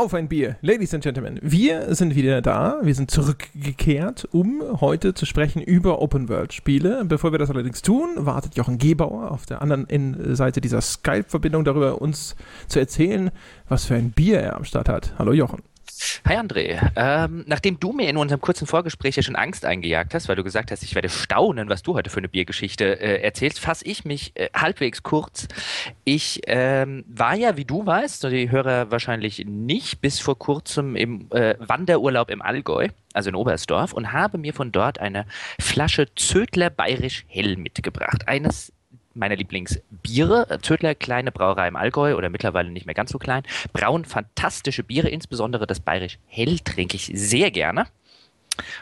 Auf ein Bier, Ladies and Gentlemen. Wir sind wieder da. Wir sind zurückgekehrt, um heute zu sprechen über Open-World-Spiele. Bevor wir das allerdings tun, wartet Jochen Gebauer auf der anderen Seite dieser Skype-Verbindung darüber, uns zu erzählen, was für ein Bier er am Start hat. Hallo Jochen. Hi André, ähm, nachdem du mir in unserem kurzen Vorgespräch ja schon Angst eingejagt hast, weil du gesagt hast, ich werde staunen, was du heute für eine Biergeschichte äh, erzählst, fasse ich mich äh, halbwegs kurz. Ich ähm, war ja, wie du weißt, die Hörer wahrscheinlich nicht, bis vor kurzem im äh, Wanderurlaub im Allgäu, also in Oberstdorf, und habe mir von dort eine Flasche Zödler Bayerisch Hell mitgebracht. Eines meiner Lieblingsbiere. Zödler, kleine Brauerei im Allgäu oder mittlerweile nicht mehr ganz so klein, brauen fantastische Biere, insbesondere das bayerisch Hell trinke ich sehr gerne.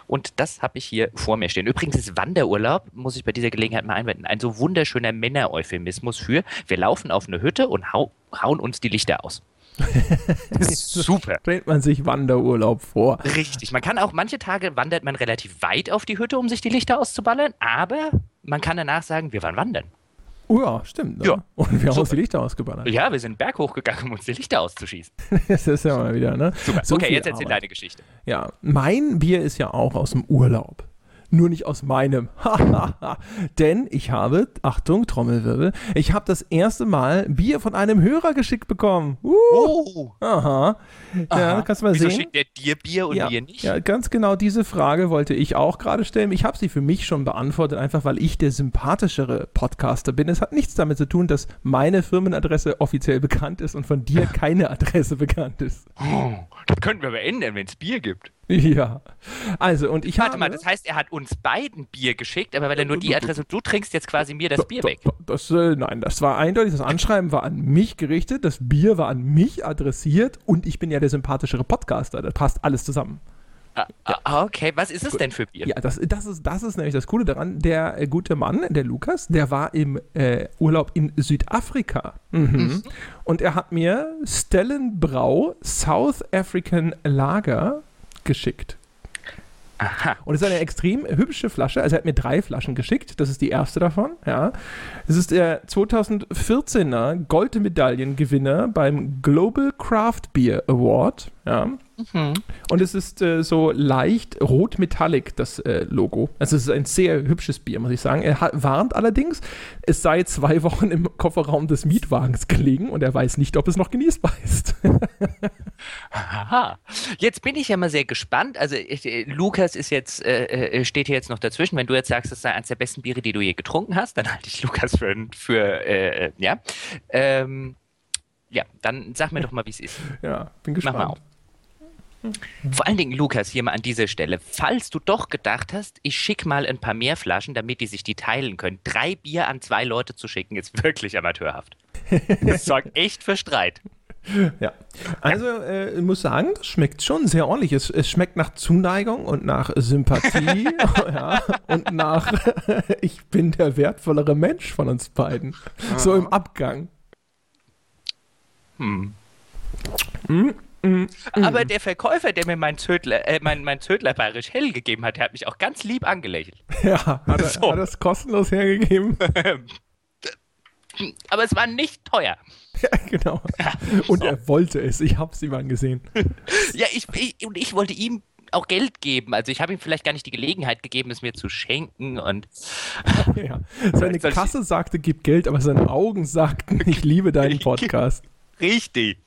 Und das habe ich hier vor mir stehen. Übrigens ist Wanderurlaub, muss ich bei dieser Gelegenheit mal einwenden, ein so wunderschöner Männer-Euphemismus für, wir laufen auf eine Hütte und hau hauen uns die Lichter aus. Super. Stellt man sich Wanderurlaub vor. Richtig. Man kann auch, manche Tage wandert man relativ weit auf die Hütte, um sich die Lichter auszuballern, aber man kann danach sagen, wir waren wandern. Oh ja, stimmt. Ne? Ja. Und wir haben uns die Lichter ausgeballert. Ja, wir sind Berg hochgegangen, um uns die Lichter auszuschießen. das ist ja mal wieder, ne? Super. So okay, jetzt erzähl Arbeit. deine Geschichte. Ja, mein Bier ist ja auch aus dem Urlaub nur nicht aus meinem. Denn ich habe, Achtung, Trommelwirbel, ich habe das erste Mal Bier von einem Hörer geschickt bekommen. Uh. Oh. Aha. Ja, Aha. kannst du mal Wieso sehen. schickt der dir Bier und ja, mir nicht? Ja, ganz genau diese Frage wollte ich auch gerade stellen. Ich habe sie für mich schon beantwortet, einfach weil ich der sympathischere Podcaster bin. Es hat nichts damit zu tun, dass meine Firmenadresse offiziell bekannt ist und von dir keine Adresse bekannt ist. Oh, das könnten wir aber ändern, wenn es Bier gibt. Ja. Also, und ich Warte habe. mal, das heißt, er hat uns beiden Bier geschickt, aber weil er nur die Adresse und du trinkst jetzt quasi mir das Bier weg. Das, äh, nein, das war eindeutig. Das Anschreiben war an mich gerichtet, das Bier war an mich adressiert und ich bin ja der sympathischere Podcaster. Da passt alles zusammen. Ah, ja. Ah, okay, was ist es denn für Bier? Ja, das, das, ist, das ist nämlich das Coole daran. Der äh, gute Mann, der Lukas, der war im äh, Urlaub in Südafrika. Mhm. Mhm. Und er hat mir Stellenbrau South African Lager geschickt. Aha. Und es ist eine extrem hübsche Flasche. Also er hat mir drei Flaschen geschickt. Das ist die erste davon. Ja. Es ist der 2014er Goldmedaillengewinner beim Global Craft Beer Award. Ja. Mhm. Und es ist äh, so leicht rot-metallic, das äh, Logo. Also es ist ein sehr hübsches Bier, muss ich sagen. Er hat, warnt allerdings, es sei zwei Wochen im Kofferraum des Mietwagens gelegen und er weiß nicht, ob es noch genießbar ist. Aha. Jetzt bin ich ja mal sehr gespannt. Also ich, äh, Lukas ist jetzt, äh, äh, steht hier jetzt noch dazwischen. Wenn du jetzt sagst, es sei eines der besten Biere, die du je getrunken hast, dann halte ich Lukas für, für äh, ja. Ähm, ja, dann sag mir doch mal, wie es ist. Ja, bin gespannt. Mach mal auf. Vor allen Dingen, Lukas, hier mal an dieser Stelle. Falls du doch gedacht hast, ich schicke mal ein paar mehr Flaschen, damit die sich die teilen können. Drei Bier an zwei Leute zu schicken, ist wirklich amateurhaft. Das sorgt echt für Streit. Ja, also äh, ich muss sagen, das schmeckt schon sehr ordentlich. Es, es schmeckt nach Zuneigung und nach Sympathie ja, und nach ich bin der wertvollere Mensch von uns beiden. So im Abgang. Hm. Hm. Mm, Aber der Verkäufer, der mir mein Zödler, äh, mein, mein Zödler bayerisch hell gegeben hat, der hat mich auch ganz lieb angelächelt. Ja, hat er, so. hat es kostenlos hergegeben? Aber es war nicht teuer. Ja, genau. Und so. er wollte es. Ich habe es ihm angesehen. ja, ich, ich, und ich wollte ihm auch Geld geben. Also ich habe ihm vielleicht gar nicht die Gelegenheit gegeben, es mir zu schenken und ja. seine Kasse sagte, gib Geld, aber seine Augen sagten, ich liebe deinen Podcast. Richtig.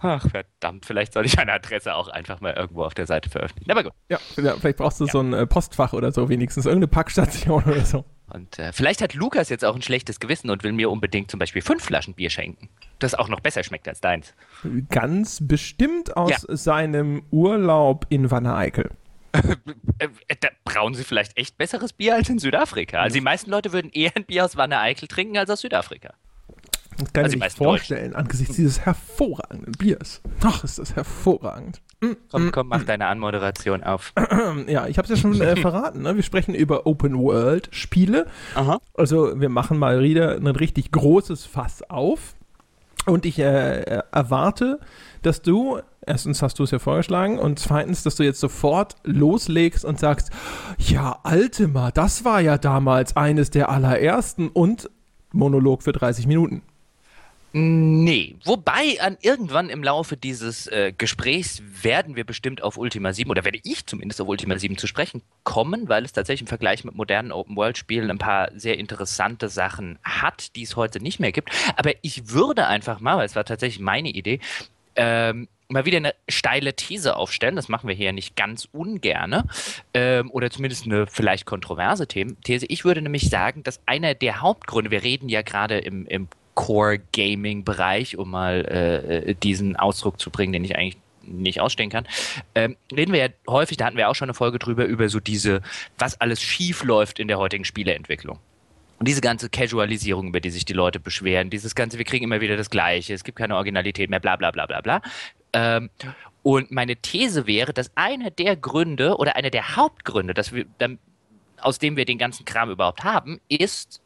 Ach, verdammt, vielleicht soll ich eine Adresse auch einfach mal irgendwo auf der Seite veröffentlichen. Aber gut. Ja, vielleicht brauchst du ja. so ein äh, Postfach oder so, wenigstens irgendeine Packstation oder so. Und äh, vielleicht hat Lukas jetzt auch ein schlechtes Gewissen und will mir unbedingt zum Beispiel fünf Flaschen Bier schenken, das auch noch besser schmeckt als deins. Ganz bestimmt aus ja. seinem Urlaub in Wanne Eickel. Äh, da brauen sie vielleicht echt besseres Bier als in Südafrika. Also die meisten Leute würden eher ein Bier aus Wanne Eickel trinken als aus Südafrika. Das kann also ich mir nicht vorstellen, Deutsch. angesichts dieses hervorragenden Biers. Ach, ist das hervorragend. Mm, komm, mm, komm, mach mm. deine Anmoderation auf. Ja, ich habe es ja schon äh, verraten. Ne? Wir sprechen über Open-World-Spiele. Also wir machen mal wieder ein richtig großes Fass auf. Und ich äh, erwarte, dass du, erstens hast du es ja vorgeschlagen, und zweitens, dass du jetzt sofort loslegst und sagst, ja, Altima, das war ja damals eines der allerersten und Monolog für 30 Minuten. Nee, wobei an irgendwann im Laufe dieses äh, Gesprächs werden wir bestimmt auf Ultima 7 oder werde ich zumindest auf Ultima 7 zu sprechen kommen, weil es tatsächlich im Vergleich mit modernen Open-World-Spielen ein paar sehr interessante Sachen hat, die es heute nicht mehr gibt. Aber ich würde einfach mal, weil es war tatsächlich meine Idee, ähm, mal wieder eine steile These aufstellen. Das machen wir hier nicht ganz ungerne. Ähm, oder zumindest eine vielleicht kontroverse These. Ich würde nämlich sagen, dass einer der Hauptgründe, wir reden ja gerade im, im Core-Gaming-Bereich, um mal äh, diesen Ausdruck zu bringen, den ich eigentlich nicht ausstehen kann, ähm, reden wir ja häufig, da hatten wir auch schon eine Folge drüber, über so diese, was alles schief läuft in der heutigen Spieleentwicklung. Und diese ganze Casualisierung, über die sich die Leute beschweren, dieses ganze, wir kriegen immer wieder das Gleiche, es gibt keine Originalität mehr, bla bla bla bla bla. Ähm, und meine These wäre, dass einer der Gründe oder einer der Hauptgründe, dass wir, dann, aus dem wir den ganzen Kram überhaupt haben, ist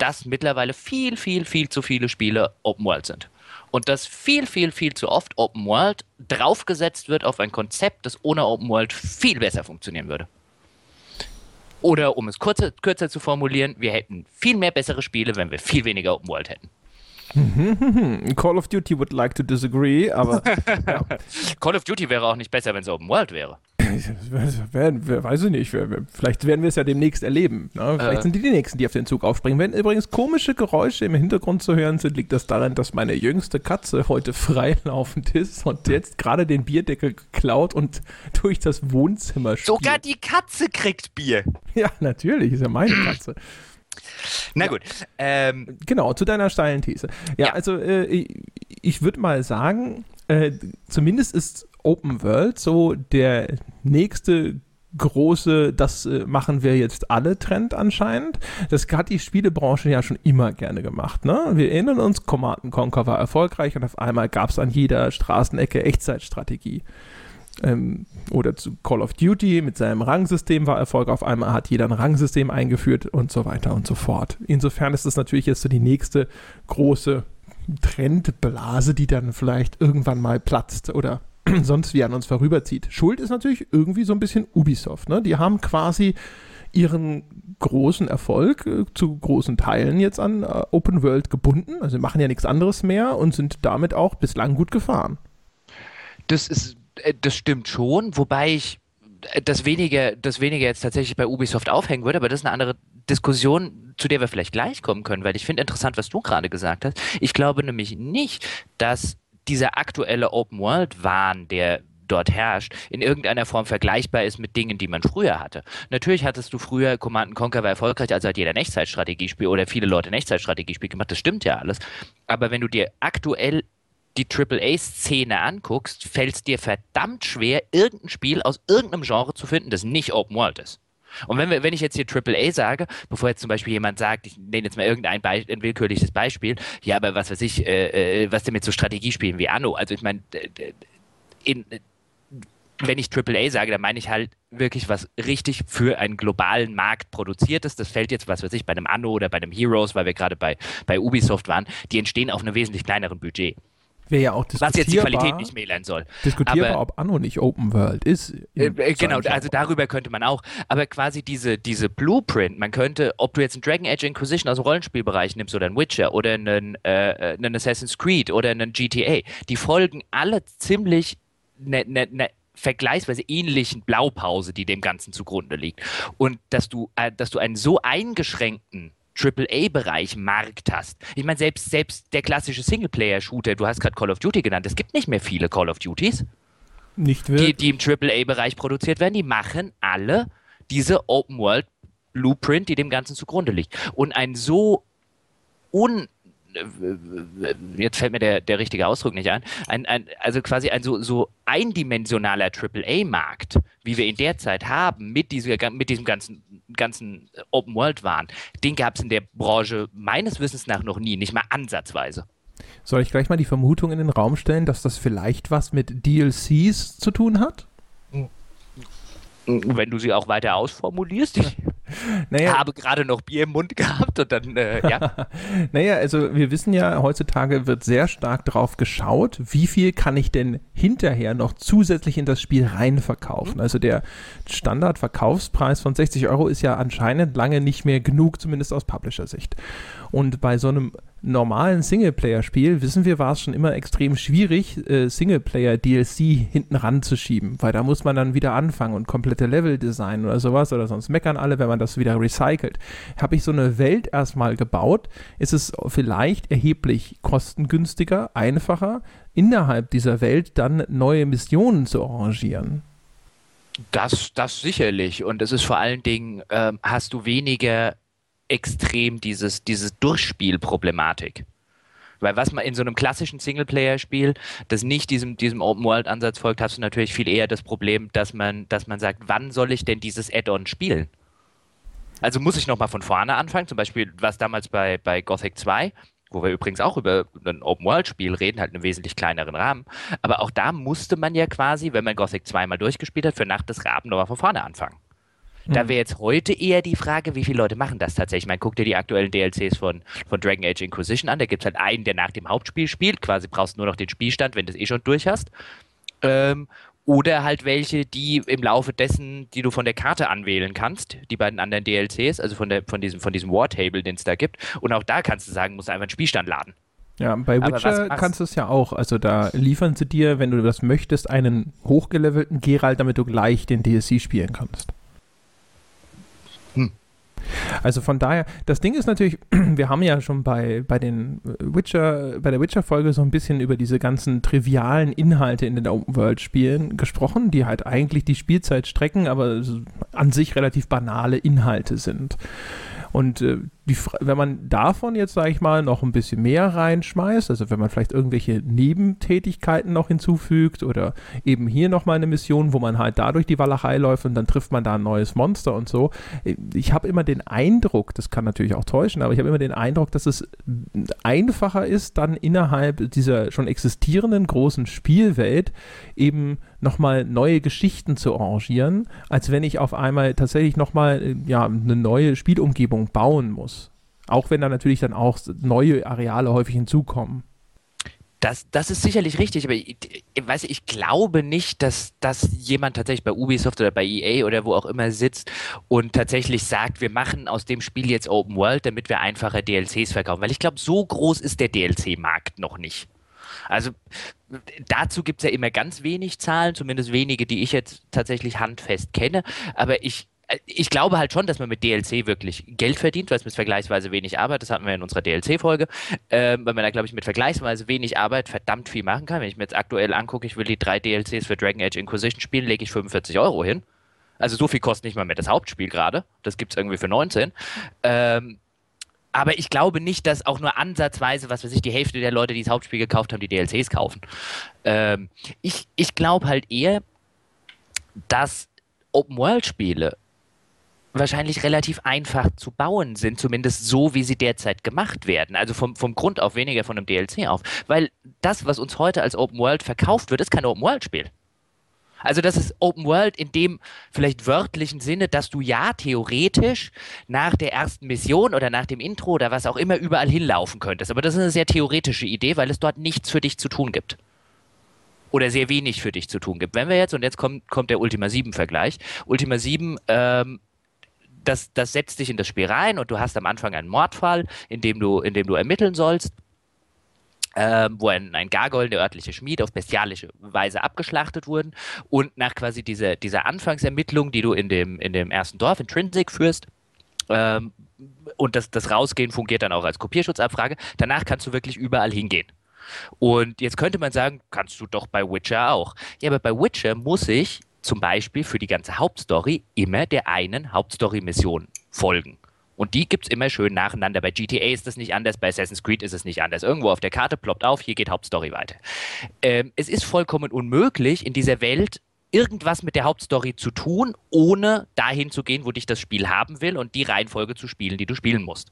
dass mittlerweile viel, viel, viel zu viele Spiele Open World sind. Und dass viel, viel, viel zu oft Open World draufgesetzt wird auf ein Konzept, das ohne Open World viel besser funktionieren würde. Oder um es kürzer, kürzer zu formulieren, wir hätten viel mehr bessere Spiele, wenn wir viel weniger Open World hätten. Call of Duty would like to disagree, aber. ja. Call of Duty wäre auch nicht besser, wenn es Open World wäre. Weiß ich nicht. Vielleicht werden wir es ja demnächst erleben. Ne? Vielleicht äh. sind die die Nächsten, die auf den Zug aufspringen. Wenn übrigens komische Geräusche im Hintergrund zu hören sind, liegt das daran, dass meine jüngste Katze heute freilaufend ist und jetzt gerade den Bierdeckel geklaut und durch das Wohnzimmer spielt. Sogar die Katze kriegt Bier. Ja, natürlich, ist ja meine Katze. Na gut. Ähm, genau, zu deiner steilen These. Ja, ja. also äh, ich, ich würde mal sagen, äh, zumindest ist Open World so der nächste große, das äh, machen wir jetzt alle Trend anscheinend. Das hat die Spielebranche ja schon immer gerne gemacht. Ne? Wir erinnern uns, Command Conquer war erfolgreich und auf einmal gab es an jeder Straßenecke Echtzeitstrategie. Ähm, oder zu Call of Duty mit seinem Rangsystem war Erfolg. Auf einmal hat jeder ein Rangsystem eingeführt und so weiter und so fort. Insofern ist das natürlich jetzt so die nächste große Trendblase, die dann vielleicht irgendwann mal platzt oder sonst wie an uns vorüberzieht. Schuld ist natürlich irgendwie so ein bisschen Ubisoft. Ne? Die haben quasi ihren großen Erfolg äh, zu großen Teilen jetzt an äh, Open World gebunden. Also machen ja nichts anderes mehr und sind damit auch bislang gut gefahren. Das ist, äh, das stimmt schon, wobei ich äh, das weniger, das weniger jetzt tatsächlich bei Ubisoft aufhängen würde, aber das ist eine andere Diskussion, zu der wir vielleicht gleich kommen können, weil ich finde interessant, was du gerade gesagt hast. Ich glaube nämlich nicht, dass dieser aktuelle Open-World-Wahn, der dort herrscht, in irgendeiner Form vergleichbar ist mit Dingen, die man früher hatte. Natürlich hattest du früher Command Conquer war erfolgreich, also hat jeder ein Echtzeitstrategiespiel oder viele Leute ein Echtzeitstrategiespiel gemacht, das stimmt ja alles. Aber wenn du dir aktuell die AAA-Szene anguckst, fällt es dir verdammt schwer, irgendein Spiel aus irgendeinem Genre zu finden, das nicht Open World ist. Und wenn, wir, wenn ich jetzt hier AAA sage, bevor jetzt zum Beispiel jemand sagt, ich nenne jetzt mal irgendein Be ein willkürliches Beispiel, ja, aber was weiß ich, äh, äh, was denn mit so Strategiespielen wie Anno? Also ich meine, wenn ich AAA sage, dann meine ich halt wirklich was richtig für einen globalen Markt produziert ist. Das fällt jetzt, was weiß ich, bei einem Anno oder bei einem Heroes, weil wir gerade bei, bei Ubisoft waren, die entstehen auf einem wesentlich kleineren Budget. Wäre ja auch Was jetzt die Qualität nicht mälern soll. Diskutierbar, aber, ob Anno nicht Open World ist. Äh, äh genau, also darüber könnte man auch. Aber quasi diese, diese Blueprint, man könnte, ob du jetzt einen Dragon Age Inquisition aus dem Rollenspielbereich nimmst oder einen Witcher oder einen, äh, äh einen Assassin's Creed oder einen GTA, die folgen alle ziemlich ne, ne, ne, vergleichsweise ähnlichen Blaupause, die dem Ganzen zugrunde liegt. Und dass du, äh, dass du einen so eingeschränkten AAA-Bereich Markt hast. Ich meine, selbst, selbst der klassische Singleplayer-Shooter, du hast gerade Call of Duty genannt, es gibt nicht mehr viele Call of Duties. Nicht wirklich. Die, die im AAA-Bereich produziert werden, die machen alle diese Open-World-Blueprint, die dem Ganzen zugrunde liegt. Und ein so un jetzt fällt mir der, der richtige Ausdruck nicht ein, ein, ein also quasi ein so, so eindimensionaler AAA-Markt, wie wir ihn derzeit haben, mit, dieser, mit diesem ganzen, ganzen Open-World-Wahn, den gab es in der Branche meines Wissens nach noch nie, nicht mal ansatzweise. Soll ich gleich mal die Vermutung in den Raum stellen, dass das vielleicht was mit DLCs zu tun hat? Wenn du sie auch weiter ausformulierst. Ich naja, habe gerade noch Bier im Mund gehabt und dann, äh, ja. naja, also wir wissen ja, heutzutage wird sehr stark drauf geschaut, wie viel kann ich denn hinterher noch zusätzlich in das Spiel reinverkaufen. Mhm. Also der Standardverkaufspreis von 60 Euro ist ja anscheinend lange nicht mehr genug, zumindest aus Publisher-Sicht. Und bei so einem normalen Singleplayer-Spiel, wissen wir, war es schon immer extrem schwierig, äh, Singleplayer-DLC hinten ranzuschieben, weil da muss man dann wieder anfangen und komplette Level designen oder sowas oder sonst meckern alle, wenn man das wieder recycelt. Habe ich so eine Welt erstmal gebaut, ist es vielleicht erheblich kostengünstiger, einfacher, innerhalb dieser Welt dann neue Missionen zu arrangieren. Das, das sicherlich. Und es ist vor allen Dingen, ähm, hast du weniger extrem dieses, dieses Durchspielproblematik. Weil was man in so einem klassischen Singleplayer-Spiel, das nicht diesem, diesem Open-World-Ansatz folgt, hast du natürlich viel eher das Problem, dass man, dass man sagt, wann soll ich denn dieses Add-on spielen? Also muss ich nochmal von vorne anfangen, zum Beispiel was damals bei, bei Gothic 2, wo wir übrigens auch über ein Open-World-Spiel reden, halt in einem wesentlich kleineren Rahmen. Aber auch da musste man ja quasi, wenn man Gothic 2 mal durchgespielt hat, für Nacht des Raben nochmal von vorne anfangen. Da mhm. wäre jetzt heute eher die Frage, wie viele Leute machen das tatsächlich. Ich meine, guck dir die aktuellen DLCs von, von Dragon Age Inquisition an. Da gibt es halt einen, der nach dem Hauptspiel spielt. Quasi brauchst du nur noch den Spielstand, wenn du es eh schon durch hast. Ähm, oder halt welche, die im Laufe dessen, die du von der Karte anwählen kannst, die beiden anderen DLCs, also von, der, von diesem, von diesem War-Table, den es da gibt. Und auch da kannst du sagen, musst du einfach einen Spielstand laden. Ja, bei Witcher kannst du es ja auch. Also da liefern sie dir, wenn du das möchtest, einen hochgelevelten Geralt, damit du gleich den DLC spielen kannst. Also von daher, das Ding ist natürlich, wir haben ja schon bei, bei den Witcher, bei der Witcher-Folge so ein bisschen über diese ganzen trivialen Inhalte in den Open-World-Spielen gesprochen, die halt eigentlich die Spielzeit strecken, aber an sich relativ banale Inhalte sind. Und äh, die, wenn man davon jetzt, sage ich mal, noch ein bisschen mehr reinschmeißt, also wenn man vielleicht irgendwelche Nebentätigkeiten noch hinzufügt oder eben hier nochmal eine Mission, wo man halt dadurch die Walachei läuft und dann trifft man da ein neues Monster und so. Ich habe immer den Eindruck, das kann natürlich auch täuschen, aber ich habe immer den Eindruck, dass es einfacher ist, dann innerhalb dieser schon existierenden großen Spielwelt eben nochmal neue Geschichten zu arrangieren, als wenn ich auf einmal tatsächlich nochmal äh, ja, eine neue Spielumgebung bauen muss. Auch wenn da natürlich dann auch neue Areale häufig hinzukommen. Das, das ist sicherlich richtig, aber ich, ich, weiß, ich glaube nicht, dass, dass jemand tatsächlich bei Ubisoft oder bei EA oder wo auch immer sitzt und tatsächlich sagt, wir machen aus dem Spiel jetzt Open World, damit wir einfacher DLCs verkaufen. Weil ich glaube, so groß ist der DLC-Markt noch nicht. Also dazu gibt es ja immer ganz wenig Zahlen, zumindest wenige, die ich jetzt tatsächlich handfest kenne. Aber ich, ich glaube halt schon, dass man mit DLC wirklich Geld verdient, weil es mit vergleichsweise wenig Arbeit, das hatten wir in unserer DLC-Folge, äh, weil man da, glaube ich, mit vergleichsweise wenig Arbeit verdammt viel machen kann. Wenn ich mir jetzt aktuell angucke, ich will die drei DLCs für Dragon Age Inquisition spielen, lege ich 45 Euro hin. Also so viel kostet nicht mal mehr das Hauptspiel gerade. Das gibt es irgendwie für 19. Ähm, aber ich glaube nicht, dass auch nur ansatzweise, was weiß ich, die Hälfte der Leute, die das Hauptspiel gekauft haben, die DLCs kaufen. Ähm, ich ich glaube halt eher, dass Open-World-Spiele wahrscheinlich relativ einfach zu bauen sind, zumindest so, wie sie derzeit gemacht werden. Also vom, vom Grund auf weniger von einem DLC auf. Weil das, was uns heute als Open World verkauft wird, ist kein Open World Spiel. Also das ist Open World in dem vielleicht wörtlichen Sinne, dass du ja theoretisch nach der ersten Mission oder nach dem Intro oder was auch immer überall hinlaufen könntest. Aber das ist eine sehr theoretische Idee, weil es dort nichts für dich zu tun gibt. Oder sehr wenig für dich zu tun gibt. Wenn wir jetzt, und jetzt kommt, kommt der Ultima 7 Vergleich. Ultima 7 ähm, das, das setzt dich in das Spiel rein und du hast am Anfang einen Mordfall, in dem du, in dem du ermitteln sollst ähm, wo ein, ein Gargoyle, der örtliche Schmied, auf bestialische Weise abgeschlachtet wurden. Und nach quasi dieser, dieser Anfangsermittlung, die du in dem, in dem ersten Dorf, Intrinsic, führst, ähm, und das, das Rausgehen fungiert dann auch als Kopierschutzabfrage, danach kannst du wirklich überall hingehen. Und jetzt könnte man sagen, kannst du doch bei Witcher auch. Ja, aber bei Witcher muss ich zum Beispiel für die ganze Hauptstory immer der einen Hauptstory-Mission folgen. Und die gibt es immer schön nacheinander. Bei GTA ist das nicht anders, bei Assassin's Creed ist es nicht anders. Irgendwo auf der Karte ploppt auf, hier geht Hauptstory weiter. Ähm, es ist vollkommen unmöglich, in dieser Welt irgendwas mit der Hauptstory zu tun, ohne dahin zu gehen, wo dich das Spiel haben will und die Reihenfolge zu spielen, die du spielen musst.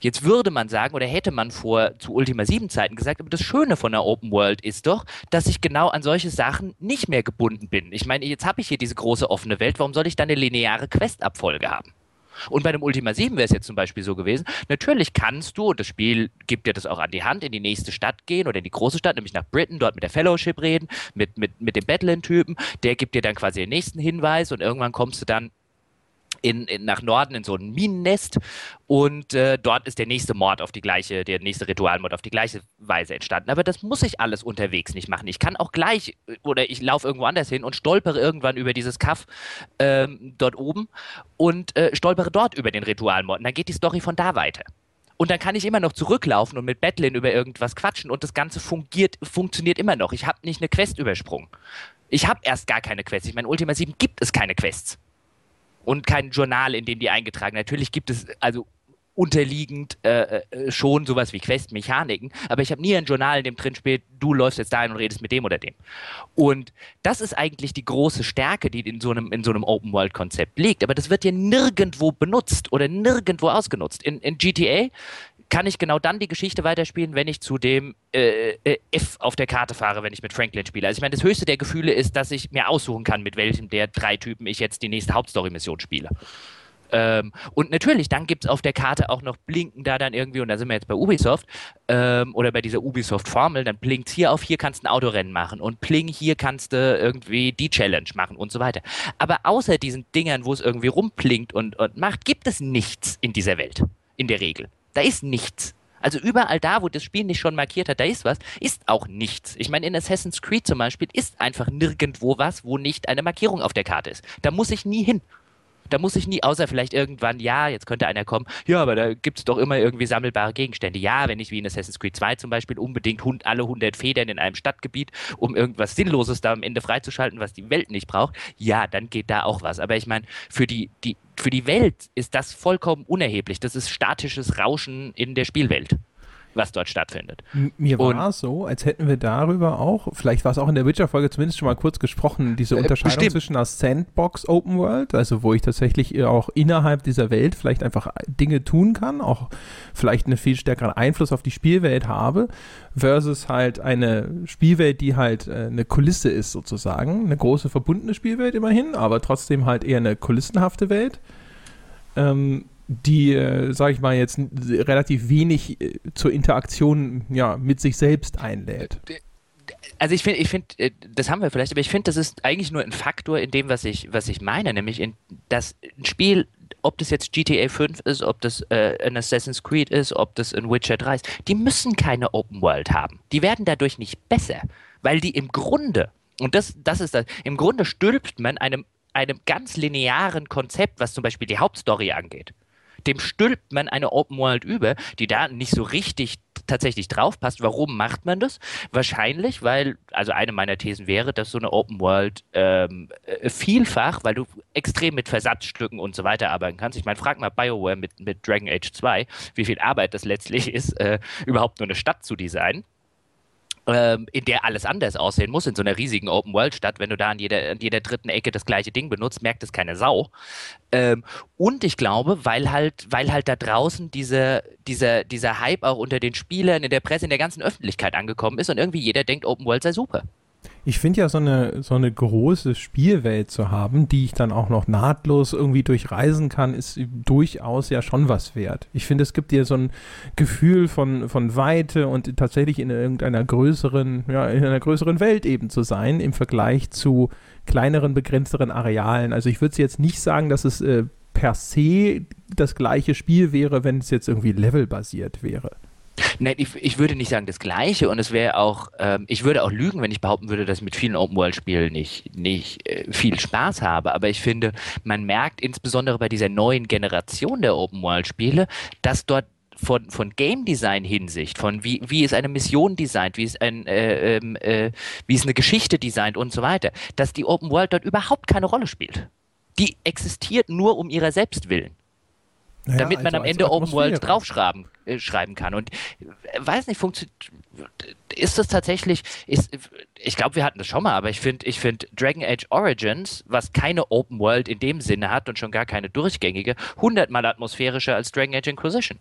Jetzt würde man sagen, oder hätte man vor zu Ultima 7 Zeiten gesagt, aber das Schöne von der Open World ist doch, dass ich genau an solche Sachen nicht mehr gebunden bin. Ich meine, jetzt habe ich hier diese große offene Welt, warum soll ich dann eine lineare Questabfolge haben? Und bei dem Ultima 7 wäre es jetzt zum Beispiel so gewesen, natürlich kannst du, und das Spiel gibt dir das auch an die Hand, in die nächste Stadt gehen oder in die große Stadt, nämlich nach Britain, dort mit der Fellowship reden, mit, mit, mit dem Battleland-Typen, der gibt dir dann quasi den nächsten Hinweis und irgendwann kommst du dann in, in, nach Norden in so ein Minennest und äh, dort ist der nächste Mord auf die gleiche, der nächste Ritualmord auf die gleiche Weise entstanden. Aber das muss ich alles unterwegs nicht machen. Ich kann auch gleich oder ich laufe irgendwo anders hin und stolpere irgendwann über dieses Kaff ähm, dort oben und äh, stolpere dort über den Ritualmord. Und dann geht die Story von da weiter. Und dann kann ich immer noch zurücklaufen und mit Bettlin über irgendwas quatschen und das Ganze fungiert, funktioniert immer noch. Ich habe nicht eine Quest übersprungen. Ich habe erst gar keine Quests. Ich meine, Ultima 7 gibt es keine Quests und kein Journal, in dem die eingetragen. Natürlich gibt es also unterliegend äh, äh, schon sowas wie Quest-Mechaniken, aber ich habe nie ein Journal, in dem drin steht, du läufst jetzt dahin und redest mit dem oder dem. Und das ist eigentlich die große Stärke, die in so einem, in so einem Open-World-Konzept liegt, aber das wird ja nirgendwo benutzt oder nirgendwo ausgenutzt. In, in GTA kann ich genau dann die Geschichte weiterspielen, wenn ich zu dem äh, äh, F auf der Karte fahre, wenn ich mit Franklin spiele. Also ich meine, das höchste der Gefühle ist, dass ich mir aussuchen kann, mit welchem der drei Typen ich jetzt die nächste Hauptstory-Mission spiele. Ähm, und natürlich, dann gibt es auf der Karte auch noch Blinken da dann irgendwie, und da sind wir jetzt bei Ubisoft, ähm, oder bei dieser Ubisoft-Formel, dann blinkt hier auf, hier kannst du ein Autorennen machen und Pling, hier kannst du irgendwie die Challenge machen und so weiter. Aber außer diesen Dingern, wo es irgendwie rumplinkt und, und macht, gibt es nichts in dieser Welt. In der Regel. Da ist nichts. Also überall da, wo das Spiel nicht schon markiert hat, da ist was, ist auch nichts. Ich meine, in Assassin's Creed zum Beispiel ist einfach nirgendwo was, wo nicht eine Markierung auf der Karte ist. Da muss ich nie hin. Da muss ich nie, außer vielleicht irgendwann, ja, jetzt könnte einer kommen, ja, aber da gibt es doch immer irgendwie sammelbare Gegenstände. Ja, wenn ich wie in Assassin's Creed 2 zum Beispiel unbedingt hund, alle 100 Federn in einem Stadtgebiet, um irgendwas Sinnloses da am Ende freizuschalten, was die Welt nicht braucht, ja, dann geht da auch was. Aber ich meine, für die, die, für die Welt ist das vollkommen unerheblich. Das ist statisches Rauschen in der Spielwelt was dort stattfindet. Mir war es so, als hätten wir darüber auch, vielleicht war es auch in der Witcher-Folge zumindest schon mal kurz gesprochen, diese äh, Unterscheidung bestimmt. zwischen einer Sandbox Open World, also wo ich tatsächlich auch innerhalb dieser Welt vielleicht einfach Dinge tun kann, auch vielleicht einen viel stärkeren Einfluss auf die Spielwelt habe, versus halt eine Spielwelt, die halt äh, eine Kulisse ist sozusagen, eine große verbundene Spielwelt immerhin, aber trotzdem halt eher eine kulissenhafte Welt. Ähm, die, äh, sage ich mal, jetzt relativ wenig äh, zur Interaktion ja, mit sich selbst einlädt. Also ich finde, ich finde, äh, das haben wir vielleicht, aber ich finde, das ist eigentlich nur ein Faktor in dem, was ich, was ich meine, nämlich in, dass ein Spiel, ob das jetzt GTA 5 ist, ob das äh, ein Assassin's Creed ist, ob das ein Witcher 3 ist, die müssen keine Open World haben. Die werden dadurch nicht besser, weil die im Grunde, und das, das ist das, im Grunde stülpt man einem, einem ganz linearen Konzept, was zum Beispiel die Hauptstory angeht dem stülpt man eine Open World über, die da nicht so richtig tatsächlich draufpasst. Warum macht man das? Wahrscheinlich, weil, also eine meiner Thesen wäre, dass so eine Open World ähm, äh, vielfach, weil du extrem mit Versatzstücken und so weiter arbeiten kannst. Ich meine, frag mal BioWare mit, mit Dragon Age 2, wie viel Arbeit das letztlich ist, äh, überhaupt nur eine Stadt zu designen ähm, in der alles anders aussehen muss, in so einer riesigen Open-World-Stadt, wenn du da an jeder, an jeder dritten Ecke das gleiche Ding benutzt, merkt es keine Sau. Ähm, und ich glaube, weil halt, weil halt da draußen dieser, dieser, dieser Hype auch unter den Spielern, in der Presse, in der ganzen Öffentlichkeit angekommen ist und irgendwie jeder denkt, Open World sei super. Ich finde ja so eine, so eine große Spielwelt zu haben, die ich dann auch noch nahtlos irgendwie durchreisen kann, ist durchaus ja schon was wert. Ich finde, es gibt dir so ein Gefühl von, von Weite und tatsächlich in irgendeiner größeren, ja, in einer größeren Welt eben zu sein im Vergleich zu kleineren, begrenzteren Arealen. Also ich würde jetzt nicht sagen, dass es äh, per se das gleiche Spiel wäre, wenn es jetzt irgendwie levelbasiert wäre. Nein, ich, ich, würde nicht sagen das Gleiche und es wäre auch, ähm, ich würde auch lügen, wenn ich behaupten würde, dass ich mit vielen Open-World-Spielen nicht, nicht äh, viel Spaß habe. Aber ich finde, man merkt insbesondere bei dieser neuen Generation der Open-World-Spiele, dass dort von, von Game Design Hinsicht, von wie, wie ist eine Mission designt, wie ist, ein, äh, ähm, äh, wie ist eine Geschichte designt und so weiter, dass die Open World dort überhaupt keine Rolle spielt. Die existiert nur um ihrer selbst willen. Naja, damit man also am Ende Open World draufschreiben äh, schreiben kann. Und äh, weiß nicht, funktioniert. Ist das tatsächlich, ist, ich glaube, wir hatten das schon mal, aber ich finde, ich finde Dragon Age Origins, was keine Open World in dem Sinne hat und schon gar keine durchgängige, hundertmal atmosphärischer als Dragon Age Inquisition.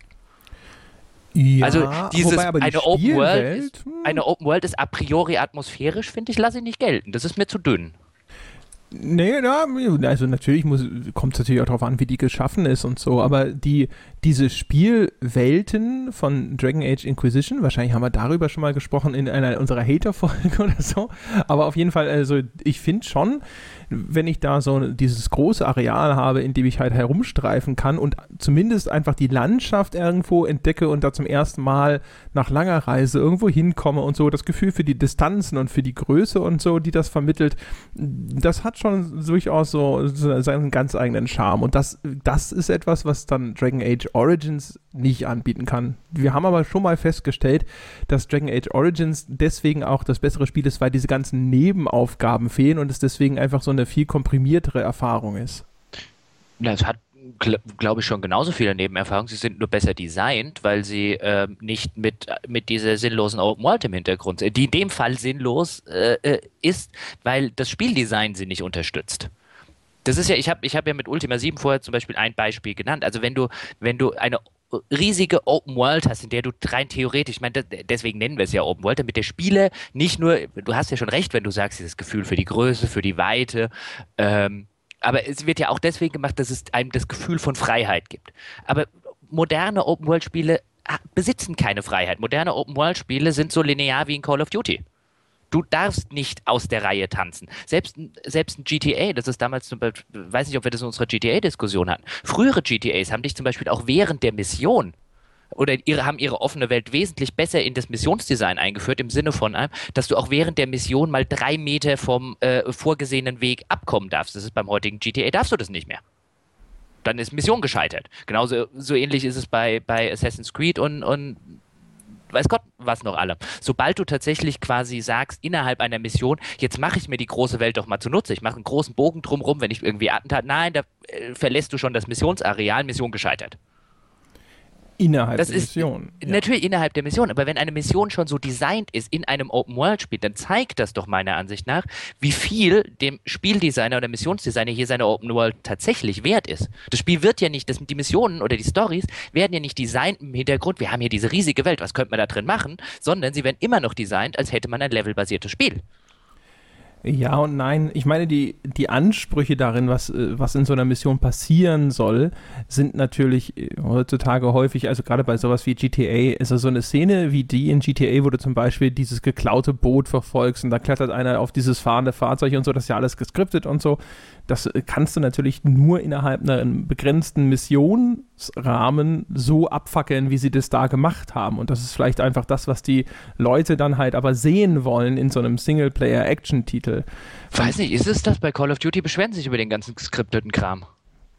Ja, also dieses wobei, eine Open World, hm. eine Open World ist a priori atmosphärisch, finde ich, lasse ich nicht gelten. Das ist mir zu dünn. Nee, ja, also natürlich kommt es natürlich auch darauf an, wie die geschaffen ist und so, aber die, diese Spielwelten von Dragon Age Inquisition, wahrscheinlich haben wir darüber schon mal gesprochen in einer unserer Hater-Folge oder so, aber auf jeden Fall, also ich finde schon, wenn ich da so dieses große Areal habe, in dem ich halt herumstreifen kann und zumindest einfach die Landschaft irgendwo entdecke und da zum ersten Mal nach langer Reise irgendwo hinkomme und so, das Gefühl für die Distanzen und für die Größe und so, die das vermittelt, das hat schon durchaus so, seinen ganz eigenen Charme. Und das, das ist etwas, was dann Dragon Age Origins nicht anbieten kann. Wir haben aber schon mal festgestellt, dass Dragon Age Origins deswegen auch das bessere Spiel ist, weil diese ganzen Nebenaufgaben fehlen und es deswegen einfach so eine viel komprimiertere Erfahrung ist. Das hat glaube ich, schon genauso viele Nebenerfahrungen. Sie sind nur besser designt, weil sie äh, nicht mit, mit dieser sinnlosen Open World im Hintergrund sind, die in dem Fall sinnlos äh, äh, ist, weil das Spieldesign sie nicht unterstützt. Das ist ja, ich habe ich hab ja mit Ultima 7 vorher zum Beispiel ein Beispiel genannt. Also wenn du, wenn du eine riesige Open World hast, in der du rein theoretisch, ich meine, deswegen nennen wir es ja Open World, damit der Spieler nicht nur, du hast ja schon recht, wenn du sagst, dieses Gefühl für die Größe, für die Weite, ähm, aber es wird ja auch deswegen gemacht, dass es einem das Gefühl von Freiheit gibt. Aber moderne Open World Spiele ah, besitzen keine Freiheit. Moderne Open World Spiele sind so linear wie in Call of Duty. Du darfst nicht aus der Reihe tanzen. Selbst, selbst ein GTA, das ist damals zum Beispiel, weiß nicht, ob wir das in unserer GTA-Diskussion hatten. Frühere GTAs haben dich zum Beispiel auch während der Mission oder ihre, haben ihre offene Welt wesentlich besser in das Missionsdesign eingeführt, im Sinne von, äh, dass du auch während der Mission mal drei Meter vom äh, vorgesehenen Weg abkommen darfst. Das ist beim heutigen GTA, darfst du das nicht mehr. Dann ist Mission gescheitert. Genauso so ähnlich ist es bei, bei Assassin's Creed und, und weiß Gott was noch alle. Sobald du tatsächlich quasi sagst, innerhalb einer Mission, jetzt mache ich mir die große Welt doch mal zunutze, ich mache einen großen Bogen drumherum, wenn ich irgendwie Attentat, nein, da äh, verlässt du schon das Missionsareal, Mission gescheitert. Innerhalb das der ist, Mission. Ja. Natürlich innerhalb der Mission, aber wenn eine Mission schon so designt ist in einem Open-World-Spiel, dann zeigt das doch meiner Ansicht nach, wie viel dem Spieldesigner oder Missionsdesigner hier seine Open-World tatsächlich wert ist. Das Spiel wird ja nicht, das, die Missionen oder die Stories werden ja nicht designt im Hintergrund, wir haben hier diese riesige Welt, was könnte man da drin machen, sondern sie werden immer noch designt, als hätte man ein levelbasiertes Spiel. Ja und nein. Ich meine, die, die Ansprüche darin, was, äh, was in so einer Mission passieren soll, sind natürlich äh, heutzutage häufig, also gerade bei sowas wie GTA, ist es so eine Szene wie die in GTA, wo du zum Beispiel dieses geklaute Boot verfolgst und da klettert einer auf dieses fahrende Fahrzeug und so, das ist ja alles geskriptet und so. Das äh, kannst du natürlich nur innerhalb einer begrenzten Missionsrahmen so abfackeln, wie sie das da gemacht haben. Und das ist vielleicht einfach das, was die Leute dann halt aber sehen wollen in so einem Singleplayer-Action-Titel. Weiß nicht, ist es das? Bei Call of Duty beschweren sich über den ganzen geskripteten Kram.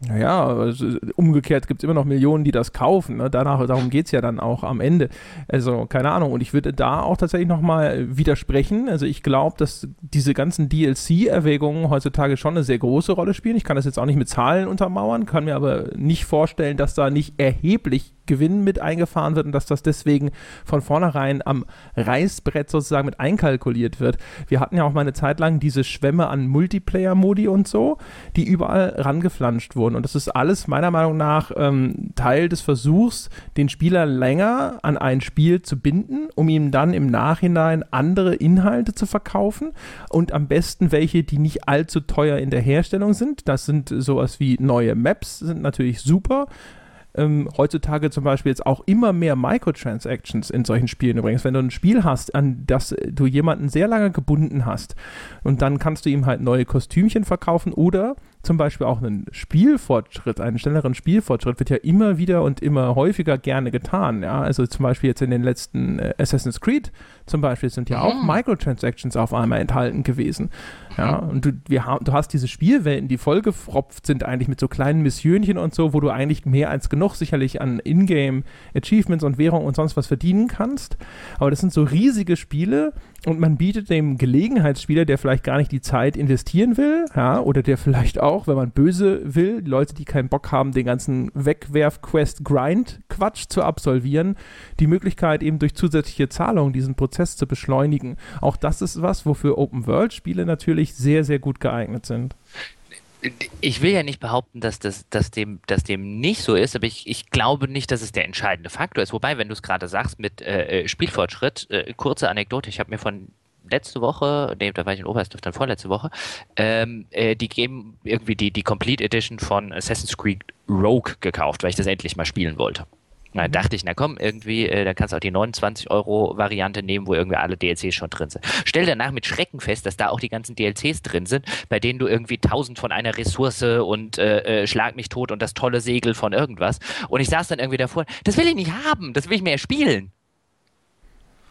Naja, also umgekehrt gibt es immer noch Millionen, die das kaufen. Ne? Danach, darum geht es ja dann auch am Ende. Also, keine Ahnung. Und ich würde da auch tatsächlich nochmal widersprechen. Also, ich glaube, dass diese ganzen DLC-Erwägungen heutzutage schon eine sehr große Rolle spielen. Ich kann das jetzt auch nicht mit Zahlen untermauern, kann mir aber nicht vorstellen, dass da nicht erheblich Gewinn mit eingefahren wird und dass das deswegen von vornherein am Reißbrett sozusagen mit einkalkuliert wird. Wir hatten ja auch mal eine Zeit lang diese Schwämme an Multiplayer-Modi und so, die überall rangeflanscht wurden. Und das ist alles meiner Meinung nach ähm, Teil des Versuchs, den Spieler länger an ein Spiel zu binden, um ihm dann im Nachhinein andere Inhalte zu verkaufen und am besten welche, die nicht allzu teuer in der Herstellung sind. Das sind sowas wie neue Maps, sind natürlich super ähm, heutzutage zum Beispiel jetzt auch immer mehr Microtransactions in solchen Spielen übrigens. Wenn du ein Spiel hast, an das du jemanden sehr lange gebunden hast und dann kannst du ihm halt neue Kostümchen verkaufen oder zum Beispiel auch einen Spielfortschritt, einen schnelleren Spielfortschritt wird ja immer wieder und immer häufiger gerne getan. Ja? Also zum Beispiel jetzt in den letzten äh, Assassin's Creed zum Beispiel sind ja auch Microtransactions auf einmal enthalten gewesen. Ja, und du, wir haben, du hast diese Spielwelten, die vollgefropft sind eigentlich mit so kleinen Missionchen und so, wo du eigentlich mehr als genug sicherlich an Ingame Achievements und Währung und sonst was verdienen kannst. Aber das sind so riesige Spiele und man bietet dem Gelegenheitsspieler, der vielleicht gar nicht die Zeit investieren will, ja, oder der vielleicht auch, wenn man böse will, Leute, die keinen Bock haben, den ganzen Wegwerf-Quest-Grind-Quatsch zu absolvieren, die Möglichkeit eben durch zusätzliche Zahlungen diesen Prozess zu beschleunigen. Auch das ist was, wofür Open-World-Spiele natürlich wirklich sehr, sehr gut geeignet sind. Ich will ja nicht behaupten, dass, das, dass, dem, dass dem nicht so ist, aber ich, ich glaube nicht, dass es der entscheidende Faktor ist. Wobei, wenn du es gerade sagst mit äh, äh, Spielfortschritt, äh, kurze Anekdote, ich habe mir von letzte Woche, nee, da war ich in Oberstdorf dann vorletzte Woche, ähm, äh, die geben irgendwie die, die Complete Edition von Assassin's Creed Rogue gekauft, weil ich das endlich mal spielen wollte. Da mhm. dachte ich, na komm, irgendwie, äh, da kannst du auch die 29 Euro Variante nehmen, wo irgendwie alle DLCs schon drin sind. Stell danach mit Schrecken fest, dass da auch die ganzen DLCs drin sind, bei denen du irgendwie 1000 von einer Ressource und äh, äh, Schlag mich tot und das tolle Segel von irgendwas. Und ich saß dann irgendwie davor, das will ich nicht haben, das will ich mehr spielen.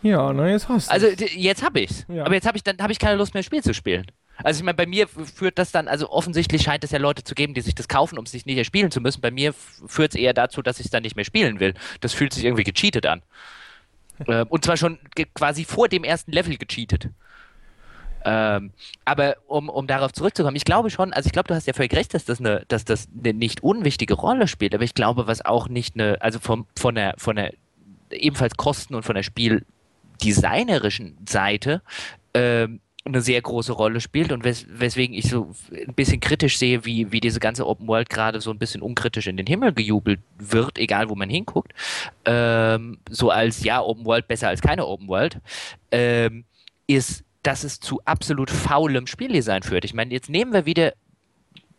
Ja, na jetzt hast du. Also jetzt habe ich's. Ja. Aber jetzt habe ich dann habe ich keine Lust mehr Spiel zu spielen. Also ich meine, bei mir führt das dann, also offensichtlich scheint es ja Leute zu geben, die sich das kaufen, um es sich nicht erspielen zu müssen. Bei mir führt es eher dazu, dass ich es dann nicht mehr spielen will. Das fühlt sich irgendwie gecheatet an. äh, und zwar schon quasi vor dem ersten Level gecheatet. Ähm, aber um, um darauf zurückzukommen, ich glaube schon, also ich glaube, du hast ja völlig recht, dass das eine, dass das eine nicht unwichtige Rolle spielt, aber ich glaube, was auch nicht eine, also vom, von der, von der ebenfalls Kosten und von der Spiel designerischen Seite ähm, eine sehr große Rolle spielt und wes weswegen ich so ein bisschen kritisch sehe, wie, wie diese ganze Open World gerade so ein bisschen unkritisch in den Himmel gejubelt wird, egal wo man hinguckt. Ähm, so als ja, Open World besser als keine Open World, ähm, ist, dass es zu absolut faulem Spieldesign führt. Ich meine, jetzt nehmen wir wieder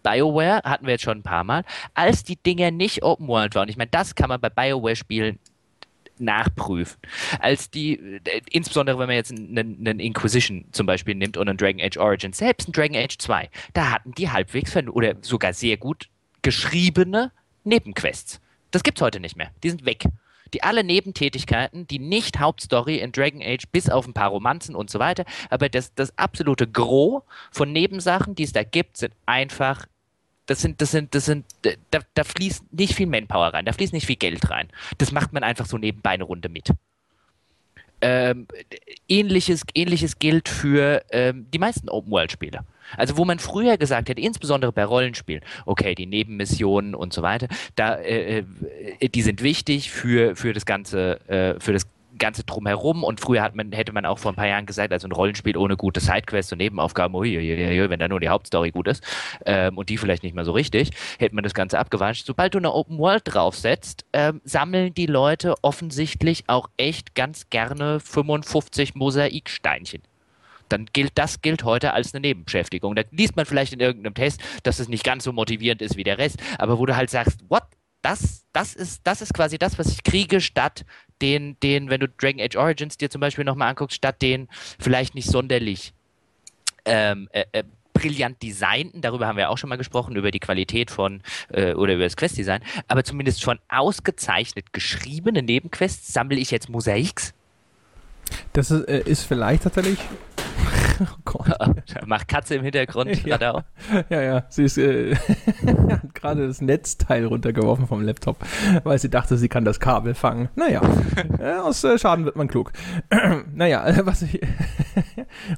BioWare, hatten wir jetzt schon ein paar Mal, als die Dinger nicht Open World waren. Ich meine, das kann man bei BioWare-Spielen nachprüfen. Als die, äh, insbesondere wenn man jetzt einen, einen, Inquisition zum Beispiel nimmt und einen Dragon Age Origins, selbst ein Dragon Age 2, da hatten die halbwegs oder sogar sehr gut geschriebene Nebenquests. Das gibt's heute nicht mehr. Die sind weg. Die alle Nebentätigkeiten, die nicht Hauptstory in Dragon Age, bis auf ein paar Romanzen und so weiter, aber das, das absolute Gros von Nebensachen, die es da gibt, sind einfach das sind, das sind, das sind, da, da fließt nicht viel Manpower rein, da fließt nicht viel Geld rein. Das macht man einfach so nebenbei eine Runde mit. Ähm, ähnliches, ähnliches gilt für ähm, die meisten Open-World-Spiele. Also wo man früher gesagt hätte, insbesondere bei Rollenspielen, okay, die Nebenmissionen und so weiter, da, äh, äh die sind wichtig für, für das ganze, äh, für das Ganze drumherum. Und früher hat man, hätte man auch vor ein paar Jahren gesagt, also ein Rollenspiel ohne gute Sidequests und Nebenaufgaben, uiuiui, wenn da nur die Hauptstory gut ist ähm, und die vielleicht nicht mehr so richtig, hätte man das Ganze abgewatscht. Sobald du eine Open World draufsetzt, ähm, sammeln die Leute offensichtlich auch echt ganz gerne 55 Mosaiksteinchen dann gilt das gilt heute als eine Nebenbeschäftigung. Da liest man vielleicht in irgendeinem Test, dass es nicht ganz so motivierend ist wie der Rest, aber wo du halt sagst, what? Das, das, ist, das ist quasi das, was ich kriege, statt den, den, wenn du Dragon Age Origins dir zum Beispiel nochmal anguckst, statt den vielleicht nicht sonderlich ähm, äh, äh, brillant designten, darüber haben wir auch schon mal gesprochen, über die Qualität von äh, oder über das Questdesign, aber zumindest von ausgezeichnet geschriebenen Nebenquests sammle ich jetzt Mosaiks. Das ist, äh, ist vielleicht tatsächlich Oh Gott. Macht Katze im Hintergrund ja. gerade auch. Ja, ja. Sie ist äh, gerade das Netzteil runtergeworfen vom Laptop, weil sie dachte, sie kann das Kabel fangen. Naja, äh, aus äh, Schaden wird man klug. naja, was ich.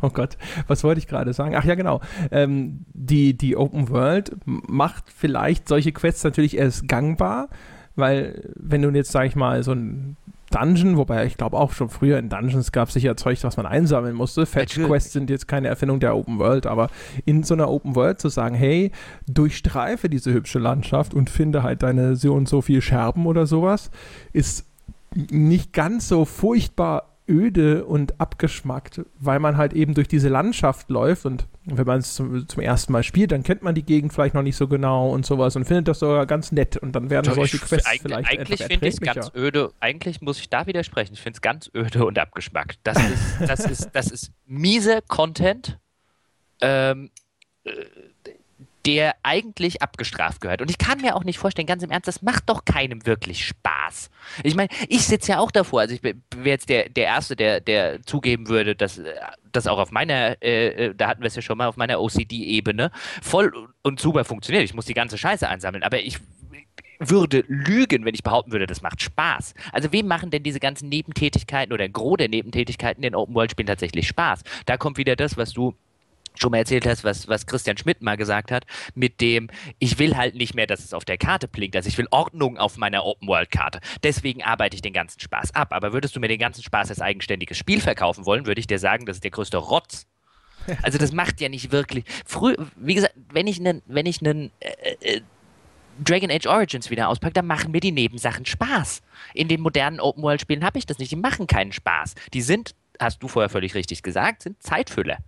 oh Gott, was wollte ich gerade sagen? Ach ja, genau. Ähm, die, die Open World macht vielleicht solche Quests natürlich erst gangbar, weil wenn du jetzt, sag ich mal, so ein Dungeon, wobei ich glaube auch schon früher in Dungeons gab es sicher Zeug, was man einsammeln musste. Fetch Quests sind jetzt keine Erfindung der Open World, aber in so einer Open World zu sagen, hey, durchstreife diese hübsche Landschaft und finde halt deine so und so viel Scherben oder sowas, ist nicht ganz so furchtbar öde und abgeschmackt, weil man halt eben durch diese Landschaft läuft und wenn man es zum, zum, ersten Mal spielt, dann kennt man die Gegend vielleicht noch nicht so genau und sowas und findet das sogar ganz nett und dann werden Doch, solche Quests eigentlich, vielleicht Eigentlich finde ich es ganz öde, eigentlich muss ich da widersprechen, ich finde es ganz öde und abgeschmackt. Das ist, das ist, das ist miese Content, ähm, äh, der eigentlich abgestraft gehört. Und ich kann mir auch nicht vorstellen, ganz im Ernst, das macht doch keinem wirklich Spaß. Ich meine, ich sitze ja auch davor, also ich wäre jetzt der, der Erste, der, der zugeben würde, dass das auch auf meiner, äh, äh da hatten wir es ja schon mal, auf meiner OCD-Ebene voll und super funktioniert. Ich muss die ganze Scheiße einsammeln, aber ich würde lügen, wenn ich behaupten würde, das macht Spaß. Also wem machen denn diese ganzen Nebentätigkeiten oder ein Gros der Nebentätigkeiten in Open-World-Spielen tatsächlich Spaß? Da kommt wieder das, was du schon mal erzählt hast, was, was Christian Schmidt mal gesagt hat, mit dem, ich will halt nicht mehr, dass es auf der Karte blinkt. Also ich will Ordnung auf meiner Open-World-Karte. Deswegen arbeite ich den ganzen Spaß ab. Aber würdest du mir den ganzen Spaß als eigenständiges Spiel verkaufen wollen, würde ich dir sagen, das ist der größte Rotz. Also das macht ja nicht wirklich. Früh, wie gesagt, wenn ich einen, wenn ich einen äh, äh, Dragon Age Origins wieder auspacke, dann machen mir die Nebensachen Spaß. In den modernen Open-World-Spielen habe ich das nicht. Die machen keinen Spaß. Die sind hast du vorher völlig richtig gesagt, sind Zeitfüller.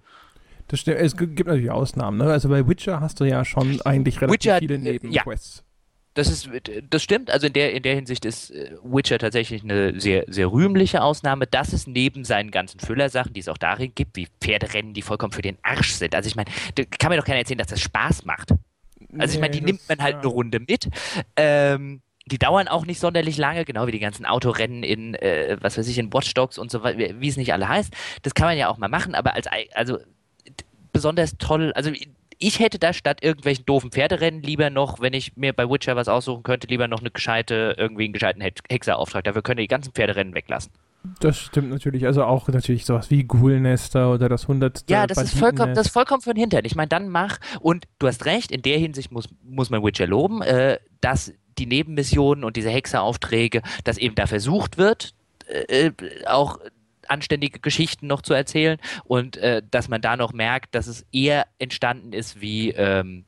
Das stimmt. Es gibt natürlich Ausnahmen. Ne? Also bei Witcher hast du ja schon eigentlich relativ Witcher, viele äh, Nebenquests. Ja. Das ist, das stimmt. Also in der, in der Hinsicht ist äh, Witcher tatsächlich eine sehr, sehr rühmliche Ausnahme, dass es neben seinen ganzen Füllersachen, die es auch darin gibt, wie Pferderennen, die vollkommen für den Arsch sind. Also ich meine, da kann mir doch keiner erzählen, dass das Spaß macht. Also ich meine, die das, nimmt man halt ja. eine Runde mit. Ähm, die dauern auch nicht sonderlich lange, genau wie die ganzen Autorennen in, äh, was weiß ich, in Watch Dogs und so weiter, wie es nicht alle heißt. Das kann man ja auch mal machen, aber als, also besonders toll, also ich hätte da statt irgendwelchen doofen Pferderennen lieber noch, wenn ich mir bei Witcher was aussuchen könnte, lieber noch eine gescheite, irgendwie einen gescheiten Hexerauftrag. Dafür könnt ihr die ganzen Pferderennen weglassen. Das stimmt natürlich. Also auch natürlich sowas wie Ghoulnester oder das 100. Ja, das ist, vollkommen, das ist vollkommen für den Hintern. Ich meine, dann mach. Und du hast recht, in der Hinsicht muss, muss man Witcher loben, äh, dass die Nebenmissionen und diese Hexeraufträge, dass eben da versucht wird, äh, äh auch anständige Geschichten noch zu erzählen und äh, dass man da noch merkt, dass es eher entstanden ist wie ähm,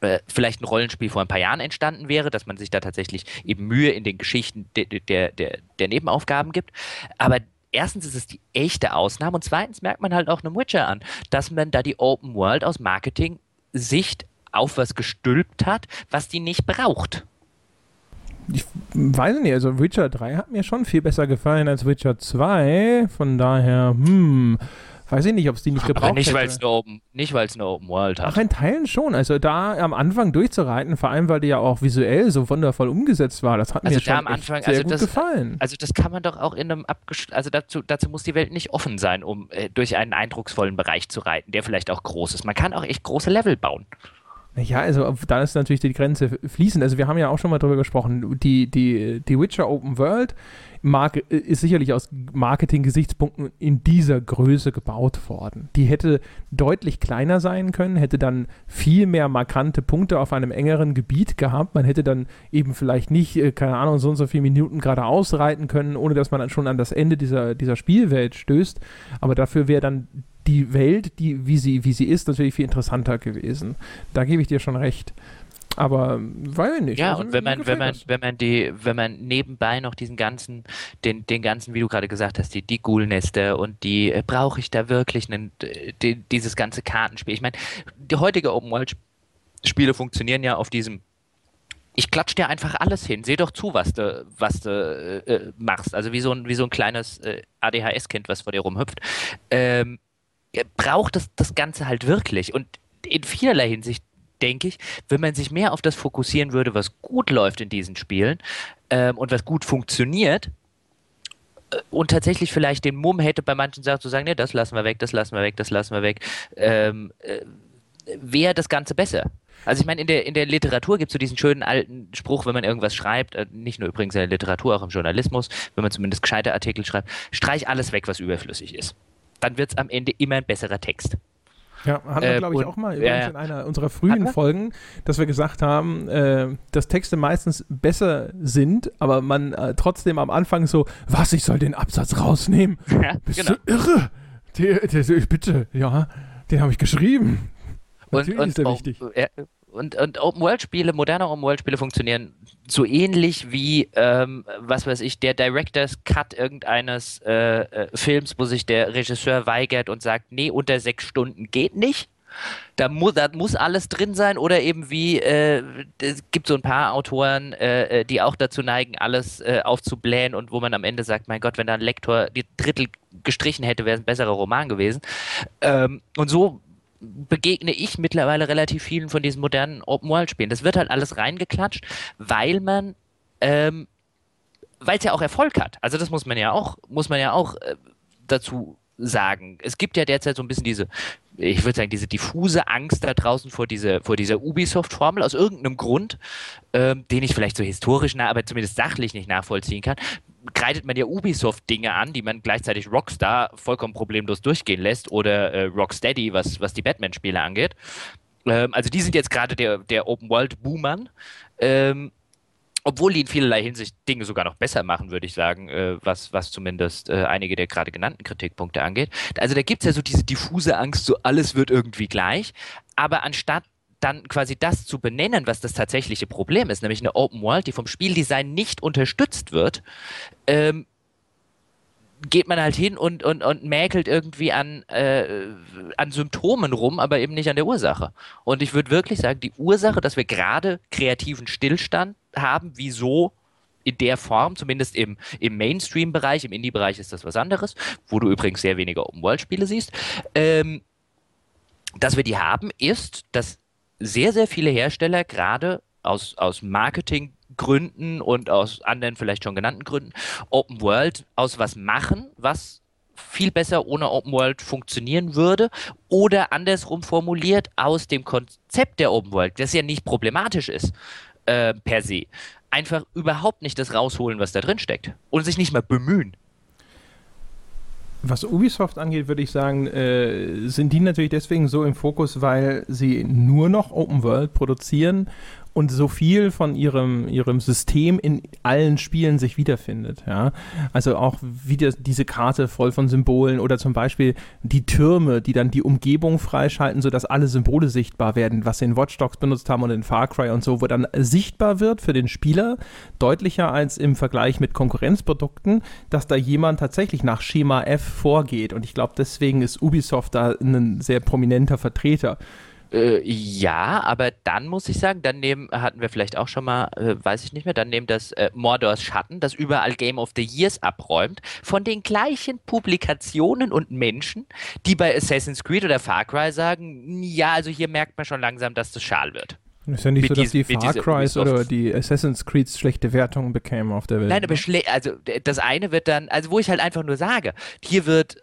äh, vielleicht ein Rollenspiel vor ein paar Jahren entstanden wäre, dass man sich da tatsächlich eben Mühe in den Geschichten de, de, der, der, der Nebenaufgaben gibt. Aber erstens ist es die echte Ausnahme und zweitens merkt man halt auch einem Witcher an, dass man da die Open World aus Marketing-Sicht auf was gestülpt hat, was die nicht braucht ich weiß nicht, also Witcher 3 hat mir schon viel besser gefallen als Witcher 2. Von daher, hm, weiß ich nicht, ob es die nicht gebraucht Aber nicht, weil es eine Open, nicht weil es eine Open World hat. Ach, in Teilen schon. Also da am Anfang durchzureiten, vor allem weil die ja auch visuell so wundervoll umgesetzt war, das hat also mir schon am Anfang, sehr also gut das, gefallen. Also das kann man doch auch in einem abgesch also dazu, dazu muss die Welt nicht offen sein, um äh, durch einen eindrucksvollen Bereich zu reiten, der vielleicht auch groß ist. Man kann auch echt große Level bauen. Ja, also da ist natürlich die Grenze fließend. Also wir haben ja auch schon mal drüber gesprochen. Die, die, die Witcher Open World ist sicherlich aus Marketing-Gesichtspunkten in dieser Größe gebaut worden. Die hätte deutlich kleiner sein können, hätte dann viel mehr markante Punkte auf einem engeren Gebiet gehabt. Man hätte dann eben vielleicht nicht, äh, keine Ahnung, so und so viele Minuten gerade ausreiten können, ohne dass man dann schon an das Ende dieser, dieser Spielwelt stößt. Aber dafür wäre dann die Welt, die, wie, sie, wie sie ist, natürlich viel interessanter gewesen. Da gebe ich dir schon recht. Aber weil nicht. Ja, also, und wenn man, wenn man, wenn man die, wenn man nebenbei noch diesen ganzen, den, den ganzen, wie du gerade gesagt hast, die, die Ghoul-Nester und die, äh, brauche ich da wirklich einen, die, dieses ganze Kartenspiel. Ich meine, die heutige Open World Spiele funktionieren ja auf diesem ich klatsch dir einfach alles hin. Seh doch zu, was du, was du äh, äh machst. Also wie so ein, wie so ein kleines äh, ADHS-Kind, was vor dir rumhüpft. Ähm, braucht das, das Ganze halt wirklich. Und in vielerlei Hinsicht denke ich, wenn man sich mehr auf das fokussieren würde, was gut läuft in diesen Spielen ähm, und was gut funktioniert, äh, und tatsächlich vielleicht den Mumm hätte bei manchen Sachen zu sagen, nee, das lassen wir weg, das lassen wir weg, das lassen wir weg, ähm, äh, wäre das Ganze besser. Also ich meine, in der, in der Literatur gibt es so diesen schönen alten Spruch, wenn man irgendwas schreibt, äh, nicht nur übrigens in der Literatur, auch im Journalismus, wenn man zumindest gescheite Artikel schreibt, streich alles weg, was überflüssig ist dann wird es am Ende immer ein besserer Text. Ja, hatten wir, äh, glaube ich, auch mal ja, in einer unserer frühen Folgen, dass wir gesagt haben, äh, dass Texte meistens besser sind, aber man äh, trotzdem am Anfang so, was, ich soll den Absatz rausnehmen? Ja, Bist genau. du irre? Der, der, der, bitte, ja, den habe ich geschrieben. Natürlich und, und ist der auch, wichtig. Und, und Open-World-Spiele, moderne Open-World-Spiele funktionieren so ähnlich wie, ähm, was weiß ich, der Director's Cut irgendeines äh, äh, Films, wo sich der Regisseur weigert und sagt, nee, unter sechs Stunden geht nicht. Da, mu da muss alles drin sein oder eben wie, äh, es gibt so ein paar Autoren, äh, äh, die auch dazu neigen, alles äh, aufzublähen und wo man am Ende sagt, mein Gott, wenn da ein Lektor die Drittel gestrichen hätte, wäre es ein besserer Roman gewesen. Ähm, und so begegne ich mittlerweile relativ vielen von diesen modernen Open-World-Spielen. Das wird halt alles reingeklatscht, weil man, ähm, weil es ja auch Erfolg hat. Also das muss man ja auch, muss man ja auch äh, dazu sagen. Es gibt ja derzeit so ein bisschen diese, ich würde sagen, diese diffuse Angst da draußen vor dieser, vor dieser Ubisoft-Formel aus irgendeinem Grund, ähm, den ich vielleicht so historisch, aber zumindest sachlich nicht nachvollziehen kann kreidet man ja Ubisoft Dinge an, die man gleichzeitig Rockstar vollkommen problemlos durchgehen lässt oder äh, Rocksteady, was, was die Batman-Spiele angeht. Ähm, also die sind jetzt gerade der, der Open-World-Boomern. Ähm, obwohl die in vielerlei Hinsicht Dinge sogar noch besser machen, würde ich sagen, äh, was, was zumindest äh, einige der gerade genannten Kritikpunkte angeht. Also da gibt es ja so diese diffuse Angst, so alles wird irgendwie gleich. Aber anstatt dann quasi das zu benennen, was das tatsächliche Problem ist, nämlich eine Open World, die vom Spieldesign nicht unterstützt wird, ähm, geht man halt hin und, und, und mäkelt irgendwie an, äh, an Symptomen rum, aber eben nicht an der Ursache. Und ich würde wirklich sagen, die Ursache, dass wir gerade kreativen Stillstand haben, wieso in der Form, zumindest im, im Mainstream-Bereich, im Indie-Bereich ist das was anderes, wo du übrigens sehr weniger Open-World-Spiele siehst, ähm, dass wir die haben, ist, dass sehr, sehr viele Hersteller gerade aus, aus Marketing Gründen und aus anderen vielleicht schon genannten Gründen Open World aus was machen, was viel besser ohne Open World funktionieren würde oder andersrum formuliert aus dem Konzept der Open World, das ja nicht problematisch ist äh, per se, einfach überhaupt nicht das rausholen, was da drin steckt und sich nicht mal bemühen. Was Ubisoft angeht, würde ich sagen, äh, sind die natürlich deswegen so im Fokus, weil sie nur noch Open World produzieren und so viel von ihrem, ihrem System in allen Spielen sich wiederfindet. Ja? Also auch wieder diese Karte voll von Symbolen oder zum Beispiel die Türme, die dann die Umgebung freischalten, sodass alle Symbole sichtbar werden, was sie in Watch Dogs benutzt haben und in Far Cry und so, wo dann sichtbar wird für den Spieler, deutlicher als im Vergleich mit Konkurrenzprodukten, dass da jemand tatsächlich nach Schema F vorgeht. Und ich glaube, deswegen ist Ubisoft da ein sehr prominenter Vertreter. Äh, ja, aber dann muss ich sagen, dann nehmen, hatten wir vielleicht auch schon mal, äh, weiß ich nicht mehr, dann nehmen das äh, Mordors Schatten, das überall Game of the Years abräumt, von den gleichen Publikationen und Menschen, die bei Assassin's Creed oder Far Cry sagen, ja, also hier merkt man schon langsam, dass das schal wird. Ist ja nicht mit so, dass die Far Crys oder die Assassin's Creeds schlechte Wertungen bekämen auf der Welt. Nein, aber ne? also das eine wird dann, also wo ich halt einfach nur sage, hier wird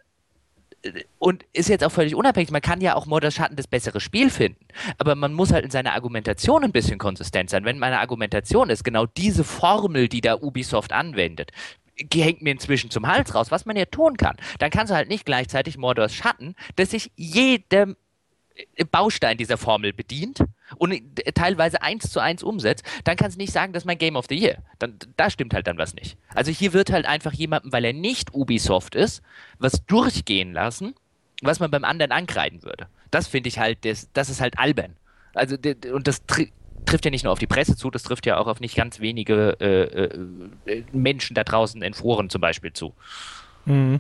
und ist jetzt auch völlig unabhängig. Man kann ja auch Mordor Schatten das bessere Spiel finden. Aber man muss halt in seiner Argumentation ein bisschen konsistent sein. Wenn meine Argumentation ist, genau diese Formel, die da Ubisoft anwendet, hängt mir inzwischen zum Hals raus, was man ja tun kann. Dann kannst du halt nicht gleichzeitig Mordors Schatten, das sich jedem Baustein dieser Formel bedient und teilweise eins zu eins umsetzt, dann kannst du nicht sagen, das ist mein Game of the Year. Dann, da stimmt halt dann was nicht. Also hier wird halt einfach jemandem, weil er nicht Ubisoft ist, was durchgehen lassen, was man beim anderen ankreiden würde. Das finde ich halt, das, das ist halt albern. Also, und das tri trifft ja nicht nur auf die Presse zu, das trifft ja auch auf nicht ganz wenige äh, äh, Menschen da draußen in Foren zum Beispiel zu. Mhm.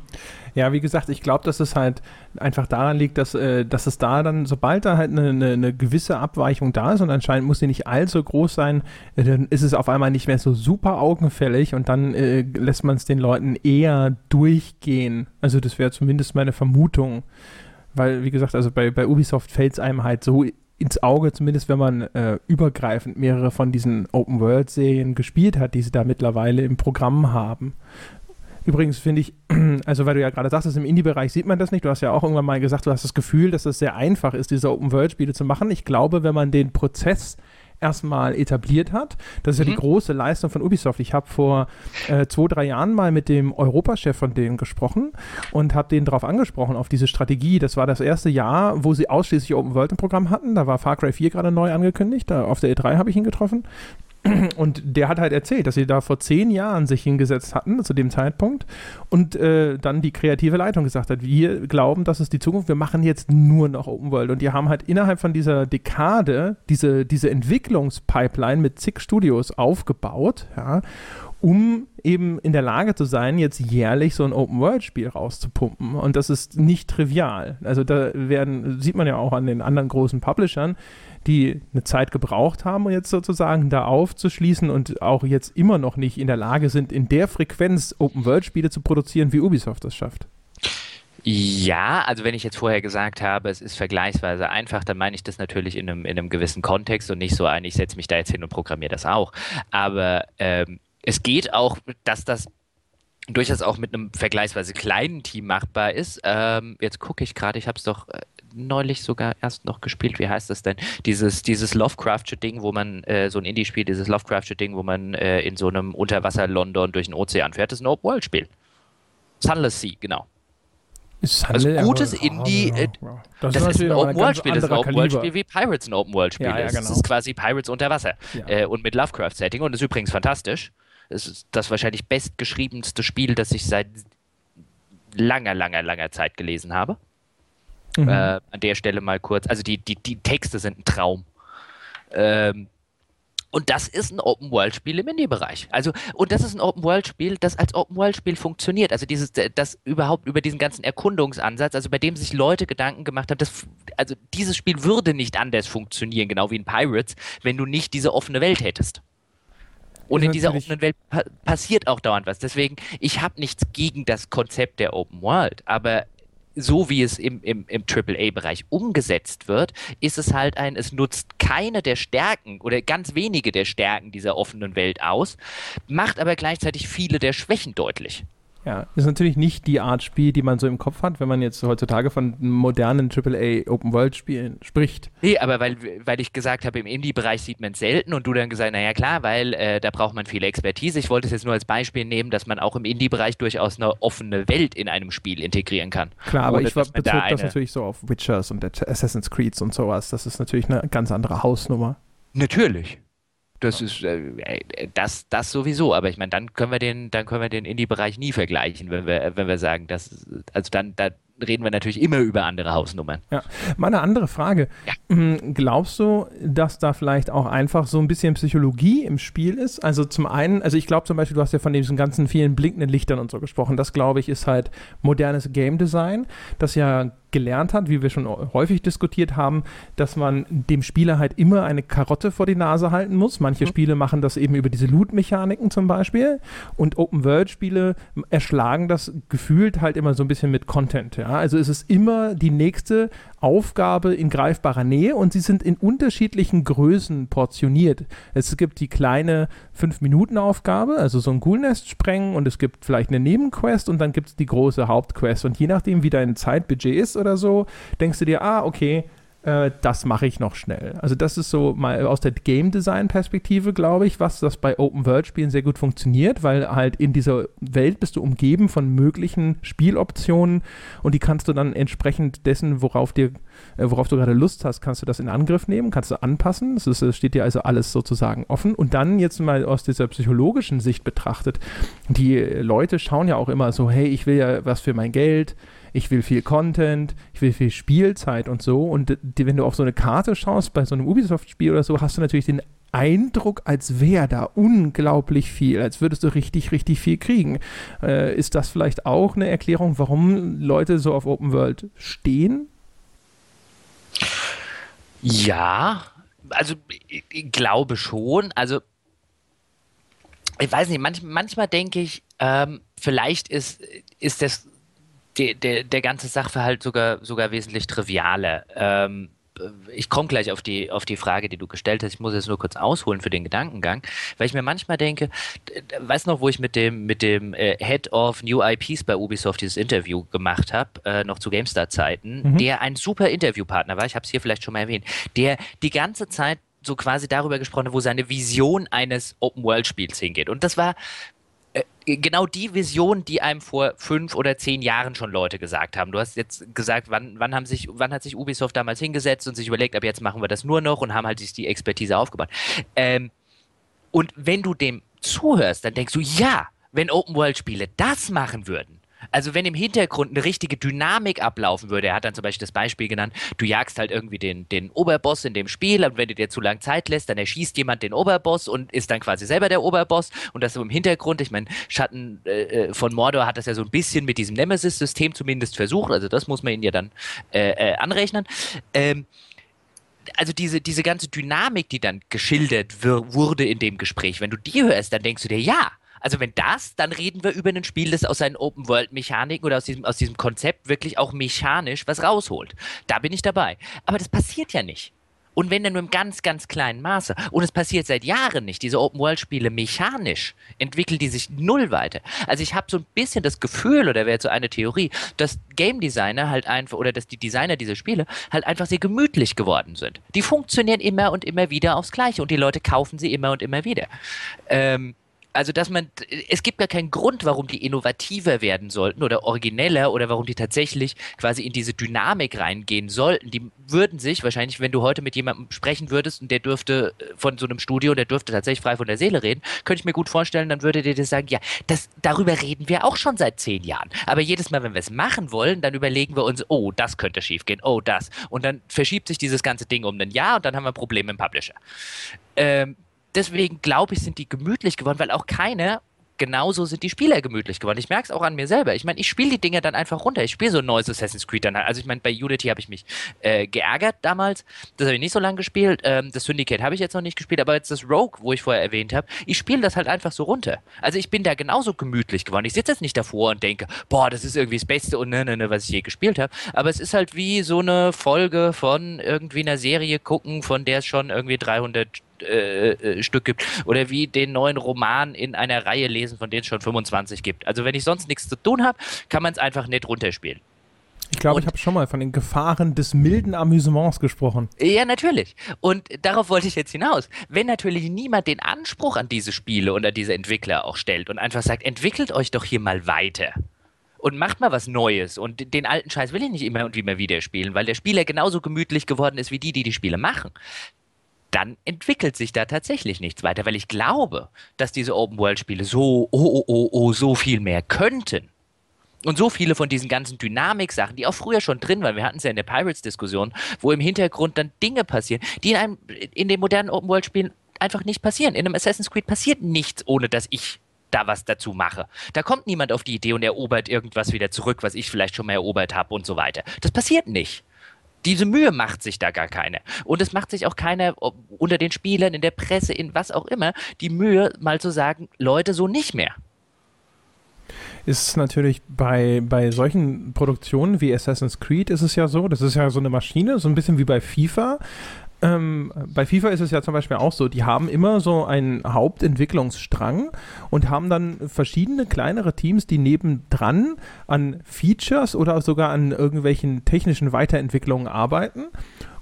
Ja, wie gesagt, ich glaube, dass es halt einfach daran liegt, dass, äh, dass es da dann, sobald da halt eine, eine, eine, gewisse Abweichung da ist und anscheinend muss sie nicht allzu groß sein, äh, dann ist es auf einmal nicht mehr so super augenfällig und dann äh, lässt man es den Leuten eher durchgehen. Also das wäre zumindest meine Vermutung. Weil, wie gesagt, also bei, bei Ubisoft fällt es einem halt so ins Auge, zumindest wenn man äh, übergreifend mehrere von diesen Open-World-Serien gespielt hat, die sie da mittlerweile im Programm haben. Übrigens finde ich, also weil du ja gerade sagst, im Indie-Bereich sieht man das nicht. Du hast ja auch irgendwann mal gesagt, du hast das Gefühl, dass es sehr einfach ist, diese Open-World-Spiele zu machen. Ich glaube, wenn man den Prozess erstmal etabliert hat. Das ist mhm. ja die mhm. große Leistung von Ubisoft. Ich habe vor äh, zwei, drei Jahren mal mit dem Europachef von denen gesprochen und habe den darauf angesprochen, auf diese Strategie. Das war das erste Jahr, wo sie ausschließlich Open World im Programm hatten. Da war Far Cry 4 gerade neu angekündigt. Da, auf der E3 habe ich ihn getroffen. Und der hat halt erzählt, dass sie da vor zehn Jahren sich hingesetzt hatten, zu dem Zeitpunkt, und äh, dann die kreative Leitung gesagt hat, wir glauben, das ist die Zukunft, wir machen jetzt nur noch Open World. Und die haben halt innerhalb von dieser Dekade diese, diese Entwicklungspipeline mit zig Studios aufgebaut, ja, um eben in der Lage zu sein, jetzt jährlich so ein Open-World-Spiel rauszupumpen. Und das ist nicht trivial. Also da werden, sieht man ja auch an den anderen großen Publishern, die eine Zeit gebraucht haben, jetzt sozusagen da aufzuschließen und auch jetzt immer noch nicht in der Lage sind, in der Frequenz Open-World-Spiele zu produzieren, wie Ubisoft das schafft. Ja, also wenn ich jetzt vorher gesagt habe, es ist vergleichsweise einfach, dann meine ich das natürlich in einem, in einem gewissen Kontext und nicht so ein, ich setze mich da jetzt hin und programmiere das auch. Aber ähm, es geht auch, dass das durchaus auch mit einem vergleichsweise kleinen Team machbar ist. Ähm, jetzt gucke ich gerade, ich habe es doch äh, neulich sogar erst noch gespielt. Wie heißt das denn? Dieses, dieses Lovecraftsche Ding, wo man, äh, so ein Indie-Spiel, dieses Lovecraftsche Ding, wo man äh, in so einem Unterwasser-London durch den Ozean fährt. Das ist ein Open-World-Spiel. Sunless Sea, genau. also gutes aber, Indie. Oh, ja. Das, das ist, ist ein Open-World-Spiel. Das ist ein Open-World-Spiel wie Pirates ein Open-World-Spiel ja, ja, genau. Das ist quasi Pirates unter Wasser. Äh, und mit Lovecraft-Setting. Und ist übrigens fantastisch. Es ist das wahrscheinlich bestgeschriebenste Spiel, das ich seit langer, langer, langer Zeit gelesen habe. Mhm. Äh, an der Stelle mal kurz. Also die, die, die Texte sind ein Traum. Ähm, Und das ist ein Open-World-Spiel im Indie-Bereich. Also, und das ist ein Open-World-Spiel, das als Open-World-Spiel funktioniert. Also dieses, das überhaupt über diesen ganzen Erkundungsansatz, also bei dem sich Leute Gedanken gemacht haben, dass, also dieses Spiel würde nicht anders funktionieren, genau wie in Pirates, wenn du nicht diese offene Welt hättest. Und in dieser offenen Welt pa passiert auch dauernd was. Deswegen, ich habe nichts gegen das Konzept der Open World, aber so wie es im, im, im AAA-Bereich umgesetzt wird, ist es halt ein, es nutzt keine der Stärken oder ganz wenige der Stärken dieser offenen Welt aus, macht aber gleichzeitig viele der Schwächen deutlich. Ja, ist natürlich nicht die Art Spiel, die man so im Kopf hat, wenn man jetzt heutzutage von modernen AAA Open World Spielen spricht. Nee, aber weil, weil ich gesagt habe, im Indie-Bereich sieht man es selten und du dann gesagt, naja klar, weil äh, da braucht man viel Expertise. Ich wollte es jetzt nur als Beispiel nehmen, dass man auch im Indie-Bereich durchaus eine offene Welt in einem Spiel integrieren kann. Klar, aber Ohne, ich war, bezog da das natürlich so auf Witchers und Assassin's Creed und sowas. Das ist natürlich eine ganz andere Hausnummer. Natürlich. Das ist äh, äh, das, das sowieso, aber ich meine, dann können wir den, dann können wir den Indie-Bereich nie vergleichen, wenn wir, wenn wir sagen, dass, also dann, da reden wir natürlich immer über andere Hausnummern. Ja. Mal eine andere Frage. Ja. Hm, glaubst du, dass da vielleicht auch einfach so ein bisschen Psychologie im Spiel ist? Also zum einen, also ich glaube zum Beispiel, du hast ja von diesen ganzen vielen blinkenden Lichtern und so gesprochen. Das glaube ich ist halt modernes Game Design, das ja gelernt hat, wie wir schon häufig diskutiert haben, dass man dem Spieler halt immer eine Karotte vor die Nase halten muss. Manche mhm. Spiele machen das eben über diese Loot-Mechaniken zum Beispiel und Open-World-Spiele erschlagen das gefühlt halt immer so ein bisschen mit Content. Ja? Also es ist immer die nächste Aufgabe in greifbarer Nähe und sie sind in unterschiedlichen Größen portioniert. Es gibt die kleine 5-Minuten-Aufgabe, also so ein Ghoul-Nest sprengen und es gibt vielleicht eine Nebenquest und dann gibt es die große Hauptquest und je nachdem, wie dein Zeitbudget ist oder so, denkst du dir, ah, okay, äh, das mache ich noch schnell. Also das ist so mal aus der Game Design Perspektive, glaube ich, was das bei Open World Spielen sehr gut funktioniert, weil halt in dieser Welt bist du umgeben von möglichen Spieloptionen und die kannst du dann entsprechend dessen, worauf dir äh, worauf du gerade Lust hast, kannst du das in Angriff nehmen, kannst du anpassen. Es steht dir also alles sozusagen offen. Und dann jetzt mal aus dieser psychologischen Sicht betrachtet, die Leute schauen ja auch immer so, hey, ich will ja was für mein Geld, ich will viel Content, ich will viel Spielzeit und so. Und die, wenn du auf so eine Karte schaust, bei so einem Ubisoft-Spiel oder so, hast du natürlich den Eindruck, als wäre da unglaublich viel, als würdest du richtig, richtig viel kriegen. Äh, ist das vielleicht auch eine Erklärung, warum Leute so auf Open World stehen? Ja, also ich glaube schon. Also ich weiß nicht, manch, manchmal denke ich, ähm, vielleicht ist, ist das der, der, der ganze Sachverhalt sogar, sogar wesentlich trivialer. Ähm, ich komme gleich auf die, auf die Frage, die du gestellt hast. Ich muss jetzt nur kurz ausholen für den Gedankengang, weil ich mir manchmal denke, weißt du noch, wo ich mit dem, mit dem äh, Head of New IPs bei Ubisoft dieses Interview gemacht habe, äh, noch zu GameStar-Zeiten, mhm. der ein super Interviewpartner war, ich habe es hier vielleicht schon mal erwähnt, der die ganze Zeit so quasi darüber gesprochen hat, wo seine Vision eines Open-World-Spiels hingeht. Und das war genau die Vision, die einem vor fünf oder zehn Jahren schon Leute gesagt haben. Du hast jetzt gesagt, wann, wann, haben sich, wann hat sich Ubisoft damals hingesetzt und sich überlegt, ab jetzt machen wir das nur noch und haben halt sich die Expertise aufgebaut. Ähm, und wenn du dem zuhörst, dann denkst du, ja, wenn Open-World-Spiele das machen würden, also wenn im Hintergrund eine richtige Dynamik ablaufen würde, er hat dann zum Beispiel das Beispiel genannt, du jagst halt irgendwie den, den Oberboss in dem Spiel und wenn du dir zu lang Zeit lässt, dann erschießt jemand den Oberboss und ist dann quasi selber der Oberboss und das so im Hintergrund, ich meine, Schatten äh, äh, von Mordor hat das ja so ein bisschen mit diesem Nemesis-System zumindest versucht, also das muss man ihnen ja dann äh, äh, anrechnen. Ähm, also diese, diese ganze Dynamik, die dann geschildert wurde in dem Gespräch, wenn du die hörst, dann denkst du dir, ja, also wenn das, dann reden wir über ein Spiel, das aus seinen Open-World-Mechaniken oder aus diesem, aus diesem Konzept wirklich auch mechanisch was rausholt. Da bin ich dabei. Aber das passiert ja nicht. Und wenn dann nur im ganz, ganz kleinen Maße. Und es passiert seit Jahren nicht. Diese Open-World-Spiele mechanisch entwickeln die sich null weiter. Also ich habe so ein bisschen das Gefühl, oder wäre so eine Theorie, dass Game Designer halt einfach, oder dass die Designer dieser Spiele halt einfach sehr gemütlich geworden sind. Die funktionieren immer und immer wieder aufs Gleiche und die Leute kaufen sie immer und immer wieder. Ähm, also dass man, es gibt gar keinen Grund, warum die innovativer werden sollten oder origineller oder warum die tatsächlich quasi in diese Dynamik reingehen sollten. Die würden sich wahrscheinlich, wenn du heute mit jemandem sprechen würdest und der dürfte äh, von so einem Studio, der dürfte tatsächlich frei von der Seele reden, könnte ich mir gut vorstellen, dann würde dir sagen, ja, das, darüber reden wir auch schon seit zehn Jahren. Aber jedes Mal, wenn wir es machen wollen, dann überlegen wir uns, oh, das könnte schiefgehen, oh, das. Und dann verschiebt sich dieses ganze Ding um ein Jahr und dann haben wir ein Problem im Publisher. Ähm, deswegen glaube ich, sind die gemütlich geworden, weil auch keine genauso sind die Spieler gemütlich geworden. Ich merke es auch an mir selber. Ich meine, ich spiele die Dinge dann einfach runter. Ich spiele so ein neues Assassin's Creed dann. Also ich meine, bei Unity habe ich mich äh, geärgert damals. Das habe ich nicht so lange gespielt. Ähm, das Syndicate habe ich jetzt noch nicht gespielt, aber jetzt das Rogue, wo ich vorher erwähnt habe, ich spiele das halt einfach so runter. Also ich bin da genauso gemütlich geworden. Ich sitze jetzt nicht davor und denke, boah, das ist irgendwie das Beste und ne, ne, ne, was ich je gespielt habe. Aber es ist halt wie so eine Folge von irgendwie einer Serie gucken, von der es schon irgendwie 300 äh, äh, Stück gibt. Oder wie den neuen Roman in einer Reihe lesen, von denen es schon 25 gibt. Also wenn ich sonst nichts zu tun habe, kann man es einfach nicht runterspielen. Ich glaube, ich habe schon mal von den Gefahren des milden Amüsements gesprochen. Ja, natürlich. Und darauf wollte ich jetzt hinaus. Wenn natürlich niemand den Anspruch an diese Spiele und an diese Entwickler auch stellt und einfach sagt, entwickelt euch doch hier mal weiter und macht mal was Neues. Und den alten Scheiß will ich nicht immer und immer wieder spielen, weil der Spieler genauso gemütlich geworden ist wie die, die die Spiele machen dann entwickelt sich da tatsächlich nichts weiter, weil ich glaube, dass diese Open-World-Spiele so, oh, oh, oh, oh, so viel mehr könnten. Und so viele von diesen ganzen Dynamik-Sachen, die auch früher schon drin waren, wir hatten es ja in der Pirates-Diskussion, wo im Hintergrund dann Dinge passieren, die in, einem, in den modernen Open-World-Spielen einfach nicht passieren. In einem Assassin's Creed passiert nichts, ohne dass ich da was dazu mache. Da kommt niemand auf die Idee und erobert irgendwas wieder zurück, was ich vielleicht schon mal erobert habe und so weiter. Das passiert nicht. Diese Mühe macht sich da gar keine. Und es macht sich auch keiner unter den Spielern, in der Presse, in was auch immer, die Mühe, mal zu sagen, Leute, so nicht mehr ist natürlich bei, bei solchen Produktionen wie Assassin's Creed ist es ja so, das ist ja so eine Maschine, so ein bisschen wie bei FIFA. Ähm, bei FIFA ist es ja zum Beispiel auch so, die haben immer so einen Hauptentwicklungsstrang und haben dann verschiedene kleinere Teams, die nebendran an Features oder sogar an irgendwelchen technischen Weiterentwicklungen arbeiten.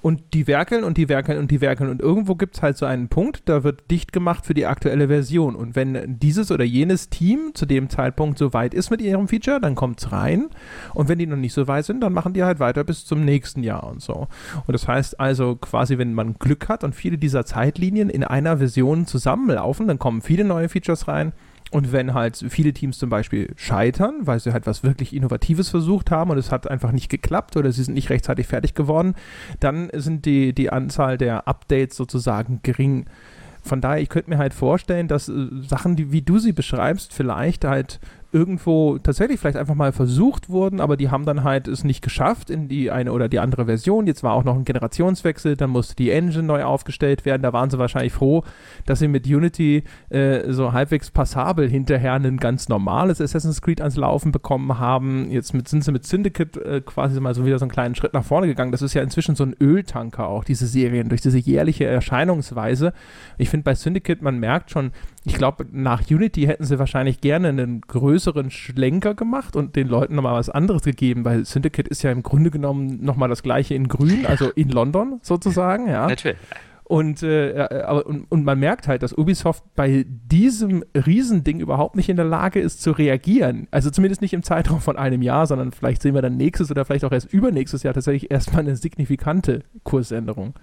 Und die werkeln und die werkeln und die werkeln. Und irgendwo gibt es halt so einen Punkt, da wird dicht gemacht für die aktuelle Version. Und wenn dieses oder jenes Team zu dem Zeitpunkt so weit ist mit ihrem Feature, dann kommt es rein. Und wenn die noch nicht so weit sind, dann machen die halt weiter bis zum nächsten Jahr und so. Und das heißt also quasi, wenn man Glück hat und viele dieser Zeitlinien in einer Version zusammenlaufen, dann kommen viele neue Features rein und wenn halt viele Teams zum Beispiel scheitern, weil sie halt was wirklich Innovatives versucht haben und es hat einfach nicht geklappt oder sie sind nicht rechtzeitig fertig geworden, dann sind die, die Anzahl der Updates sozusagen gering. Von daher, ich könnte mir halt vorstellen, dass äh, Sachen, die, wie du sie beschreibst, vielleicht halt irgendwo tatsächlich vielleicht einfach mal versucht wurden, aber die haben dann halt es nicht geschafft in die eine oder die andere Version. Jetzt war auch noch ein Generationswechsel, dann musste die Engine neu aufgestellt werden. Da waren sie wahrscheinlich froh, dass sie mit Unity äh, so halbwegs passabel hinterher ein ganz normales Assassin's Creed ans Laufen bekommen haben. Jetzt mit, sind sie mit Syndicate äh, quasi mal so wieder so einen kleinen Schritt nach vorne gegangen. Das ist ja inzwischen so ein Öltanker auch, diese Serien, durch diese jährliche Erscheinungsweise. Ich finde bei Syndicate, man merkt schon, ich glaube, nach Unity hätten sie wahrscheinlich gerne einen größeren Schlenker gemacht und den Leuten nochmal was anderes gegeben, weil Syndicate ist ja im Grunde genommen nochmal das gleiche in Grün, also in London sozusagen, ja. Natürlich. Und, äh, und, und, man merkt halt, dass Ubisoft bei diesem Riesending überhaupt nicht in der Lage ist zu reagieren. Also zumindest nicht im Zeitraum von einem Jahr, sondern vielleicht sehen wir dann nächstes oder vielleicht auch erst übernächstes Jahr tatsächlich erstmal eine signifikante Kursänderung.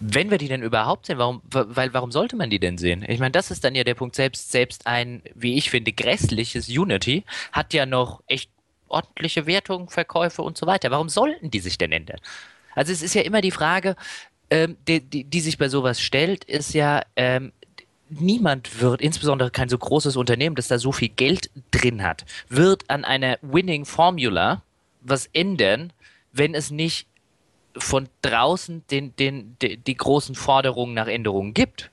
Wenn wir die denn überhaupt sehen, warum, weil, warum sollte man die denn sehen? Ich meine, das ist dann ja der Punkt, selbst, selbst ein, wie ich finde, grässliches Unity hat ja noch echt ordentliche Wertungen, Verkäufe und so weiter. Warum sollten die sich denn ändern? Also es ist ja immer die Frage, ähm, die, die, die, sich bei sowas stellt, ist ja, ähm, niemand wird, insbesondere kein so großes Unternehmen, das da so viel Geld drin hat, wird an einer Winning Formula was ändern, wenn es nicht von draußen den, den, die, die großen Forderungen nach Änderungen gibt.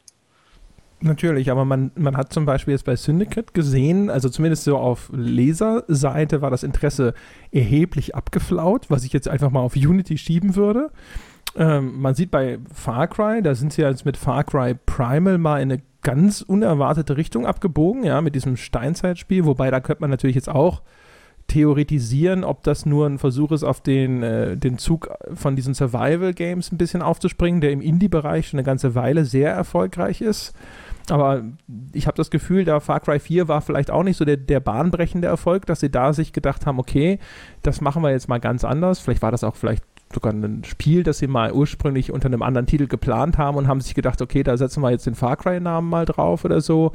Natürlich, aber man, man hat zum Beispiel jetzt bei Syndicate gesehen, also zumindest so auf Leserseite war das Interesse erheblich abgeflaut, was ich jetzt einfach mal auf Unity schieben würde. Ähm, man sieht bei Far Cry, da sind sie jetzt mit Far Cry Primal mal in eine ganz unerwartete Richtung abgebogen, ja, mit diesem Steinzeitspiel, wobei da könnte man natürlich jetzt auch theoretisieren, ob das nur ein Versuch ist, auf den, äh, den Zug von diesen Survival-Games ein bisschen aufzuspringen, der im Indie-Bereich schon eine ganze Weile sehr erfolgreich ist. Aber ich habe das Gefühl, da Far Cry 4 war vielleicht auch nicht so der, der bahnbrechende Erfolg, dass sie da sich gedacht haben, okay, das machen wir jetzt mal ganz anders. Vielleicht war das auch vielleicht sogar ein Spiel, das sie mal ursprünglich unter einem anderen Titel geplant haben und haben sich gedacht, okay, da setzen wir jetzt den Far Cry-Namen mal drauf oder so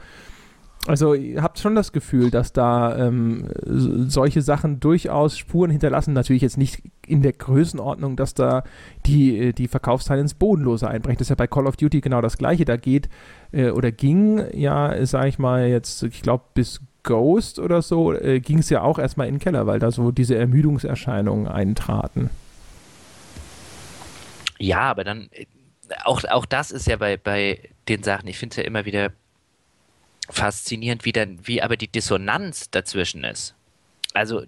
Also ihr habt schon das Gefühl, dass da ähm, solche Sachen durchaus Spuren hinterlassen. Natürlich jetzt nicht in der Größenordnung, dass da die, äh, die Verkaufszahlen ins Bodenlose einbrechen. Das ist ja bei Call of Duty genau das gleiche. Da geht äh, oder ging ja, sag ich mal, jetzt, ich glaube, bis Ghost oder so, äh, ging es ja auch erstmal in den Keller, weil da so diese Ermüdungserscheinungen eintraten. Ja, aber dann, äh, auch, auch das ist ja bei, bei den Sachen, ich finde es ja immer wieder faszinierend, wie, dann, wie aber die Dissonanz dazwischen ist. Also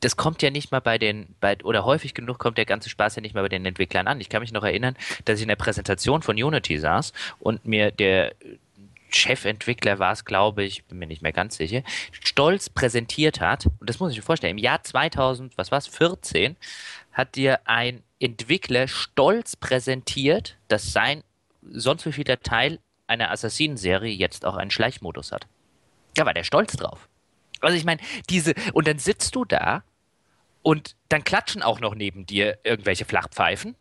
das kommt ja nicht mal bei den, bei, oder häufig genug kommt der ganze Spaß ja nicht mal bei den Entwicklern an. Ich kann mich noch erinnern, dass ich in der Präsentation von Unity saß und mir der Chefentwickler war es, glaube ich, bin mir nicht mehr ganz sicher, stolz präsentiert hat, und das muss ich mir vorstellen, im Jahr 2000, was war es, 14, hat dir ein Entwickler stolz präsentiert, dass sein sonst wie vieler Teil einer Assassinenserie jetzt auch einen Schleichmodus hat. Da war der stolz drauf. Also ich meine, diese, und dann sitzt du da und dann klatschen auch noch neben dir irgendwelche Flachpfeifen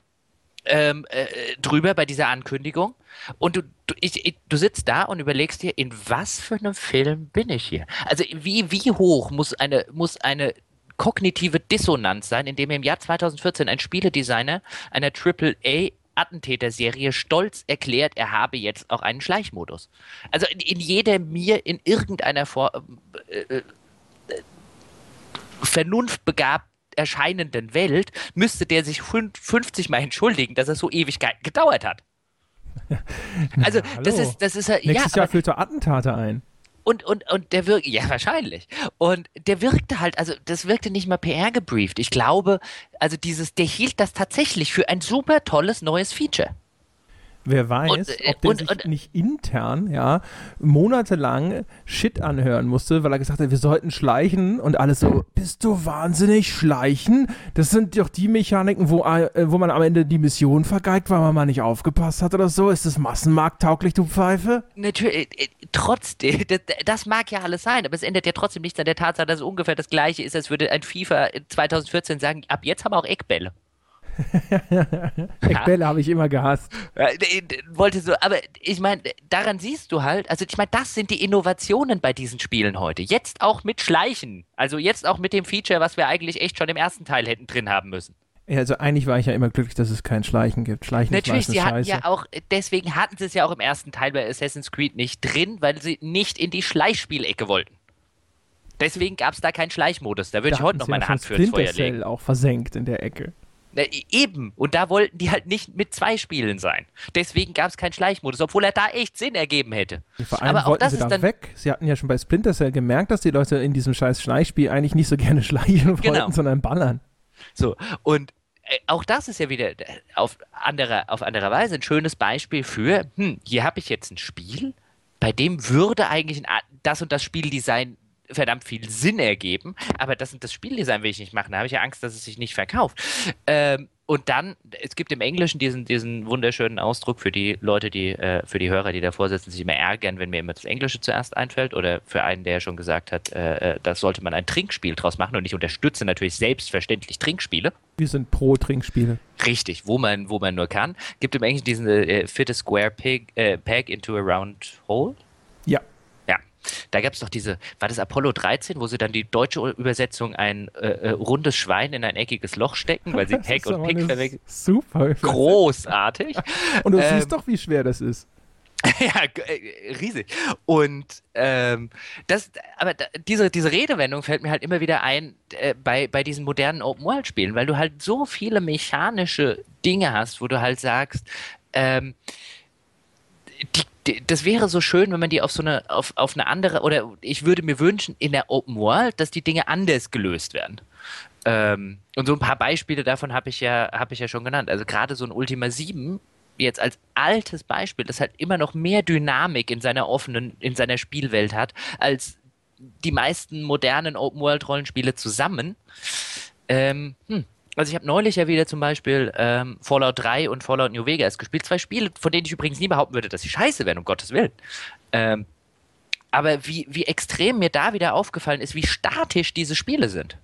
ähm, äh, drüber bei dieser Ankündigung. Und du, du, ich, ich, du sitzt da und überlegst dir, in was für einem Film bin ich hier? Also wie, wie hoch muss eine, muss eine kognitive Dissonanz sein, indem im Jahr 2014 ein Spieledesigner einer AAA Attentäter-Serie stolz erklärt, er habe jetzt auch einen Schleichmodus. Also in, in jeder mir in irgendeiner Form äh, äh, vernunftbegabt erscheinenden Welt müsste der sich 50 Mal entschuldigen, dass er so Ewigkeiten gedauert hat. Also, Na, das ist, das ist Nächstes ja, Jahr führt er Attentate ein. Und, und, und der wirkte, ja, wahrscheinlich. Und der wirkte halt, also das wirkte nicht mal PR gebrieft. Ich glaube, also dieses, der hielt das tatsächlich für ein super tolles neues Feature. Wer weiß, und, äh, ob der und, sich und, nicht intern, ja, monatelang Shit anhören musste, weil er gesagt hat, wir sollten schleichen und alles so, bist du wahnsinnig, schleichen? Das sind doch die Mechaniken, wo, äh, wo man am Ende die Mission vergeigt, weil man mal nicht aufgepasst hat oder so. Ist das massenmarkttauglich, du Pfeife? Natürlich, äh, trotzdem, das mag ja alles sein, aber es ändert ja trotzdem nichts an der Tatsache, dass es ungefähr das gleiche ist, als würde ein FIFA 2014 sagen, ab jetzt haben wir auch Eckbälle. Eckbälle habe ich immer gehasst. Wollte so, aber ich meine, daran siehst du halt, also ich meine, das sind die Innovationen bei diesen Spielen heute. Jetzt auch mit Schleichen. Also jetzt auch mit dem Feature, was wir eigentlich echt schon im ersten Teil hätten drin haben müssen. Ja, also eigentlich war ich ja immer glücklich, dass es kein Schleichen gibt. Schleichen Natürlich, ist sie hatten ja auch, deswegen hatten sie es ja auch im ersten Teil bei Assassin's Creed nicht drin, weil sie nicht in die Schleichspielecke wollten. Deswegen gab es da keinen Schleichmodus. Da würde ich heute noch meine Hand für ins Feuer legen. auch versenkt in der Ecke. E, eben. Und da wollten die halt nicht mit zwei Spielen sein. Deswegen gab es keinen Schleichmodus, obwohl er da echt Sinn ergeben hätte. vor allem Aber auch das sie ist dann weg. Sie hatten ja schon bei Splinter Cell gemerkt, dass die Leute in diesem scheiß Schleichspiel eigentlich nicht so gerne schleichen genau. wollten, sondern ballern. So, und äh, auch das ist ja wieder äh, auf anderer, auf anderer Weise ein schönes Beispiel für, hm, hier habe ich jetzt ein Spiel, bei dem würde eigentlich das und das Spieldesign verdammt viel Sinn ergeben, aber das, das Spieldesign will ich nicht machen, da habe ich ja Angst, dass es sich nicht verkauft. Ähm, und dann, es gibt im Englischen diesen, diesen wunderschönen Ausdruck für die Leute, die, äh, für die Hörer, die davor sitzen, sich immer ärgern, wenn mir immer das Englische zuerst einfällt, oder für einen, der schon gesagt hat, äh, äh das sollte man ein Trinkspiel draus machen und ich unterstütze natürlich selbstverständlich Trinkspiele. Wir sind pro Trinkspiele. Richtig, wo man, wo man nur kann. Gibt im Englischen diesen äh, Fit a Square Pig, äh, Peg into a Round Hole. Ja. Da gab es doch diese, war das Apollo 13, wo sie dann die deutsche Übersetzung ein äh, äh, rundes Schwein in ein eckiges Loch stecken, weil sie Pack und Pick verwechseln. Super. Großartig. und du ähm, siehst doch, wie schwer das ist. ja, äh, riesig. Und ähm, das, aber diese, diese Redewendung fällt mir halt immer wieder ein äh, bei, bei diesen modernen Open-World-Spielen, weil du halt so viele mechanische Dinge hast, wo du halt sagst, ähm, die das wäre so schön, wenn man die auf so eine, auf, auf eine andere, oder ich würde mir wünschen, in der Open World, dass die Dinge anders gelöst werden. Ähm, und so ein paar Beispiele davon habe ich ja, habe ich ja schon genannt. Also gerade so ein Ultima 7, jetzt als altes Beispiel, das halt immer noch mehr Dynamik in seiner offenen, in seiner Spielwelt hat, als die meisten modernen Open World Rollenspiele zusammen. Ähm, hm, also ich habe neulich ja wieder zum Beispiel ähm, Fallout 3 und Fallout New Vegas gespielt. Zwei Spiele, von denen ich übrigens nie behaupten würde, dass sie scheiße wären, um Gottes Willen. Ähm, aber wie, wie extrem mir da wieder aufgefallen ist, wie statisch diese Spiele sind.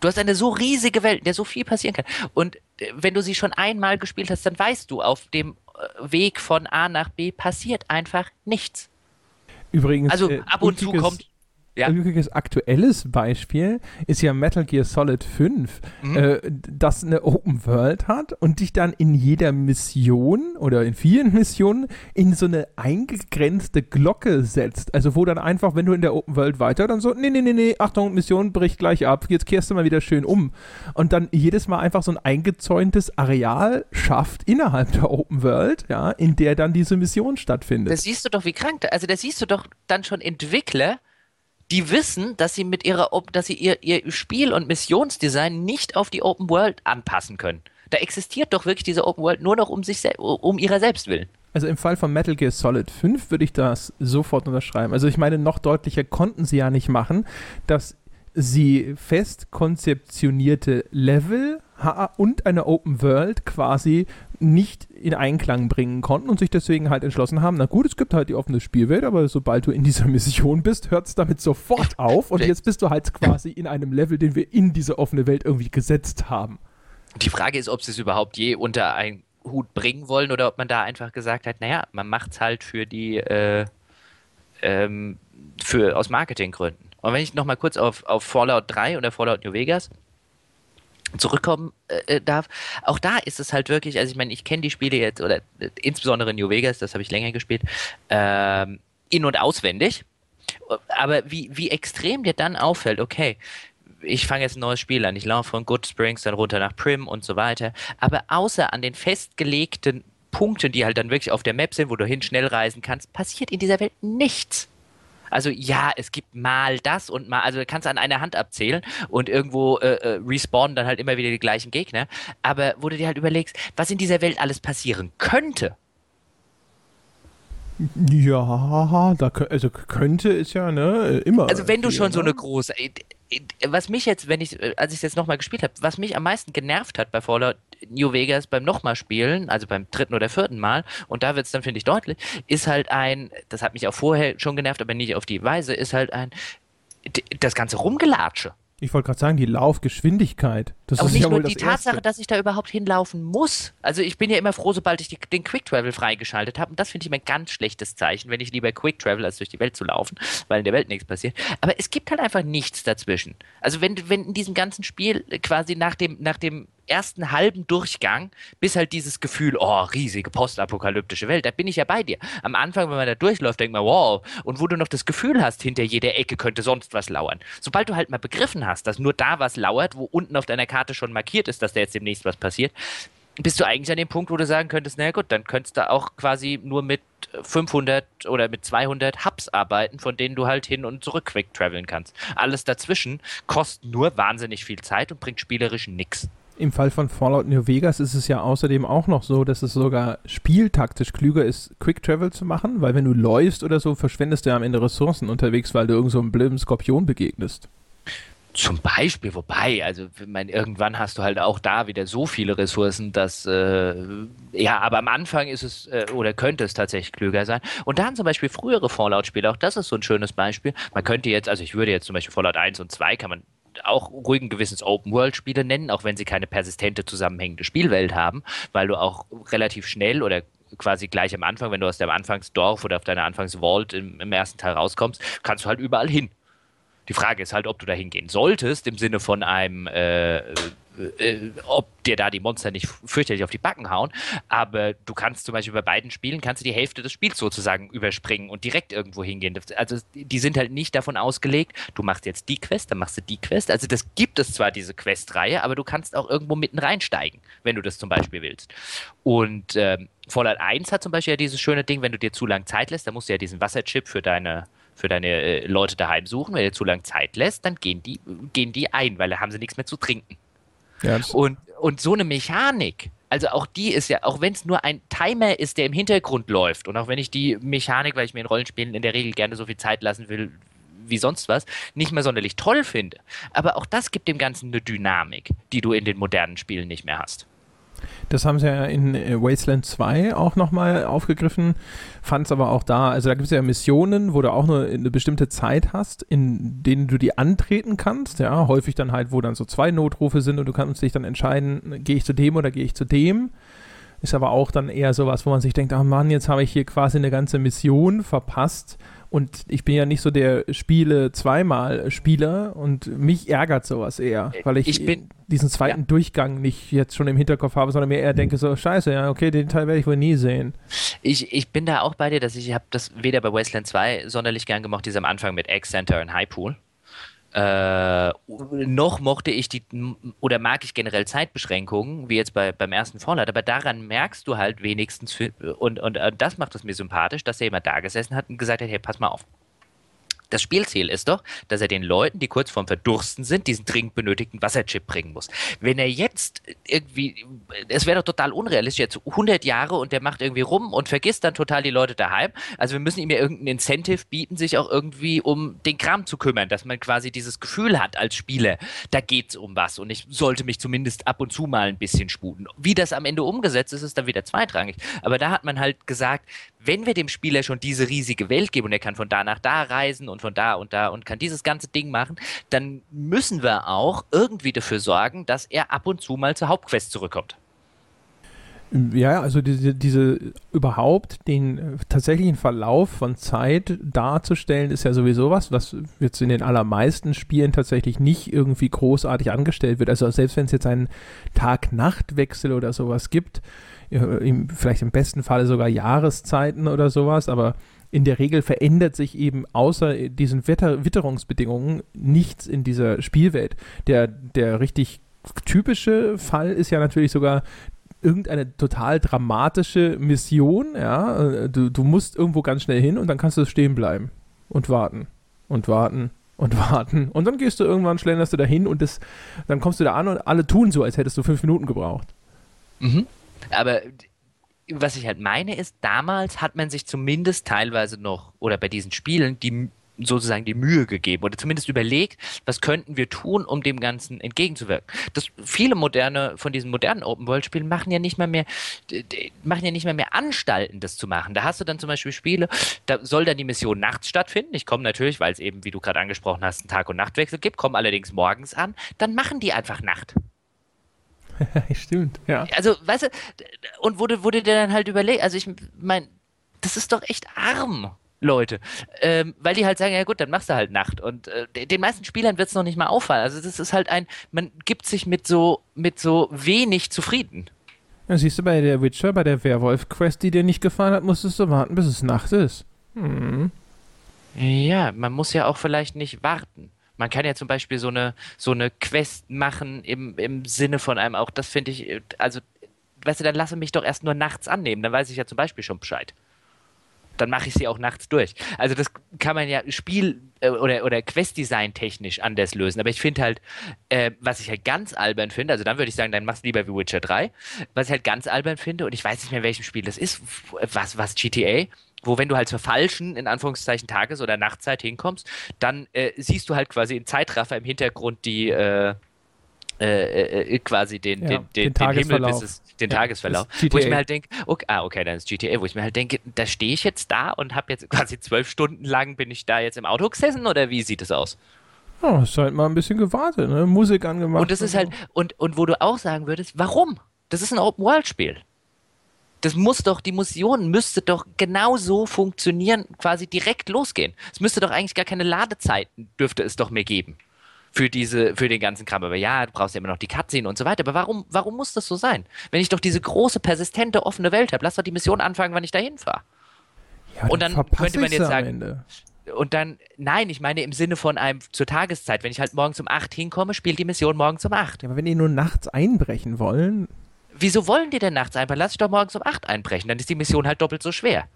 Du hast eine so riesige Welt, in der so viel passieren kann. Und äh, wenn du sie schon einmal gespielt hast, dann weißt du, auf dem äh, Weg von A nach B passiert einfach nichts. Übrigens, also äh, ab und zu kommt ja. Ein glückliches aktuelles Beispiel ist ja Metal Gear Solid 5, mhm. äh, das eine Open World hat und dich dann in jeder Mission oder in vielen Missionen in so eine eingegrenzte Glocke setzt. Also wo dann einfach, wenn du in der Open World weiter, dann so, nee, nee, nee, nee, Achtung, Mission bricht gleich ab, jetzt kehrst du mal wieder schön um. Und dann jedes Mal einfach so ein eingezäuntes Areal schafft innerhalb der Open World, ja, in der dann diese Mission stattfindet. Das siehst du doch, wie krank, also da siehst du doch dann schon Entwickler, die wissen, dass sie mit ihrer, dass sie ihr, ihr Spiel- und Missionsdesign nicht auf die Open World anpassen können. Da existiert doch wirklich diese Open World nur noch um sich um ihrer selbst willen. Also im Fall von Metal Gear Solid 5 würde ich das sofort unterschreiben. Also ich meine, noch deutlicher konnten sie ja nicht machen, dass sie fest konzeptionierte Level und eine Open World quasi nicht in Einklang bringen konnten und sich deswegen halt entschlossen haben, na gut, es gibt halt die offene Spielwelt, aber sobald du in dieser Mission bist, hört es damit sofort auf und jetzt bist du halt quasi in einem Level, den wir in diese offene Welt irgendwie gesetzt haben. Die Frage ist, ob sie es überhaupt je unter einen Hut bringen wollen oder ob man da einfach gesagt hat, naja, man macht es halt für die, äh, ähm, für, aus Marketinggründen. Und wenn ich nochmal kurz auf, auf Fallout 3 oder Fallout New Vegas zurückkommen äh, äh, darf. Auch da ist es halt wirklich, also ich meine, ich kenne die Spiele jetzt, oder äh, insbesondere New Vegas, das habe ich länger gespielt, ähm, in- und auswendig. Aber wie, wie extrem dir dann auffällt, okay, ich fange jetzt ein neues Spiel an, ich laufe von Good Springs dann runter nach Prim und so weiter. Aber außer an den festgelegten Punkten, die halt dann wirklich auf der Map sind, wo du hin schnell reisen kannst, passiert in dieser Welt nichts. Also ja, es gibt mal das und mal, also du kannst an einer Hand abzählen und irgendwo äh, äh, respawnen dann halt immer wieder die gleichen Gegner. Aber wo du dir halt überlegst, was in dieser Welt alles passieren könnte. Ja, da also könnte ist ja ne immer. Also wenn du schon so eine große, äh, was mich jetzt, wenn ich, äh, als ich es jetzt nochmal gespielt habe, was mich am meisten genervt hat bei Fallout New Vegas beim nochmal spielen, also beim dritten oder vierten Mal, und da wird es dann, finde ich, deutlich, ist halt ein, das hat mich auch vorher schon genervt, aber nicht auf die Weise, ist halt ein, das ganze Rumgelatsche. Ich wollte gerade sagen, die Laufgeschwindigkeit. Das Aber ist nicht ja nur die Tatsache, Erste. dass ich da überhaupt hinlaufen muss. Also ich bin ja immer froh, sobald ich die, den Quick Travel freigeschaltet habe. Und das finde ich immer ein ganz schlechtes Zeichen, wenn ich lieber Quick Travel, als durch die Welt zu laufen, weil in der Welt nichts passiert. Aber es gibt halt einfach nichts dazwischen. Also wenn, wenn in diesem ganzen Spiel quasi nach dem, nach dem ersten halben Durchgang, bis halt dieses Gefühl, oh, riesige postapokalyptische Welt, da bin ich ja bei dir. Am Anfang, wenn man da durchläuft, denkt man, wow, und wo du noch das Gefühl hast, hinter jeder Ecke könnte sonst was lauern. Sobald du halt mal begriffen hast, dass nur da was lauert, wo unten auf deiner Karte schon markiert ist, dass da jetzt demnächst was passiert, bist du eigentlich an dem Punkt, wo du sagen könntest, na gut, dann könntest du auch quasi nur mit 500 oder mit 200 Hubs arbeiten, von denen du halt hin und zurück quick traveln kannst. Alles dazwischen kostet nur wahnsinnig viel Zeit und bringt spielerisch nichts. Im Fall von Fallout New Vegas ist es ja außerdem auch noch so, dass es sogar spieltaktisch klüger ist, Quick Travel zu machen, weil wenn du läufst oder so, verschwendest du ja am Ende Ressourcen unterwegs, weil du irgend so einem blöden Skorpion begegnest. Zum Beispiel, wobei, also ich meine, irgendwann hast du halt auch da wieder so viele Ressourcen, dass äh, ja, aber am Anfang ist es äh, oder könnte es tatsächlich klüger sein. Und da haben zum Beispiel frühere Fallout-Spiele, auch das ist so ein schönes Beispiel. Man könnte jetzt, also ich würde jetzt zum Beispiel Fallout 1 und 2 kann man auch ruhigen Gewissens Open-World-Spiele nennen, auch wenn sie keine persistente zusammenhängende Spielwelt haben, weil du auch relativ schnell oder quasi gleich am Anfang, wenn du aus deinem Anfangsdorf oder auf deiner Anfangsvault im, im ersten Teil rauskommst, kannst du halt überall hin. Die Frage ist halt, ob du da hingehen solltest, im Sinne von einem äh, äh, ob dir da die Monster nicht fürchterlich auf die Backen hauen. Aber du kannst zum Beispiel bei beiden Spielen kannst du die Hälfte des Spiels sozusagen überspringen und direkt irgendwo hingehen. Also die sind halt nicht davon ausgelegt, du machst jetzt die Quest, dann machst du die Quest. Also das gibt es zwar, diese Questreihe, aber du kannst auch irgendwo mitten reinsteigen, wenn du das zum Beispiel willst. Und ähm, Fallout 1 hat zum Beispiel ja dieses schöne Ding, wenn du dir zu lang Zeit lässt, dann musst du ja diesen Wasserchip für deine für deine äh, Leute daheim suchen. Wenn du zu lang Zeit lässt, dann gehen die, gehen die ein, weil da haben sie nichts mehr zu trinken. Ja, und, und so eine Mechanik, also auch die ist ja, auch wenn es nur ein Timer ist, der im Hintergrund läuft und auch wenn ich die Mechanik, weil ich mir in Rollenspielen in der Regel gerne so viel Zeit lassen will, wie sonst was, nicht mehr sonderlich toll finde. Aber auch das gibt dem Ganzen eine Dynamik, die du in den modernen Spielen nicht mehr hast. Das haben sie ja in äh, Wasteland 2 auch nochmal aufgegriffen, fand es aber auch da, also da gibt es ja Missionen, wo du auch nur eine bestimmte Zeit hast, in denen du die antreten kannst, ja, häufig dann halt, wo dann so zwei Notrufe sind und du kannst dich dann entscheiden, gehe ich zu dem oder gehe ich zu dem. ist aber auch dann eher sowas, wo man sich denkt, ach Mann, jetzt habe ich hier quasi eine ganze Mission verpasst und ich bin ja nicht so der Spiele zweimal Spieler und mich ärgert sowas eher, weil ich, ich bin, diesen zweiten ja. Durchgang nicht jetzt schon im Hinterkopf habe, sondern mir eher denke so, scheiße, ja, okay, den Teil werde ich wohl nie sehen. Ich, ich bin da auch bei dir, dass ich habe das weder bei Wasteland 2 sonderlich gern gemocht, dieser am Anfang mit Egg Center und High Pool. Äh, noch mochte ich die oder mag ich generell Zeitbeschränkungen, wie jetzt bei, beim ersten Fallout, aber daran merkst du halt wenigstens, für, und, und, und das macht es mir sympathisch, dass er jemand da gesessen hat und gesagt hat, hey, pass mal auf, das Spielziel ist doch, dass er den Leuten, die kurz vorm Verdursten sind, diesen dringend benötigten Wasserchip bringen muss. Wenn er jetzt irgendwie, es wäre doch total unrealistisch, jetzt 100 Jahre und der macht irgendwie rum und vergisst dann total die Leute daheim. Also wir müssen ihm ja irgendein Incentive bieten, sich auch irgendwie um den Kram zu kümmern, dass man quasi dieses Gefühl hat als Spieler, da geht's um was und ich sollte mich zumindest ab und zu mal ein bisschen sputen. Wie das am Ende umgesetzt ist, ist dann wieder zweitrangig. Aber da hat man halt gesagt, wenn wir dem Spieler schon diese riesige Welt geben und er kann von da nach da reisen und von da und da und kann dieses ganze Ding machen, dann müssen wir auch irgendwie dafür sorgen, dass er ab und zu mal zur Hauptquest zurückkommt. Ja, also diese, diese überhaupt den äh, tatsächlichen Verlauf von Zeit darzustellen, ist ja sowieso was, was jetzt in den allermeisten Spielen tatsächlich nicht irgendwie großartig angestellt wird. Also selbst wenn es jetzt einen Tag-Nacht-Wechsel oder sowas gibt, im, vielleicht im besten Falle sogar Jahreszeiten oder sowas, aber in der Regel verändert sich eben außer diesen Wetter Witterungsbedingungen nichts in dieser Spielwelt. Der, der richtig typische Fall ist ja natürlich sogar irgendeine total dramatische Mission, ja, du, du musst irgendwo ganz schnell hin und dann kannst du stehen bleiben und warten und warten und warten und dann gehst du irgendwann, schlenderst du da hin und das, dann kommst du da an und alle tun so, als hättest du fünf Minuten gebraucht. Mhm. Aber was ich halt meine ist, damals hat man sich zumindest teilweise noch, oder bei diesen Spielen, die sozusagen die Mühe gegeben oder zumindest überlegt, was könnten wir tun, um dem Ganzen entgegenzuwirken. Das, viele moderne, von diesen modernen Open-World-Spielen machen ja nicht mal mehr, machen ja nicht mal mehr Anstalten, das zu machen. Da hast du dann zum Beispiel Spiele, da soll dann die Mission nachts stattfinden. Ich komme natürlich, weil es eben, wie du gerade angesprochen hast, einen Tag- und Nachtwechsel gibt, komme allerdings morgens an, dann machen die einfach Nacht. Stimmt, ja. Also, weißt du, und wurde, wurde dir dann halt überlegt, also ich meine, das ist doch echt arm. Leute, ähm, weil die halt sagen, ja gut, dann machst du halt Nacht. Und äh, den meisten Spielern wird es noch nicht mal auffallen. Also das ist halt ein, man gibt sich mit so, mit so wenig zufrieden. Ja, siehst du, bei der Witcher, bei der Werwolf-Quest, die dir nicht gefallen hat, musstest du warten, bis es Nacht ist. Hm. Ja, man muss ja auch vielleicht nicht warten. Man kann ja zum Beispiel so eine, so eine Quest machen im, im Sinne von einem auch, das finde ich, also, weißt du, dann lasse mich doch erst nur nachts annehmen, dann weiß ich ja zum Beispiel schon Bescheid. Dann mache ich sie auch nachts durch. Also das kann man ja Spiel- äh, oder, oder Quest-Design technisch anders lösen. Aber ich finde halt, äh, was ich halt ganz albern finde, also dann würde ich sagen, dann machst du lieber wie Witcher 3. Was ich halt ganz albern finde, und ich weiß nicht mehr, welchem Spiel das ist, was, was GTA, wo wenn du halt zur falschen, in Anführungszeichen, Tages- oder Nachtzeit hinkommst, dann äh, siehst du halt quasi in Zeitraffer im Hintergrund die äh, äh, äh quasi den, ja, den, den, den Himmel, bis es, den ja, Tagesverlauf. Wo ich mir halt denke, okay, ah, okay, dann ist GTA, wo ich mir halt denke, da stehe ich jetzt da und habe jetzt quasi zwölf Stunden lang bin ich da jetzt im Auto gesessen oder wie sieht es aus? Ja, hast halt mal ein bisschen gewartet, ne? Musik angemacht. Und das ist halt, und, und wo du auch sagen würdest, warum? Das ist ein Open-World-Spiel. Das muss doch, die Mission müsste doch genau so funktionieren, quasi direkt losgehen. Es müsste doch eigentlich gar keine Ladezeiten, dürfte es doch mehr geben. Für diese, für den ganzen Kram. Aber ja, du brauchst ja immer noch die Cutscene und so weiter. Aber warum, warum muss das so sein? Wenn ich doch diese große, persistente, offene Welt habe, lass doch die Mission anfangen, wann ich dahin fahre. Ja, und dann könnte man jetzt sagen, und dann, nein, ich meine im Sinne von einem zur Tageszeit. Wenn ich halt morgens um 8 hinkomme, spielt die Mission morgens um 8. Ja, aber wenn die nur nachts einbrechen wollen, Wieso wollen die denn nachts einbrechen? Lass dich doch morgens um 8 einbrechen, dann ist die Mission halt doppelt so schwer.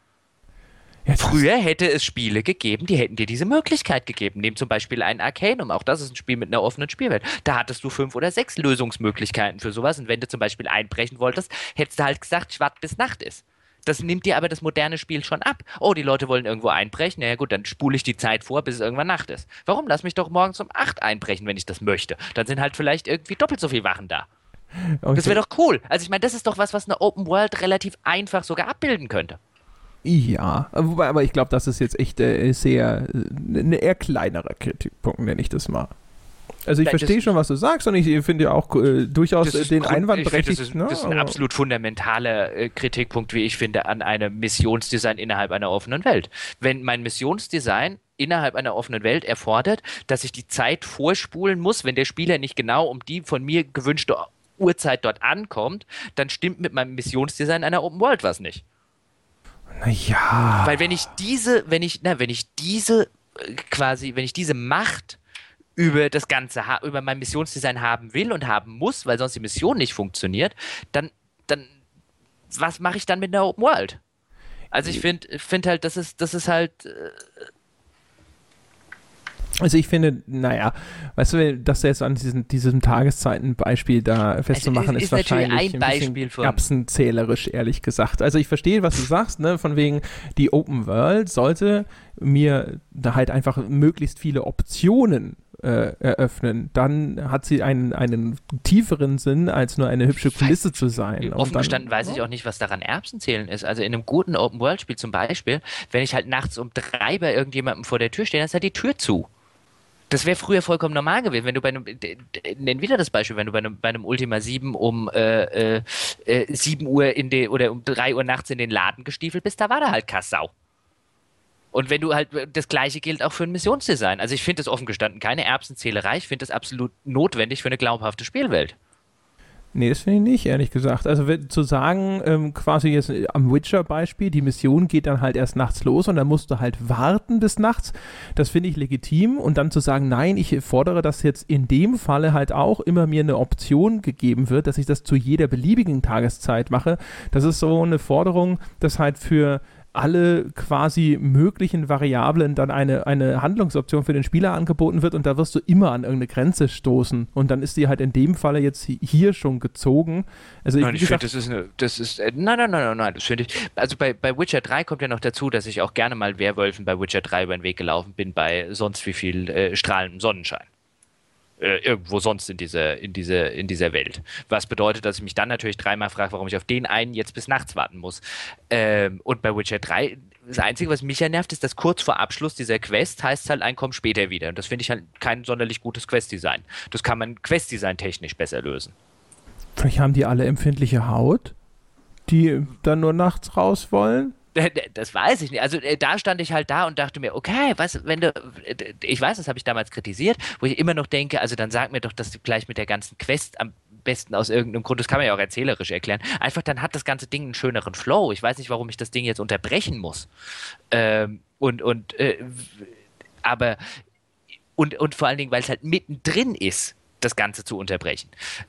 Ja, Früher hätte es Spiele gegeben, die hätten dir diese Möglichkeit gegeben. Nehmen zum Beispiel ein Arcanum. Auch das ist ein Spiel mit einer offenen Spielwelt. Da hattest du fünf oder sechs Lösungsmöglichkeiten für sowas. Und wenn du zum Beispiel einbrechen wolltest, hättest du halt gesagt, ich warte bis Nacht ist. Das nimmt dir aber das moderne Spiel schon ab. Oh, die Leute wollen irgendwo einbrechen. Na ja, gut, dann spule ich die Zeit vor, bis es irgendwann Nacht ist. Warum? Lass mich doch morgens um acht einbrechen, wenn ich das möchte. Dann sind halt vielleicht irgendwie doppelt so viele Wachen da. Okay. Das wäre doch cool. Also ich meine, das ist doch was, was eine Open World relativ einfach sogar abbilden könnte. Ja, wobei, aber ich glaube, das ist jetzt echt äh, sehr, äh, ein eher kleinerer Kritikpunkt, nenne ich das mal. Also ich verstehe schon, was du sagst und ich finde ja auch äh, durchaus den Grund, Einwand berechtigt. Das ist, ne? das ist ein absolut fundamentaler äh, Kritikpunkt, wie ich finde, an einem Missionsdesign innerhalb einer offenen Welt. Wenn mein Missionsdesign innerhalb einer offenen Welt erfordert, dass ich die Zeit vorspulen muss, wenn der Spieler nicht genau um die von mir gewünschte Uhrzeit dort ankommt, dann stimmt mit meinem Missionsdesign einer Open World was nicht. Naja. Weil wenn ich diese, wenn ich, na, wenn ich diese äh, quasi, wenn ich diese Macht über das Ganze, über mein Missionsdesign haben will und haben muss, weil sonst die Mission nicht funktioniert, dann, dann, was mache ich dann mit einer Open World? Also ich finde find halt, das ist, das ist halt. Also ich finde, naja, weißt du, das jetzt an diesem, diesem Tageszeitenbeispiel da festzumachen, also ist, ist, ist wahrscheinlich ein, ein bisschen erbsenzählerisch, ehrlich gesagt. Also ich verstehe, was du sagst, ne, von wegen, die Open World sollte mir da halt einfach möglichst viele Optionen äh, eröffnen, dann hat sie einen, einen tieferen Sinn, als nur eine hübsche Kulisse zu sein. Offen gestanden weiß ich auch nicht, was daran Erbsenzählen ist. Also in einem guten Open-World-Spiel zum Beispiel, wenn ich halt nachts um drei bei irgendjemandem vor der Tür stehe, dann ist halt die Tür zu. Das wäre früher vollkommen normal gewesen, wenn du bei einem, nenn wieder das Beispiel, wenn du bei einem, bei einem Ultima 7 um äh, äh, 7 Uhr in die, oder um 3 Uhr nachts in den Laden gestiefelt bist, da war da halt Kassau. Und wenn du halt, das gleiche gilt auch für ein Missionsdesign. Also ich finde das offen gestanden keine Erbsenzählerei, ich finde das absolut notwendig für eine glaubhafte Spielwelt. Nee, das finde ich nicht, ehrlich gesagt. Also zu sagen, ähm, quasi jetzt am Witcher-Beispiel, die Mission geht dann halt erst nachts los und dann musst du halt warten bis nachts, das finde ich legitim. Und dann zu sagen, nein, ich fordere, dass jetzt in dem Falle halt auch immer mir eine Option gegeben wird, dass ich das zu jeder beliebigen Tageszeit mache, das ist so eine Forderung, das halt für alle quasi möglichen Variablen dann eine, eine Handlungsoption für den Spieler angeboten wird und da wirst du immer an irgendeine Grenze stoßen. Und dann ist die halt in dem Falle jetzt hier schon gezogen. Also nein, ich, ich finde, das ist eine, das ist, äh, nein, nein, nein, nein, nein, das finde ich, also bei, bei Witcher 3 kommt ja noch dazu, dass ich auch gerne mal Werwölfen bei Witcher 3 über den Weg gelaufen bin, bei sonst wie viel äh, strahlendem Sonnenschein äh, irgendwo sonst in dieser, in, diese, in dieser Welt. Was bedeutet, dass ich mich dann natürlich dreimal frage, warum ich auf den einen jetzt bis nachts warten muss. Ähm, und bei Witcher 3, das Einzige, was mich ja nervt, ist, dass kurz vor Abschluss dieser Quest heißt halt, ein komm später wieder. Und das finde ich halt kein sonderlich gutes Questdesign. Das kann man Questdesign technisch besser lösen. Vielleicht haben die alle empfindliche Haut, die dann nur nachts raus wollen? Das weiß ich nicht. Also äh, da stand ich halt da und dachte mir, okay, was, wenn du, äh, ich weiß, das habe ich damals kritisiert, wo ich immer noch denke, also dann sag mir doch, dass du gleich mit der ganzen Quest am besten aus irgendeinem Grund, das kann man ja auch erzählerisch erklären, einfach dann hat das ganze Ding einen schöneren Flow. Ich weiß nicht, warum ich das Ding jetzt unterbrechen muss. Ähm, und, und, äh, aber, und, und vor allen Dingen, weil es halt mittendrin ist das Ganze zu unterbrechen.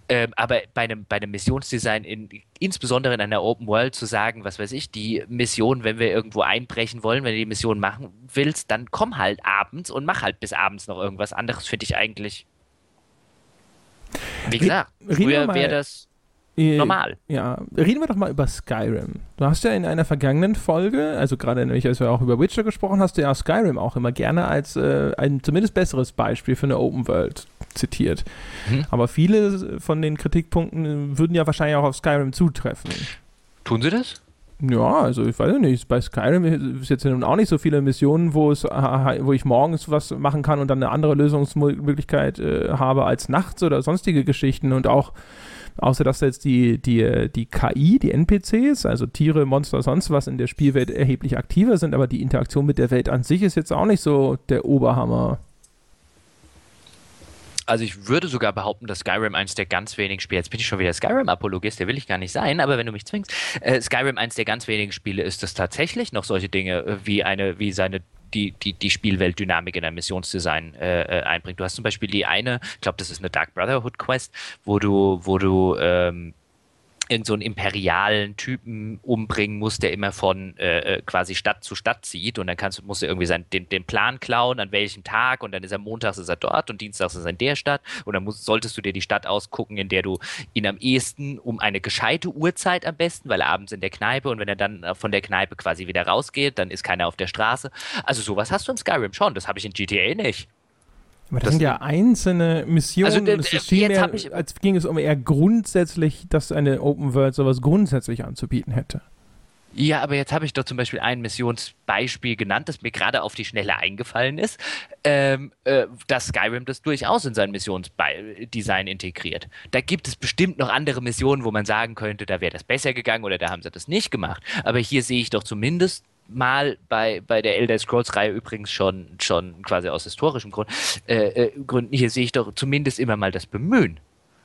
Ähm, aber bei einem, bei einem Missionsdesign, in, insbesondere in einer Open World, zu sagen, was weiß ich, die Mission, wenn wir irgendwo einbrechen wollen, wenn du die Mission machen willst, dann komm halt abends und mach halt bis abends noch irgendwas anderes, finde ich eigentlich. Wie gesagt, früher wäre das äh, normal. Ja, reden wir doch mal über Skyrim. Du hast ja in einer vergangenen Folge, also gerade nämlich, als wir auch über Witcher gesprochen hast, du ja Skyrim auch immer gerne als äh, ein zumindest besseres Beispiel für eine Open World zitiert. Mhm. Aber viele von den Kritikpunkten würden ja wahrscheinlich auch auf Skyrim zutreffen. Tun sie das? Ja, also ich weiß nicht, bei Skyrim ist jetzt nun auch nicht so viele Missionen, wo es, wo ich morgens was machen kann und dann eine andere Lösungsmöglichkeit äh, habe als nachts oder sonstige Geschichten und auch Außer dass jetzt die, die, die KI, die NPCs, also Tiere, Monster, sonst was in der Spielwelt erheblich aktiver sind, aber die Interaktion mit der Welt an sich ist jetzt auch nicht so der Oberhammer. Also ich würde sogar behaupten, dass Skyrim eins der ganz wenigen Spiele, jetzt bin ich schon wieder Skyrim-Apologist, der will ich gar nicht sein, aber wenn du mich zwingst, äh, Skyrim eins der ganz wenigen Spiele ist, das tatsächlich noch solche Dinge äh, wie eine, wie seine die, die, die Spielweltdynamik in ein Missionsdesign äh, äh, einbringt. Du hast zum Beispiel die eine, ich glaube, das ist eine Dark Brotherhood Quest, wo du, wo du ähm, irgend so einen imperialen Typen umbringen muss, der immer von äh, äh, quasi Stadt zu Stadt zieht und dann kannst, musst du irgendwie sein, den, den Plan klauen, an welchem Tag und dann ist er montags ist er dort und dienstags ist er in der Stadt und dann musst, solltest du dir die Stadt ausgucken, in der du ihn am ehesten um eine gescheite Uhrzeit am besten, weil er abends in der Kneipe und wenn er dann von der Kneipe quasi wieder rausgeht, dann ist keiner auf der Straße. Also sowas hast du in Skyrim schon, das habe ich in GTA nicht. Aber das, das sind ja einzelne Missionen. Also, äh, es ist viel mehr, als ging es um eher grundsätzlich, dass eine Open World sowas grundsätzlich anzubieten hätte. Ja, aber jetzt habe ich doch zum Beispiel ein Missionsbeispiel genannt, das mir gerade auf die Schnelle eingefallen ist, ähm, äh, dass Skyrim das durchaus in sein Missionsdesign integriert. Da gibt es bestimmt noch andere Missionen, wo man sagen könnte, da wäre das besser gegangen oder da haben sie das nicht gemacht. Aber hier sehe ich doch zumindest mal bei, bei der Elder Scrolls-Reihe übrigens schon, schon quasi aus historischem Grund, äh, äh, Gründen, hier sehe ich doch zumindest immer mal das Bemühen.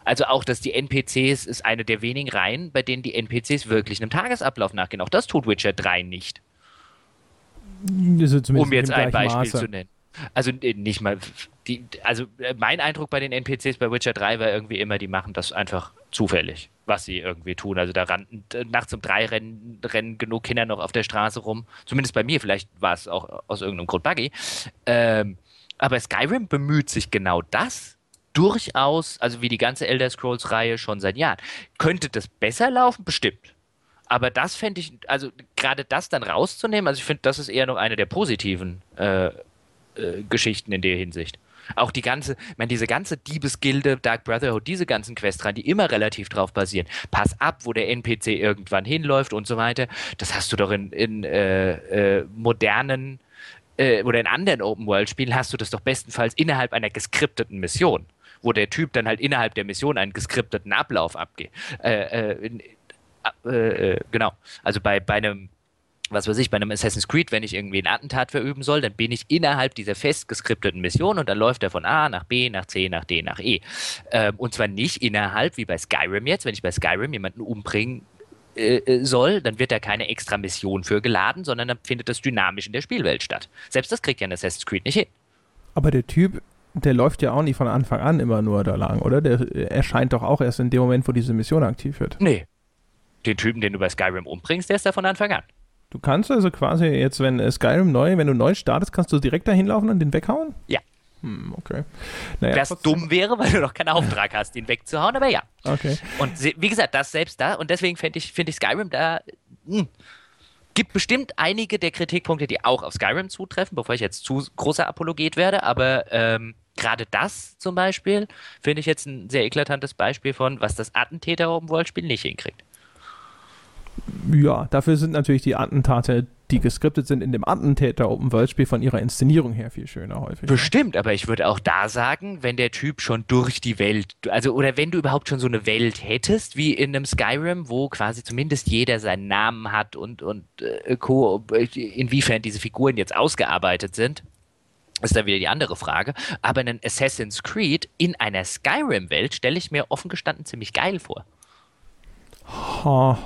Also auch, dass die NPCs ist eine der wenigen Reihen, bei denen die NPCs wirklich einem Tagesablauf nachgehen. Auch das tut Witcher 3 nicht. um jetzt ein Beispiel Maße. zu nennen. Also äh, nicht mal, die, also äh, mein Eindruck bei den NPCs bei Witcher 3 war irgendwie immer, die machen das einfach zufällig, was sie irgendwie tun. Also da rannten nachts um drei rennen, rennen genug Kinder noch auf der Straße rum. Zumindest bei mir, vielleicht war es auch aus irgendeinem Grund buggy. Ähm, aber Skyrim bemüht sich genau das durchaus, also wie die ganze Elder Scrolls-Reihe schon seit Jahren. Könnte das besser laufen? Bestimmt. Aber das fände ich, also gerade das dann rauszunehmen, also ich finde, das ist eher noch eine der positiven äh, äh, Geschichten in der Hinsicht. Auch die ganze, ich meine, diese ganze Diebesgilde, Dark Brotherhood, diese ganzen Quests rein, die immer relativ drauf basieren. Pass ab, wo der NPC irgendwann hinläuft und so weiter. Das hast du doch in, in äh, äh, modernen äh, oder in anderen Open-World-Spielen hast du das doch bestenfalls innerhalb einer geskripteten Mission wo der Typ dann halt innerhalb der Mission einen geskripteten Ablauf abgeht. Äh, äh, äh, äh, genau. Also bei, bei einem was weiß ich, bei einem Assassin's Creed, wenn ich irgendwie ein Attentat verüben soll, dann bin ich innerhalb dieser fest geskripteten Mission und dann läuft er von A nach B, nach C, nach D, nach E. Ähm, und zwar nicht innerhalb, wie bei Skyrim jetzt, wenn ich bei Skyrim jemanden umbringen äh, äh, soll, dann wird da keine extra Mission für geladen, sondern dann findet das dynamisch in der Spielwelt statt. Selbst das kriegt ja ein Assassin's Creed nicht hin. Aber der Typ der läuft ja auch nicht von Anfang an immer nur da lang, oder? Der erscheint doch auch erst in dem Moment, wo diese Mission aktiv wird. Nee. Den Typen, den du bei Skyrim umbringst, der ist da von Anfang an. Du kannst also quasi jetzt, wenn Skyrim neu, wenn du neu startest, kannst du direkt dahin laufen und den weghauen? Ja. Hm, okay. Naja, Was dumm wäre, weil du noch keinen Auftrag hast, den wegzuhauen, aber ja. Okay. Und wie gesagt, das selbst da, und deswegen finde ich, find ich Skyrim da. Mh, hm, gibt bestimmt einige der Kritikpunkte, die auch auf Skyrim zutreffen, bevor ich jetzt zu großer Apologet werde, aber ähm, gerade das zum Beispiel finde ich jetzt ein sehr eklatantes Beispiel von, was das Attentäter Open World Spiel nicht hinkriegt. Ja, dafür sind natürlich die Attentate, die geskriptet sind in dem Attentäter Open World Spiel von ihrer Inszenierung her viel schöner häufig. Bestimmt, aber ich würde auch da sagen, wenn der Typ schon durch die Welt, also oder wenn du überhaupt schon so eine Welt hättest, wie in einem Skyrim, wo quasi zumindest jeder seinen Namen hat und, und äh, inwiefern diese Figuren jetzt ausgearbeitet sind, ist dann wieder die andere Frage. Aber einen Assassin's Creed in einer Skyrim-Welt stelle ich mir offen gestanden ziemlich geil vor. Oh.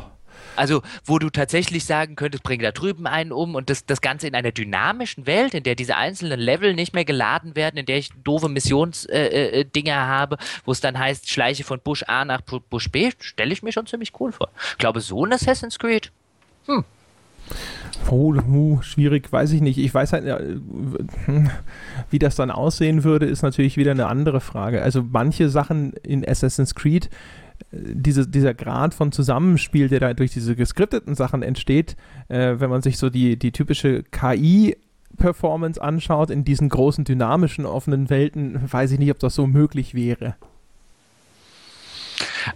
Also, wo du tatsächlich sagen könntest, bring da drüben einen um und das, das Ganze in einer dynamischen Welt, in der diese einzelnen Level nicht mehr geladen werden, in der ich doofe Missionsdinger äh, äh, habe, wo es dann heißt, schleiche von Busch A nach Busch B, stelle ich mir schon ziemlich cool vor. Ich glaube, so ein Assassin's Creed, hm, Oh, uh, schwierig, weiß ich nicht. Ich weiß halt, wie das dann aussehen würde, ist natürlich wieder eine andere Frage. Also manche Sachen in Assassin's Creed, äh, diese, dieser Grad von Zusammenspiel, der da durch diese geskripteten Sachen entsteht, äh, wenn man sich so die, die typische KI Performance anschaut in diesen großen dynamischen offenen Welten, weiß ich nicht, ob das so möglich wäre.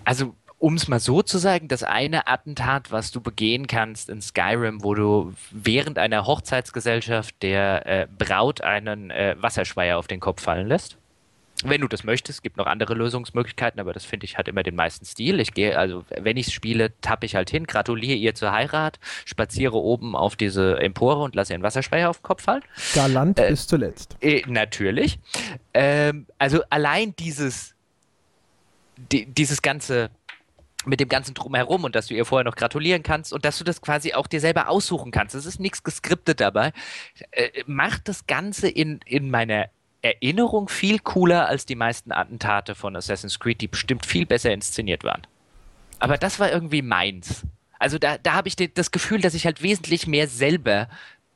Also um es mal so zu sagen, das eine Attentat, was du begehen kannst in Skyrim, wo du während einer Hochzeitsgesellschaft der äh, Braut einen äh, Wasserschweier auf den Kopf fallen lässt. Wenn du das möchtest, gibt noch andere Lösungsmöglichkeiten, aber das finde ich hat immer den meisten Stil. Ich gehe, also wenn ich spiele, tappe ich halt hin, gratuliere ihr zur Heirat, spaziere oben auf diese Empore und lasse ihren Wasserspeicher auf den Kopf fallen. Galant äh, bis zuletzt. Äh, natürlich. Ähm, also allein dieses, die, dieses ganze mit dem ganzen Drumherum und dass du ihr vorher noch gratulieren kannst und dass du das quasi auch dir selber aussuchen kannst. Es ist nichts geskriptet dabei. Äh, macht das Ganze in, in meiner Erinnerung viel cooler als die meisten Attentate von Assassin's Creed, die bestimmt viel besser inszeniert waren. Aber das war irgendwie meins. Also da, da habe ich das Gefühl, dass ich halt wesentlich mehr selber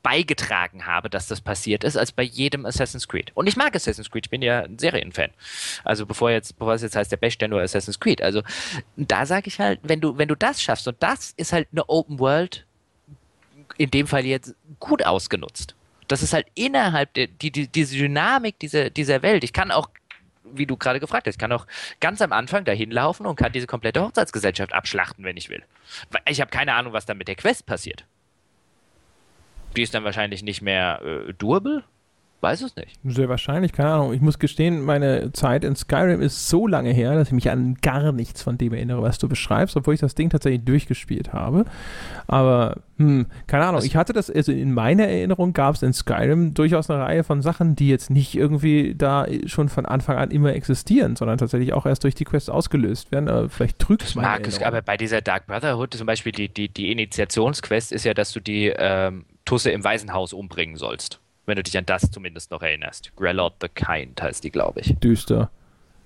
beigetragen habe, dass das passiert ist, als bei jedem Assassin's Creed. Und ich mag Assassin's Creed, ich bin ja ein Serienfan. Also bevor jetzt, bevor es jetzt heißt, der Beste nur Assassin's Creed. Also da sage ich halt, wenn du, wenn du das schaffst, und das ist halt eine Open World, in dem Fall jetzt gut ausgenutzt. Das ist halt innerhalb der, die, die, diese Dynamik dieser, dieser Welt. Ich kann auch wie du gerade gefragt hast, ich kann auch ganz am Anfang dahin laufen und kann diese komplette Hochzeitsgesellschaft abschlachten, wenn ich will. Ich habe keine Ahnung, was dann mit der Quest passiert. Die ist dann wahrscheinlich nicht mehr äh, doable. Weiß es nicht. Sehr wahrscheinlich, keine Ahnung. Ich muss gestehen, meine Zeit in Skyrim ist so lange her, dass ich mich an gar nichts von dem erinnere, was du beschreibst, obwohl ich das Ding tatsächlich durchgespielt habe. Aber, hm, keine Ahnung. Was? Ich hatte das, also in meiner Erinnerung gab es in Skyrim durchaus eine Reihe von Sachen, die jetzt nicht irgendwie da schon von Anfang an immer existieren, sondern tatsächlich auch erst durch die Quest ausgelöst werden. Aber vielleicht trügt es Mag es, aber bei dieser Dark Brotherhood zum Beispiel, die, die, die Initiationsquest ist ja, dass du die ähm, Tusse im Waisenhaus umbringen sollst. Wenn du dich an das zumindest noch erinnerst. Grellot the Kind heißt die, glaube ich. Düster.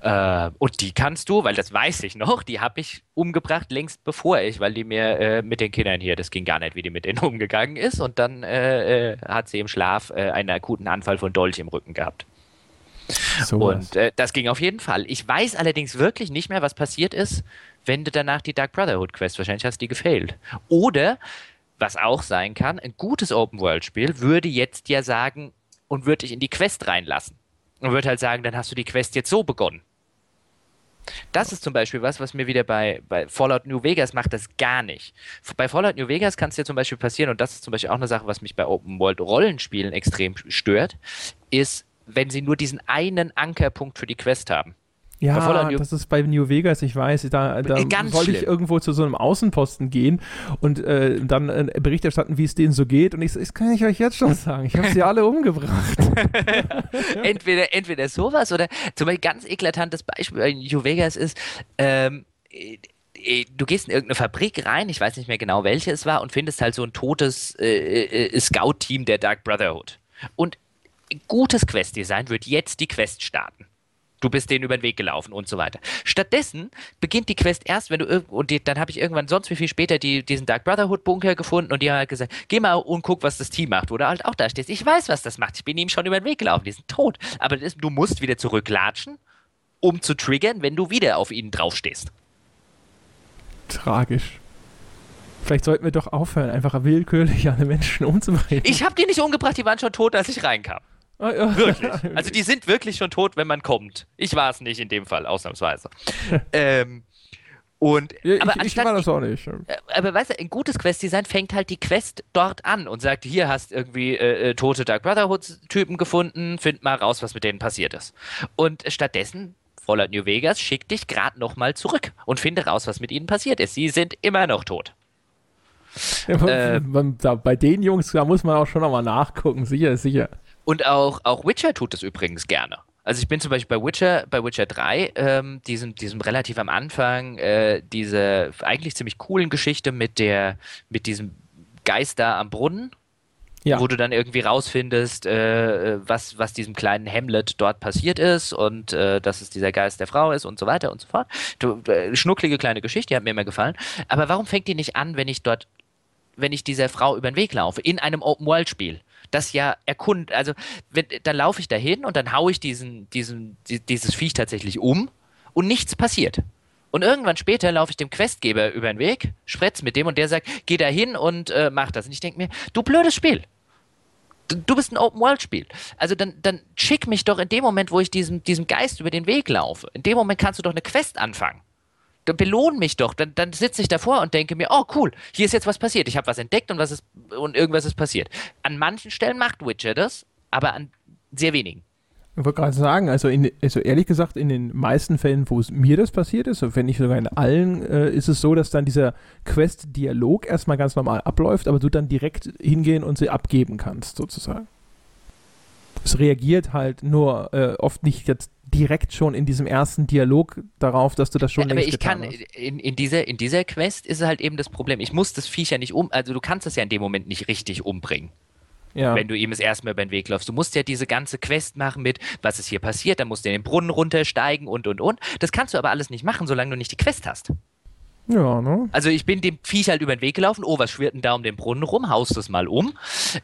Äh, und die kannst du, weil das weiß ich noch, die habe ich umgebracht längst bevor ich, weil die mir äh, mit den Kindern hier, das ging gar nicht, wie die mit denen umgegangen ist. Und dann äh, äh hat sie im Schlaf äh, einen akuten Anfall von Dolch im Rücken gehabt. So und äh, das ging auf jeden Fall. Ich weiß allerdings wirklich nicht mehr, was passiert ist, wenn du danach die Dark Brotherhood Quest, wahrscheinlich hast die gefailt. Oder was auch sein kann, ein gutes Open-World-Spiel würde jetzt ja sagen und würde dich in die Quest reinlassen. Und würde halt sagen, dann hast du die Quest jetzt so begonnen. Das ist zum Beispiel was, was mir wieder bei, bei Fallout New Vegas macht, das gar nicht. Bei Fallout New Vegas kann es dir zum Beispiel passieren, und das ist zum Beispiel auch eine Sache, was mich bei Open World Rollenspielen extrem stört, ist, wenn sie nur diesen einen Ankerpunkt für die Quest haben. Ja, das ist bei New Vegas, ich weiß, da, da soll ich irgendwo zu so einem Außenposten gehen und äh, dann äh, Bericht erstatten, wie es denen so geht. Und ich das kann ich euch jetzt schon sagen. Ich habe sie alle umgebracht. entweder, entweder sowas oder zum Beispiel ganz eklatantes Beispiel bei New Vegas ist, ähm, äh, du gehst in irgendeine Fabrik rein, ich weiß nicht mehr genau welche es war, und findest halt so ein totes äh, äh Scout-Team der Dark Brotherhood. Und gutes Quest-Design wird jetzt die Quest starten. Du bist denen über den Weg gelaufen und so weiter. Stattdessen beginnt die Quest erst, wenn du und die, dann habe ich irgendwann sonst wie viel später die, diesen Dark Brotherhood Bunker gefunden und die haben halt gesagt, geh mal und guck, was das Team macht. Oder halt auch da stehst. Ich weiß, was das macht. Ich bin ihm schon über den Weg gelaufen. Die sind tot. Aber ist, du musst wieder zurücklatschen, um zu triggern, wenn du wieder auf ihnen draufstehst. Tragisch. Vielleicht sollten wir doch aufhören, einfach willkürlich alle Menschen umzubringen. Ich habe die nicht umgebracht, die waren schon tot, als ich reinkam. Oh, ja. Wirklich. Also die sind wirklich schon tot, wenn man kommt. Ich war es nicht in dem Fall, ausnahmsweise. ähm, und, ja, aber ich, ich war das auch nicht. Äh, aber weißt du, ein gutes Quest-Design fängt halt die Quest dort an und sagt, hier hast irgendwie äh, äh tote Dark Brotherhood-Typen gefunden, find mal raus, was mit denen passiert ist. Und stattdessen Fallout New Vegas schickt dich gerade nochmal zurück und finde raus, was mit ihnen passiert ist. Sie sind immer noch tot. Ja, äh, bei den Jungs, da muss man auch schon nochmal nachgucken, sicher, sicher. Und auch, auch Witcher tut das übrigens gerne. Also ich bin zum Beispiel bei Witcher, bei Witcher 3, ähm, diesem, diesem relativ am Anfang, äh, diese eigentlich ziemlich coolen Geschichte mit der, mit diesem Geist da am Brunnen, ja. wo du dann irgendwie rausfindest, äh, was, was diesem kleinen Hamlet dort passiert ist und äh, dass es dieser Geist der Frau ist und so weiter und so fort. Du, äh, schnucklige kleine Geschichte, die hat mir immer gefallen. Aber warum fängt die nicht an, wenn ich dort, wenn ich dieser Frau über den Weg laufe, in einem Open-World-Spiel? Das ja erkunden. Also wenn, dann laufe ich dahin und dann haue ich diesen, diesen, dieses Viech tatsächlich um und nichts passiert. Und irgendwann später laufe ich dem Questgeber über den Weg, spretz mit dem und der sagt, geh da hin und äh, mach das. Und ich denke mir, du blödes Spiel. Du, du bist ein Open-World-Spiel. Also dann, dann schick mich doch in dem Moment, wo ich diesem, diesem Geist über den Weg laufe. In dem Moment kannst du doch eine Quest anfangen belohn mich doch. Dann, dann sitze ich davor und denke mir, oh cool, hier ist jetzt was passiert. Ich habe was entdeckt und was ist und irgendwas ist passiert. An manchen Stellen macht Witcher das, aber an sehr wenigen. Ich wollte gerade sagen, also, in, also ehrlich gesagt, in den meisten Fällen, wo es mir das passiert ist, wenn nicht sogar in allen, äh, ist es so, dass dann dieser Quest-Dialog erstmal ganz normal abläuft, aber du dann direkt hingehen und sie abgeben kannst, sozusagen. Es reagiert halt nur äh, oft nicht jetzt direkt schon in diesem ersten Dialog darauf, dass du das schon ja, aber ich kann in, in dieser in dieser Quest ist halt eben das Problem. Ich muss das Viech ja nicht um, also du kannst es ja in dem Moment nicht richtig umbringen. Ja. Wenn du ihm es erstmal über den Weg läufst. Du musst ja diese ganze Quest machen mit, was ist hier passiert, dann musst du in den Brunnen runtersteigen und und und. Das kannst du aber alles nicht machen, solange du nicht die Quest hast. Ja, ne? Also ich bin dem Viech halt über den Weg gelaufen, oh, was schwirrt denn da um den Brunnen rum, haust das mal um.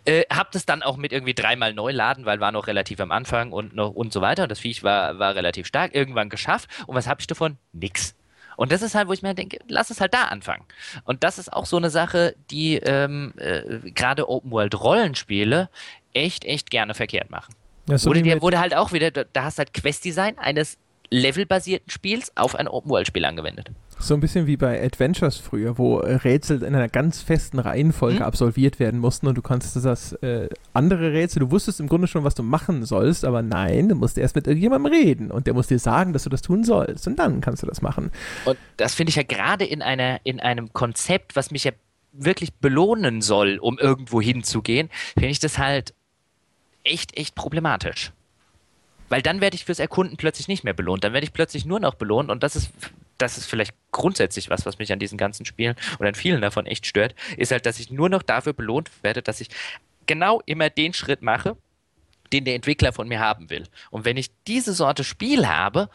Äh, hab das dann auch mit irgendwie dreimal neu laden, weil war noch relativ am Anfang und noch und so weiter. Und das Viech war, war relativ stark, irgendwann geschafft. Und was hab ich davon? Nix. Und das ist halt, wo ich mir denke, lass es halt da anfangen. Und das ist auch so eine Sache, die ähm, äh, gerade Open World Rollenspiele echt, echt gerne verkehrt machen. So wurde, der, wurde halt auch wieder, da hast du halt Quest-Design eines levelbasierten Spiels auf ein Open-World-Spiel angewendet. So ein bisschen wie bei Adventures früher, wo Rätsel in einer ganz festen Reihenfolge mhm. absolviert werden mussten und du kannst das äh, andere Rätsel, du wusstest im Grunde schon, was du machen sollst, aber nein, du musst erst mit irgendjemandem reden und der muss dir sagen, dass du das tun sollst und dann kannst du das machen. Und das finde ich ja gerade in, in einem Konzept, was mich ja wirklich belohnen soll, um irgendwo hinzugehen, finde ich das halt echt, echt problematisch. Weil dann werde ich fürs Erkunden plötzlich nicht mehr belohnt. Dann werde ich plötzlich nur noch belohnt und das ist das ist vielleicht grundsätzlich was, was mich an diesen ganzen Spielen oder an vielen davon echt stört, ist halt, dass ich nur noch dafür belohnt werde, dass ich genau immer den Schritt mache, den der Entwickler von mir haben will. Und wenn ich diese Sorte Spiel habe,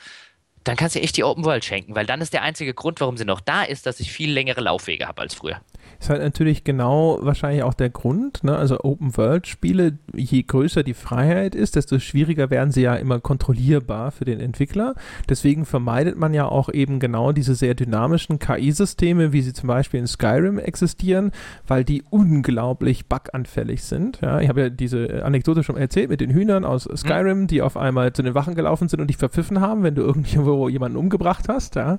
dann kannst du echt die Open World schenken, weil dann ist der einzige Grund, warum sie noch da ist, dass ich viel längere Laufwege habe als früher. Ist halt natürlich genau wahrscheinlich auch der Grund. Ne? Also Open-World-Spiele, je größer die Freiheit ist, desto schwieriger werden sie ja immer kontrollierbar für den Entwickler. Deswegen vermeidet man ja auch eben genau diese sehr dynamischen KI-Systeme, wie sie zum Beispiel in Skyrim existieren, weil die unglaublich buganfällig sind. Ja? Ich habe ja diese Anekdote schon erzählt mit den Hühnern aus Skyrim, mhm. die auf einmal zu den Wachen gelaufen sind und dich verpfiffen haben, wenn du irgendwo jemanden umgebracht hast. Ja?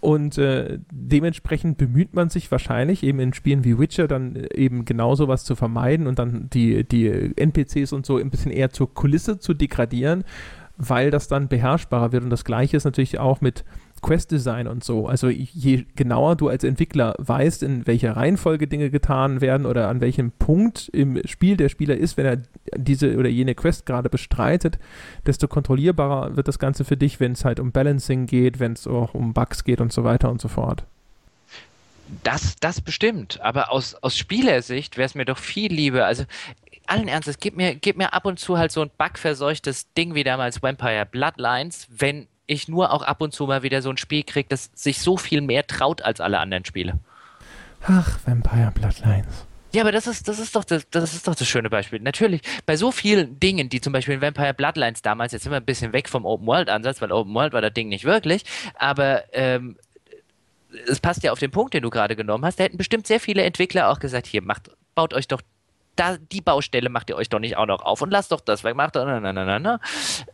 Und äh, dementsprechend bemüht man sich wahrscheinlich eben in Spielen wie Witcher dann äh, eben genau sowas zu vermeiden und dann die, die NPCs und so ein bisschen eher zur Kulisse zu degradieren, weil das dann beherrschbarer wird. Und das gleiche ist natürlich auch mit Quest-Design und so. Also je genauer du als Entwickler weißt, in welcher Reihenfolge Dinge getan werden oder an welchem Punkt im Spiel der Spieler ist, wenn er diese oder jene Quest gerade bestreitet, desto kontrollierbarer wird das Ganze für dich, wenn es halt um Balancing geht, wenn es auch um Bugs geht und so weiter und so fort. Das, das bestimmt. Aber aus, aus Spielersicht wäre es mir doch viel lieber. Also, allen Ernstes, gib mir, gib mir ab und zu halt so ein bugverseuchtes Ding wie damals Vampire Bloodlines, wenn ich nur auch ab und zu mal wieder so ein Spiel kriege, das sich so viel mehr traut als alle anderen Spiele. Ach, Vampire Bloodlines. Ja, aber das ist, das ist doch das, das ist doch das schöne Beispiel. Natürlich, bei so vielen Dingen, die zum Beispiel in Vampire Bloodlines damals, jetzt sind wir ein bisschen weg vom Open World Ansatz, weil Open World war das Ding nicht wirklich, aber ähm, es passt ja auf den Punkt, den du gerade genommen hast. Da hätten bestimmt sehr viele Entwickler auch gesagt, hier, macht, baut euch doch da, die Baustelle macht ihr euch doch nicht auch noch auf und lasst doch das weg, macht doch, na, na, na, na.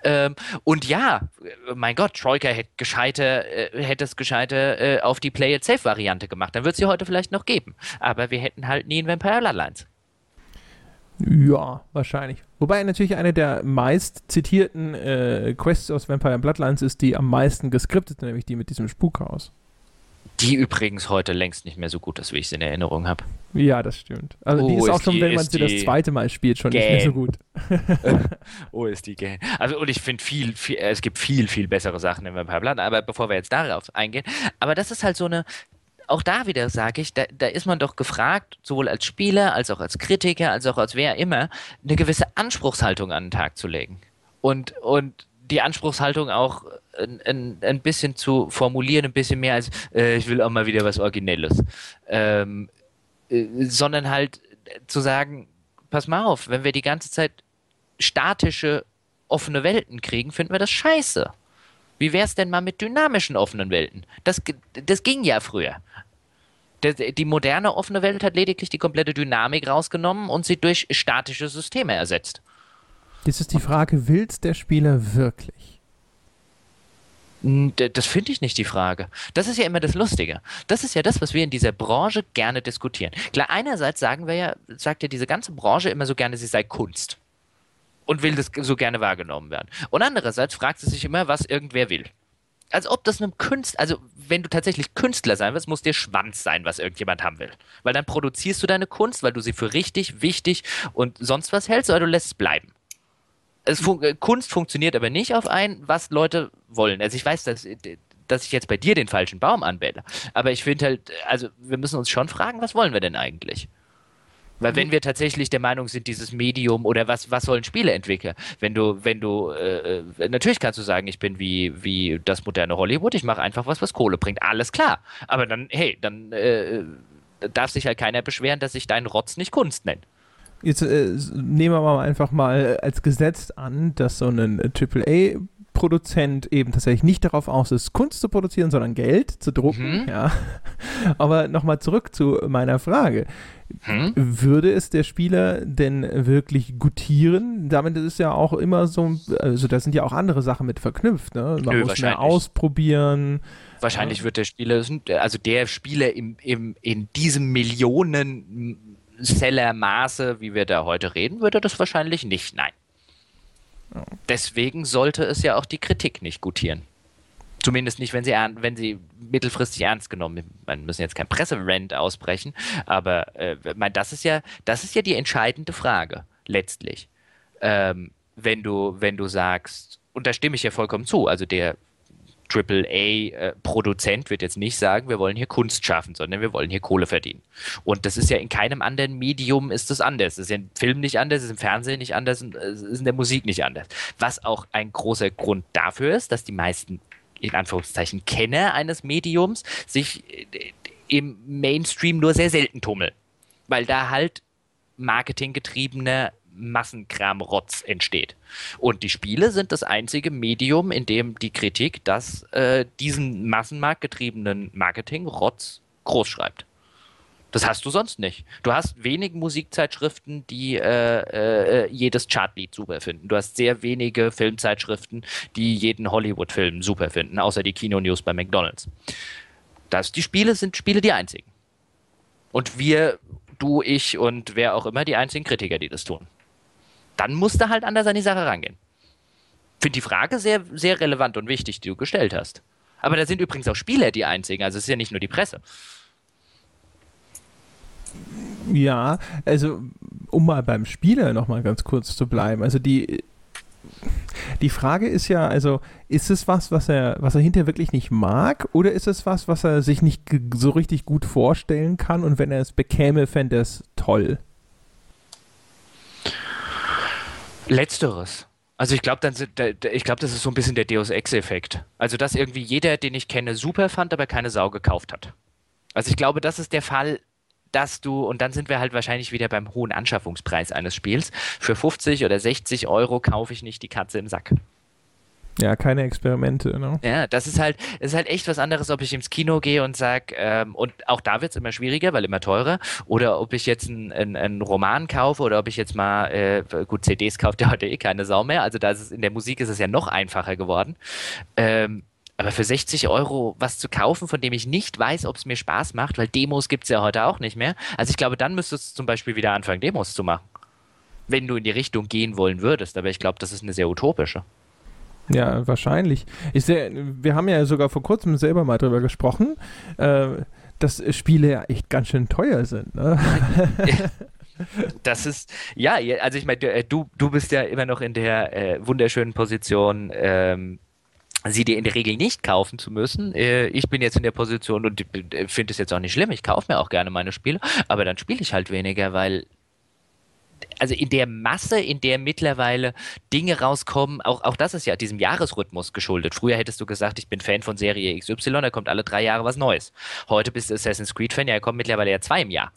Ähm, und ja, mein Gott, Troika hätte gescheiter, äh, hätte es gescheiter äh, auf die Play It Safe Variante gemacht. Dann wird es sie heute vielleicht noch geben. Aber wir hätten halt nie ein Vampire Bloodlines. Ja, wahrscheinlich. Wobei natürlich eine der meist zitierten äh, Quests aus Vampire Bloodlines ist die am meisten geskriptete, nämlich die mit diesem Spukhaus. Die übrigens heute längst nicht mehr so gut ist, wie ich sie in Erinnerung habe. Ja, das stimmt. Also oh, die ist, ist auch schon, die, wenn man sie das zweite Mal spielt, schon gähn. nicht mehr so gut. oh, ist die gähn. Also und ich finde viel, viel, es gibt viel, viel bessere Sachen in Vampire Blood, aber bevor wir jetzt darauf eingehen, aber das ist halt so eine, auch da wieder sage ich, da, da ist man doch gefragt, sowohl als Spieler, als auch als Kritiker, als auch als wer immer, eine gewisse Anspruchshaltung an den Tag zu legen. Und, und die Anspruchshaltung auch ein, ein, bisschen zu formulieren, ein bisschen mehr als äh, ich will auch mal wieder was Originelles. Ähm, äh, sondern halt zu sagen, pass mal auf, wenn wir die ganze Zeit statische, offene Welten kriegen, finden wir das scheiße. Wie wäre es denn mal mit dynamischen offenen Welten? Das, das ging ja früher. Die moderne offene Welt hat lediglich die komplette Dynamik rausgenommen und sie durch statische Systeme ersetzt. Jetzt ist die Frage, will es der Spieler wirklich? Das finde ich nicht die Frage. Das ist ja immer das Lustige. Das ist ja das, was wir in dieser Branche gerne diskutieren. Klar, einerseits sagen wir ja, sagt ja diese ganze Branche immer so gerne, sie sei Kunst. Und will das so gerne wahrgenommen werden. Und andererseits fragt sie sich immer, was irgendwer will. Als ob das einem Künstler, also wenn du tatsächlich Künstler sein willst, muss dir Schwanz sein, was irgendjemand haben will. Weil dann produzierst du deine Kunst, weil du sie für richtig, wichtig und sonst was hältst, oder du lässt es bleiben fun äh, Kunst funktioniert aber nicht auf ein, was Leute wollen. Also ich weiß, dass, dass ich jetzt bei dir den falschen Baum anwähle. Aber ich finde halt, also wir müssen uns schon fragen, was wollen wir denn eigentlich? Weil wenn wir tatsächlich der Meinung sind, dieses Medium oder was, was sollen Spiele entwickeln? Wenn du, wenn du, äh, äh, natürlich kannst du sagen, ich bin wie, wie das moderne Hollywood, ich mache einfach was, was Kohle bringt. Alles klar. Aber dann, hey, dann äh, darf sich halt keiner beschweren, dass ich deinen Rotz nicht Kunst nenne. Jetzt äh, nehmen wir mal einfach mal als Gesetz an, dass so ein AAA Produzent eben tatsächlich nicht darauf aus ist, Kunst zu produzieren, sondern Geld zu drucken. Mhm. Ja. Aber nochmal zurück zu meiner Frage. Hm? Würde es der Spieler denn wirklich gutieren? Damit ist es ja auch immer so, also da sind ja auch andere Sachen mit verknüpft. Ne? Man Nö, muss mehr ausprobieren. Wahrscheinlich ja. wird der Spieler, also der Spieler im, im, in diesem Millionen Seller-Maße, wie wir da heute reden, würde das wahrscheinlich nicht, nein. Deswegen sollte es ja auch die Kritik nicht gutieren. Zumindest nicht, wenn sie, wenn sie mittelfristig ernst genommen Man müssen jetzt kein Presserent ausbrechen, aber äh, das, ist ja, das ist ja die entscheidende Frage, letztlich. Ähm, wenn, du, wenn du sagst, und da stimme ich ja vollkommen zu, also der AAA-Produzent wird jetzt nicht sagen, wir wollen hier Kunst schaffen, sondern wir wollen hier Kohle verdienen. Und das ist ja in keinem anderen Medium ist das anders. Es ist im Film nicht anders, ist im Fernsehen nicht anders, es ist in der Musik nicht anders. Was auch ein großer Grund dafür ist, dass die meisten in Anführungszeichen Kenner eines Mediums sich äh, im Mainstream nur sehr selten tummeln. Weil da halt marketinggetriebener Massenkramrotz entsteht. Und die Spiele sind das einzige Medium, in dem die Kritik das, äh, diesen massenmarktgetriebenen Marketingrotz großschreibt. Das hast du sonst nicht. Du hast wenig Musikzeitschriften, die äh, äh, jedes Chartlied super finden. Du hast sehr wenige Filmzeitschriften, die jeden Hollywood-Film super finden, außer die Kino-News bei McDonalds. Das, die Spiele sind Spiele die einzigen. Und wir, du, ich und wer auch immer, die einzigen Kritiker, die das tun. Dann musst du halt anders an die Sache rangehen. Finde die Frage sehr, sehr relevant und wichtig, die du gestellt hast. Aber da sind übrigens auch Spieler die einzigen, also es ist ja nicht nur die Presse. Ja, also um mal beim Spieler nochmal ganz kurz zu bleiben. Also die, die Frage ist ja, also ist es was, was er, was er hinterher wirklich nicht mag, oder ist es was, was er sich nicht so richtig gut vorstellen kann und wenn er es bekäme, fände er es toll? Letzteres. Also ich glaube, dann das ist so ein bisschen der Deus Ex-Effekt. Also dass irgendwie jeder, den ich kenne, super fand, aber keine Sau gekauft hat. Also ich glaube, das ist der Fall dass du, und dann sind wir halt wahrscheinlich wieder beim hohen Anschaffungspreis eines Spiels, für 50 oder 60 Euro kaufe ich nicht die Katze im Sack. Ja, keine Experimente, ne? Ja, das ist halt, das ist halt echt was anderes, ob ich ins Kino gehe und sage, ähm, und auch da wird es immer schwieriger, weil immer teurer, oder ob ich jetzt einen Roman kaufe oder ob ich jetzt mal, äh, gut, CDs kauft ja heute eh keine Sau mehr, also da ist es, in der Musik ist es ja noch einfacher geworden. Ähm, aber für 60 Euro was zu kaufen, von dem ich nicht weiß, ob es mir Spaß macht, weil Demos gibt es ja heute auch nicht mehr. Also ich glaube, dann müsstest du zum Beispiel wieder anfangen, Demos zu machen. Wenn du in die Richtung gehen wollen würdest. Aber ich glaube, das ist eine sehr utopische. Ja, wahrscheinlich. Ich seh, wir haben ja sogar vor kurzem selber mal drüber gesprochen, äh, dass Spiele ja echt ganz schön teuer sind. Ne? Das ist, ja, also ich meine, du, du bist ja immer noch in der äh, wunderschönen Position, ähm, sie dir in der Regel nicht kaufen zu müssen. Äh, ich bin jetzt in der Position und äh, finde es jetzt auch nicht schlimm. Ich kaufe mir auch gerne meine Spiele, aber dann spiele ich halt weniger, weil also in der Masse, in der mittlerweile Dinge rauskommen, auch, auch das ist ja diesem Jahresrhythmus geschuldet. Früher hättest du gesagt, ich bin Fan von Serie XY, da kommt alle drei Jahre was Neues. Heute bist du Assassin's Creed-Fan, ja, er kommt mittlerweile ja zwei im Jahr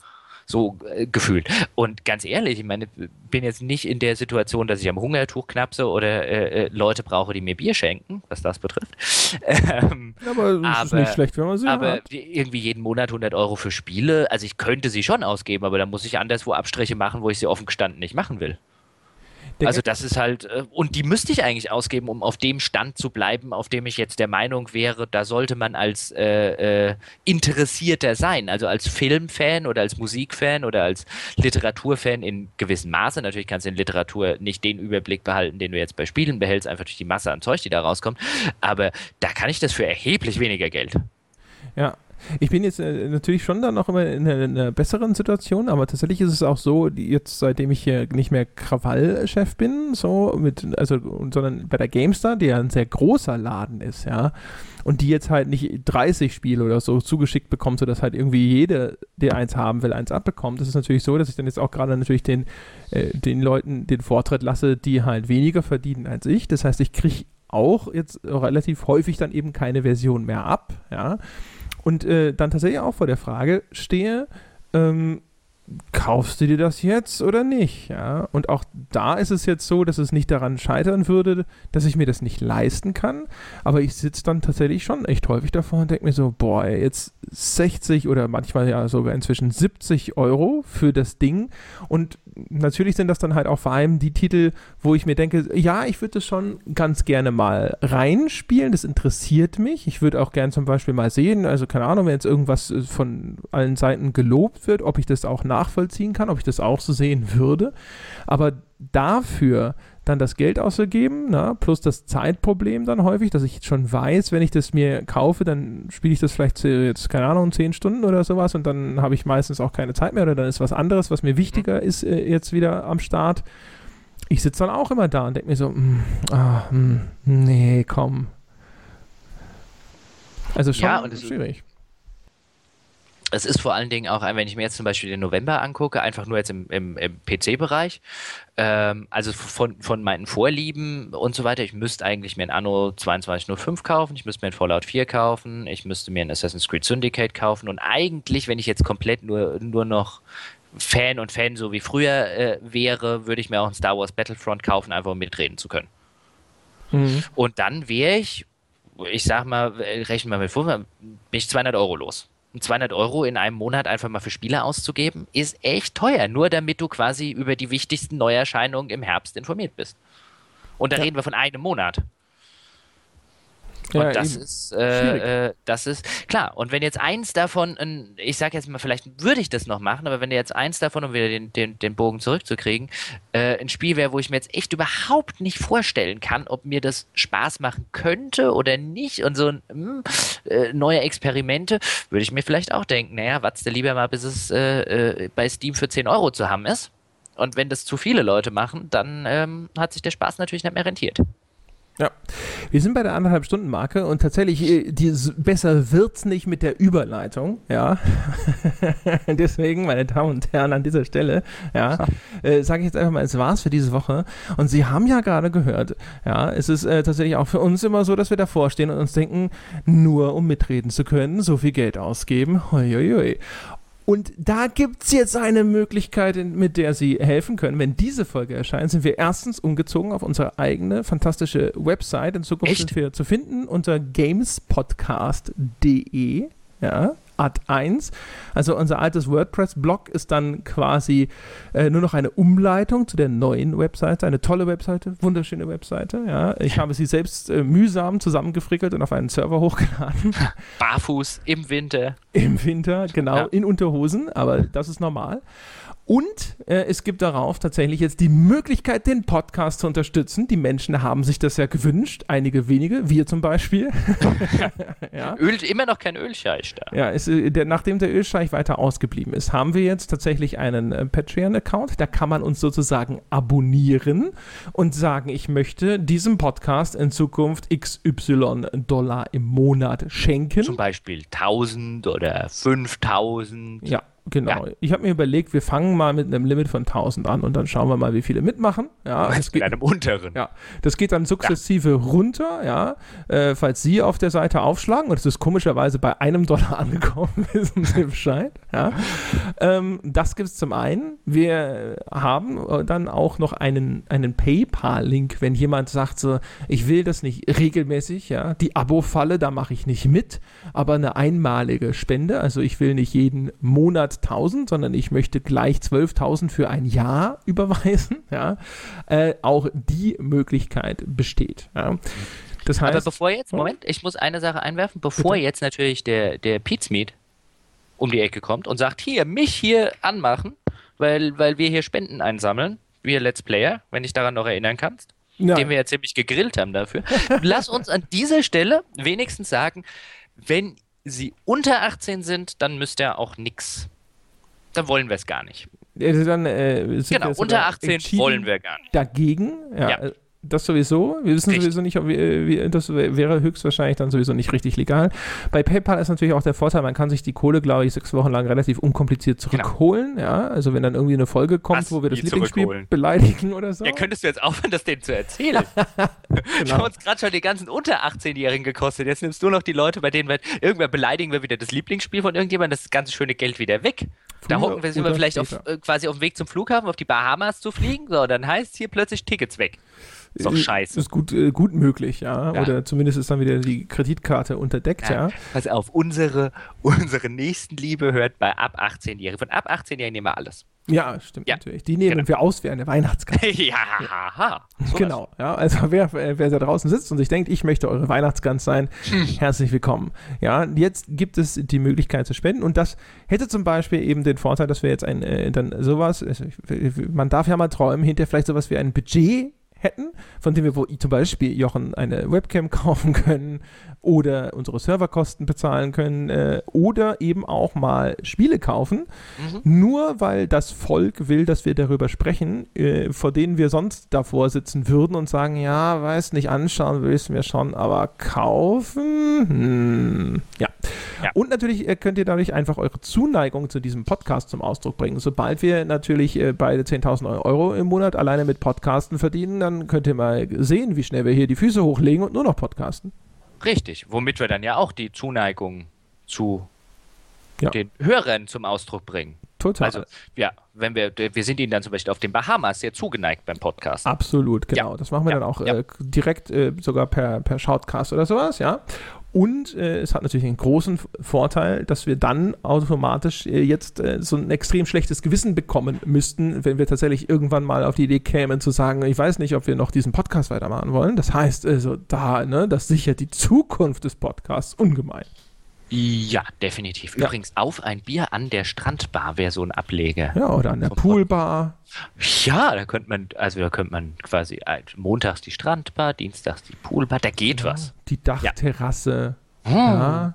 so äh, gefühlt. Und ganz ehrlich, ich meine, bin jetzt nicht in der Situation, dass ich am Hungertuch knapse oder äh, äh, Leute brauche, die mir Bier schenken, was das betrifft. Ähm, ja, aber das ist nicht schlecht, wenn man sie Aber hat. irgendwie jeden Monat 100 Euro für Spiele, also ich könnte sie schon ausgeben, aber dann muss ich anderswo Abstriche machen, wo ich sie offen gestanden nicht machen will also das ist halt, äh, und die müsste ich eigentlich ausgeben, um auf dem Stand zu bleiben, auf dem ich jetzt der Meinung wäre, da sollte man als äh, äh, Interessierter sein, also als Filmfan oder als Musikfan oder als Literaturfan in gewissem Maße. Natürlich kannst du in Literatur nicht den Überblick behalten, den du jetzt bei Spielen behältst, einfach durch die Masse an Zeug, die da rauskommt. Aber da kann ich das für erheblich weniger Geld. Ja, ich bin jetzt äh, natürlich schon dann noch immer in einer, in einer, besseren Situation, aber tatsächlich ist es auch so, jetzt seitdem ich hier nicht mehr Krawall-Chef bin, so mit, also, sondern bei der GameStar, die ja ein sehr großer Laden ist, ja, und die jetzt halt nicht 30 Spiele oder so zugeschickt bekommt, sodass halt irgendwie jeder, der eins haben will, eins abbekommt. Das ist natürlich so, dass ich dann jetzt auch gerade natürlich den, äh, den Leuten den Vortritt lasse, die halt weniger verdienen als ich. Das heißt, ich kriege auch jetzt relativ häufig dann eben keine Version mehr ab, ja und äh, dann tatsächlich auch vor der Frage stehe, ähm, kaufst du dir das jetzt oder nicht? Ja? Und auch da ist es jetzt so, dass es nicht daran scheitern würde, dass ich mir das nicht leisten kann. Aber ich sitze dann tatsächlich schon echt häufig davor und denke mir so, boah, jetzt 60 oder manchmal ja sogar inzwischen 70 Euro für das Ding. Und natürlich sind das dann halt auch vor allem die Titel, wo ich mir denke, ja, ich würde das schon ganz gerne mal reinspielen. Das interessiert mich. Ich würde auch gerne zum Beispiel mal sehen, also keine Ahnung, wenn jetzt irgendwas von allen Seiten gelobt wird, ob ich das auch nach nachvollziehen kann, ob ich das auch so sehen würde. Aber dafür dann das Geld auszugeben, na, plus das Zeitproblem dann häufig, dass ich schon weiß, wenn ich das mir kaufe, dann spiele ich das vielleicht jetzt, keine Ahnung, zehn Stunden oder sowas und dann habe ich meistens auch keine Zeit mehr oder dann ist was anderes, was mir wichtiger ist, äh, jetzt wieder am Start. Ich sitze dann auch immer da und denke mir so, mm, ah, mm, nee, komm. Also schon ja, schwierig es ist vor allen Dingen auch, wenn ich mir jetzt zum Beispiel den November angucke, einfach nur jetzt im, im, im PC-Bereich, ähm, also von, von meinen Vorlieben und so weiter, ich müsste eigentlich mir ein Anno 2205 kaufen, ich müsste mir ein Fallout 4 kaufen, ich müsste mir ein Assassin's Creed Syndicate kaufen und eigentlich, wenn ich jetzt komplett nur, nur noch Fan und Fan so wie früher äh, wäre, würde ich mir auch ein Star Wars Battlefront kaufen, einfach um mitreden zu können. Mhm. Und dann wäre ich, ich sag mal, rechnen wir mal vor, bin ich 200 Euro los. 200 Euro in einem Monat einfach mal für Spiele auszugeben, ist echt teuer, nur damit du quasi über die wichtigsten Neuerscheinungen im Herbst informiert bist. Und da ja. reden wir von einem Monat. Und ja, das ist, äh, äh, das ist klar. Und wenn jetzt eins davon, ich sage jetzt mal, vielleicht würde ich das noch machen, aber wenn jetzt eins davon, um wieder den, den, den Bogen zurückzukriegen, äh, ein Spiel wäre, wo ich mir jetzt echt überhaupt nicht vorstellen kann, ob mir das Spaß machen könnte oder nicht und so ein, mh, äh, neue Experimente, würde ich mir vielleicht auch denken, naja, was du lieber mal, bis es äh, bei Steam für 10 Euro zu haben ist. Und wenn das zu viele Leute machen, dann ähm, hat sich der Spaß natürlich nicht mehr rentiert. Ja, wir sind bei der anderthalb Stunden Marke und tatsächlich äh, die, besser wird's nicht mit der Überleitung, ja. Deswegen, meine Damen und Herren, an dieser Stelle, ja, äh, sage ich jetzt einfach mal, es war's für diese Woche. Und Sie haben ja gerade gehört, ja, es ist äh, tatsächlich auch für uns immer so, dass wir davor stehen und uns denken, nur um mitreden zu können, so viel Geld ausgeben, hoi. Und da gibt es jetzt eine Möglichkeit, mit der Sie helfen können. Wenn diese Folge erscheint, sind wir erstens umgezogen auf unsere eigene fantastische Website. In Zukunft Echt? sind wir zu finden unter gamespodcast.de. Ja, Art 1. Also unser altes WordPress-Blog ist dann quasi äh, nur noch eine Umleitung zu der neuen Webseite. Eine tolle Webseite, wunderschöne Webseite. Ja. Ich habe sie selbst äh, mühsam zusammengefrickelt und auf einen Server hochgeladen. Barfuß im Winter. Im Winter, genau, ja. in Unterhosen, aber das ist normal. Und äh, es gibt darauf tatsächlich jetzt die Möglichkeit, den Podcast zu unterstützen. Die Menschen haben sich das ja gewünscht, einige wenige, wir zum Beispiel. ja. Öl, immer noch kein Ölscheich da. Ja, ist, äh, der, nachdem der Ölscheich weiter ausgeblieben ist, haben wir jetzt tatsächlich einen äh, Patreon-Account. Da kann man uns sozusagen abonnieren und sagen, ich möchte diesem Podcast in Zukunft XY Dollar im Monat schenken. Zum Beispiel 1000 oder 5000. Ja. Genau. Ja. Ich habe mir überlegt, wir fangen mal mit einem Limit von 1000 an und dann schauen wir mal, wie viele mitmachen. Ja, das geht, mit einem unteren. Ja, das geht dann sukzessive ja. runter, ja. Äh, falls Sie auf der Seite aufschlagen, und es ist komischerweise bei einem Dollar angekommen, wissen Sie Bescheid. Ja. Ähm, das gibt es zum einen. Wir haben äh, dann auch noch einen, einen PayPal-Link, wenn jemand sagt, so, ich will das nicht regelmäßig, ja. Die Abo-Falle, da mache ich nicht mit, aber eine einmalige Spende, also ich will nicht jeden Monat 100.000, sondern ich möchte gleich 12.000 für ein Jahr überweisen, ja, äh, auch die Möglichkeit besteht. Ja. Das heißt, Aber bevor jetzt, Moment, ich muss eine Sache einwerfen, bevor bitte? jetzt natürlich der, der Pizmeet um die Ecke kommt und sagt, hier, mich hier anmachen, weil, weil wir hier Spenden einsammeln, wir Let's Player, wenn dich daran noch erinnern kannst, ja. den wir ja ziemlich gegrillt haben dafür. Lass uns an dieser Stelle wenigstens sagen, wenn sie unter 18 sind, dann müsst ihr auch nichts dann wollen wir es gar nicht. Also dann, äh, genau, unter 18 wollen wir gar nicht. Dagegen, ja. ja. Das sowieso. Wir wissen Richtig. sowieso nicht, ob wir, wie, das wäre höchstwahrscheinlich dann sowieso nicht richtig legal. Bei PayPal ist natürlich auch der Vorteil, man kann sich die Kohle, glaube ich, sechs Wochen lang relativ unkompliziert Genau. zurückholen. Ja, also wenn dann irgendwie eine Folge kommt, Was? wo wir das Wie Lieblingsspiel beleidigen oder so. Ja, könntest du jetzt aufhören, das denen zu erzählen? Wir Genau. haben uns gerade schon die ganzen unter 18-Jährigen gekostet. Jetzt nimmst du noch die Leute, bei denen wir irgendwer beleidigen wir wieder das Lieblingsspiel von irgendjemandem, das ganze schöne Geld wieder weg. da hocken wir, sind wir vielleicht auf, äh, quasi auf dem Weg zum Flughafen, auf die Bahamas zu fliegen. So, dann heißt hier plötzlich Tickets weg. Ist doch Äh, scheiße. Ist gut, äh, gut möglich, ja. Ja. Oder zumindest ist dann wieder die Kreditkarte unterdeckt, ja. Pass auf, unsere, unsere Nächstenliebe hört bei ab 18-Jährigen. Von ab 18-Jährigen nehmen wir alles. Ja, stimmt Ja. natürlich. Die nehmen Genau. wir aus wie eine Weihnachtskarte. ja, haha. Genau, ja, also wer, wer da draußen sitzt und sich denkt, ich möchte eure Weihnachtsgans sein, herzlich willkommen. Ja, jetzt gibt es die Möglichkeit zu spenden und das hätte zum Beispiel eben den Vorteil, dass wir jetzt ein, äh, dann sowas, also, man darf ja mal träumen, hinterher vielleicht sowas wie ein Budget hätten, von dem wir wo zum Beispiel Jochen eine Webcam kaufen können oder unsere Serverkosten bezahlen können äh, oder eben auch mal Spiele kaufen, nur weil das Volk will, dass wir darüber sprechen, äh, vor denen wir sonst davor sitzen würden und sagen, ja, weiß nicht, anschauen willst du mir schon, aber kaufen? Hm. Ja. Ja. Und natürlich äh, könnt ihr dadurch einfach eure Zuneigung zu diesem Podcast zum Ausdruck bringen. Sobald wir natürlich äh, beide 10.000 Euro im Monat alleine mit Podcasten verdienen, dann könnt ihr mal sehen, wie schnell wir hier die Füße hochlegen und nur noch podcasten. Richtig, womit wir dann ja auch die Zuneigung zu Ja. den Hörern zum Ausdruck bringen. Total. Also, ja, wenn wir, wir sind ihnen dann zum Beispiel auf den Bahamas sehr zugeneigt beim Podcast. Absolut, genau. Das machen wir Ja. dann auch Ja. äh, direkt äh, sogar per, per Shoutcast oder sowas, ja. Und äh, es hat natürlich einen großen Vorteil, dass wir dann automatisch äh, jetzt äh, so ein extrem schlechtes Gewissen bekommen müssten, wenn wir tatsächlich irgendwann mal auf die Idee kämen zu sagen, ich weiß nicht, ob wir noch diesen Podcast weitermachen wollen. Das heißt, also da, ne, das sichert die Zukunft des Podcasts ungemein. Ja, definitiv. Ja. Übrigens, auf ein Bier an der Strandbar wäre so ein Ableger. Ja, oder an der Poolbar. Ja, da könnte man, also da könnte man quasi äh, montags die Strandbar, dienstags die Poolbar, da geht was. Die Dachterrasse. Hm. Ja,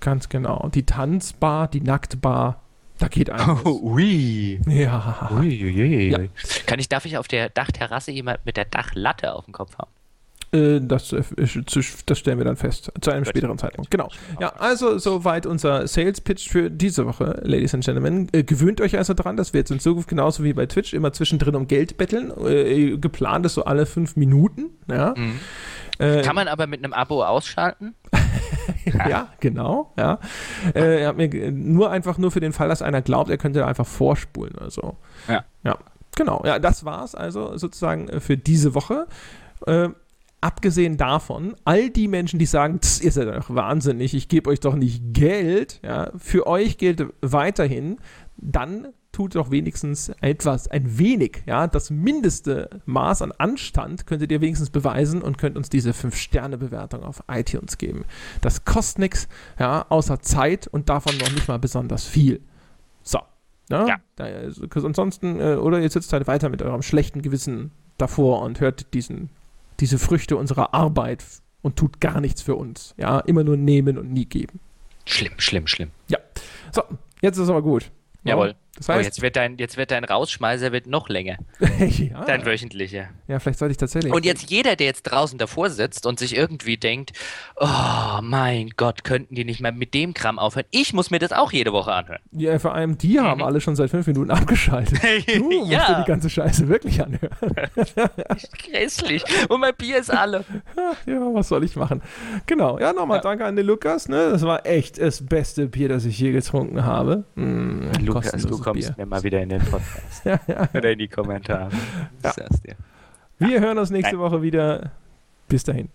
ganz genau. Die Tanzbar, die Nacktbar. Da geht einiges. ui. Ja. Ui, ui, ui. Ja. Kann ich, darf ich auf der Dachterrasse jemand mit der Dachlatte auf dem Kopf haben? Äh, Das, äh, das stellen wir dann fest, zu einem späteren Zeitpunkt. Genau. Ja, also soweit unser Sales Pitch für diese Woche, Ladies and Gentlemen. Äh, gewöhnt euch also dran, dass wir jetzt in Zukunft genauso wie bei Twitch immer zwischendrin um Geld betteln. Äh, geplant ist so alle fünf Minuten. Ja, Mhm. äh, Kann man aber mit einem Abo ausschalten? ja genau. Ja. Äh, er hat mir nur einfach nur für den Fall, dass einer glaubt, er könnte einfach vorspulen oder so. Ja. Ja, genau. Ja, das war's also sozusagen für diese Woche. Abgesehen davon, all die Menschen, die sagen, "Tss, ihr seid doch wahnsinnig, ich gebe euch doch nicht Geld, ja, für euch gilt weiterhin, dann tut doch wenigstens etwas, ein wenig, ja, das mindeste Maß an Anstand könntet ihr wenigstens beweisen und könnt uns diese 5-Sterne-Bewertung auf iTunes geben. Das kostet nichts, ja, außer Zeit und davon noch nicht mal besonders viel. So. Ja, Ja. Da, also, ansonsten, äh, oder ihr sitzt halt weiter mit eurem schlechten Gewissen davor und hört diesen, diese Früchte unserer Arbeit und tut gar nichts für uns. Ja, immer nur nehmen und nie geben. Schlimm, schlimm, schlimm. So, jetzt ist aber gut. Ja, Jawohl. Das Oh, heißt, jetzt, wird dein, jetzt wird dein Rausschmeißer wird noch länger. ja, Dein wöchentlicher. ja, vielleicht sollte ich tatsächlich. Und jetzt jeder, der jetzt draußen davor sitzt und sich irgendwie denkt, oh mein Gott, könnten die nicht mal mit dem Kram aufhören? Ich muss mir das auch jede Woche anhören. Ja, vor allem die haben Mhm. alle schon seit fünf Minuten abgeschaltet. Du musst dir ja, die ganze Scheiße wirklich anhören. grässlich. Und mein Bier ist alle. ja, was soll ich machen? Genau. Ja, nochmal Ja. danke an den Lukas. Ne? Das war echt das beste Bier, das ich je getrunken habe. Mm, Lukas, du kostenloses kommst Bier. mir mal wieder in den Podcast. Ja, ja. Oder in die Kommentare. Sag's dir. Wir hören uns nächste Nein. Woche wieder. Bis dahin.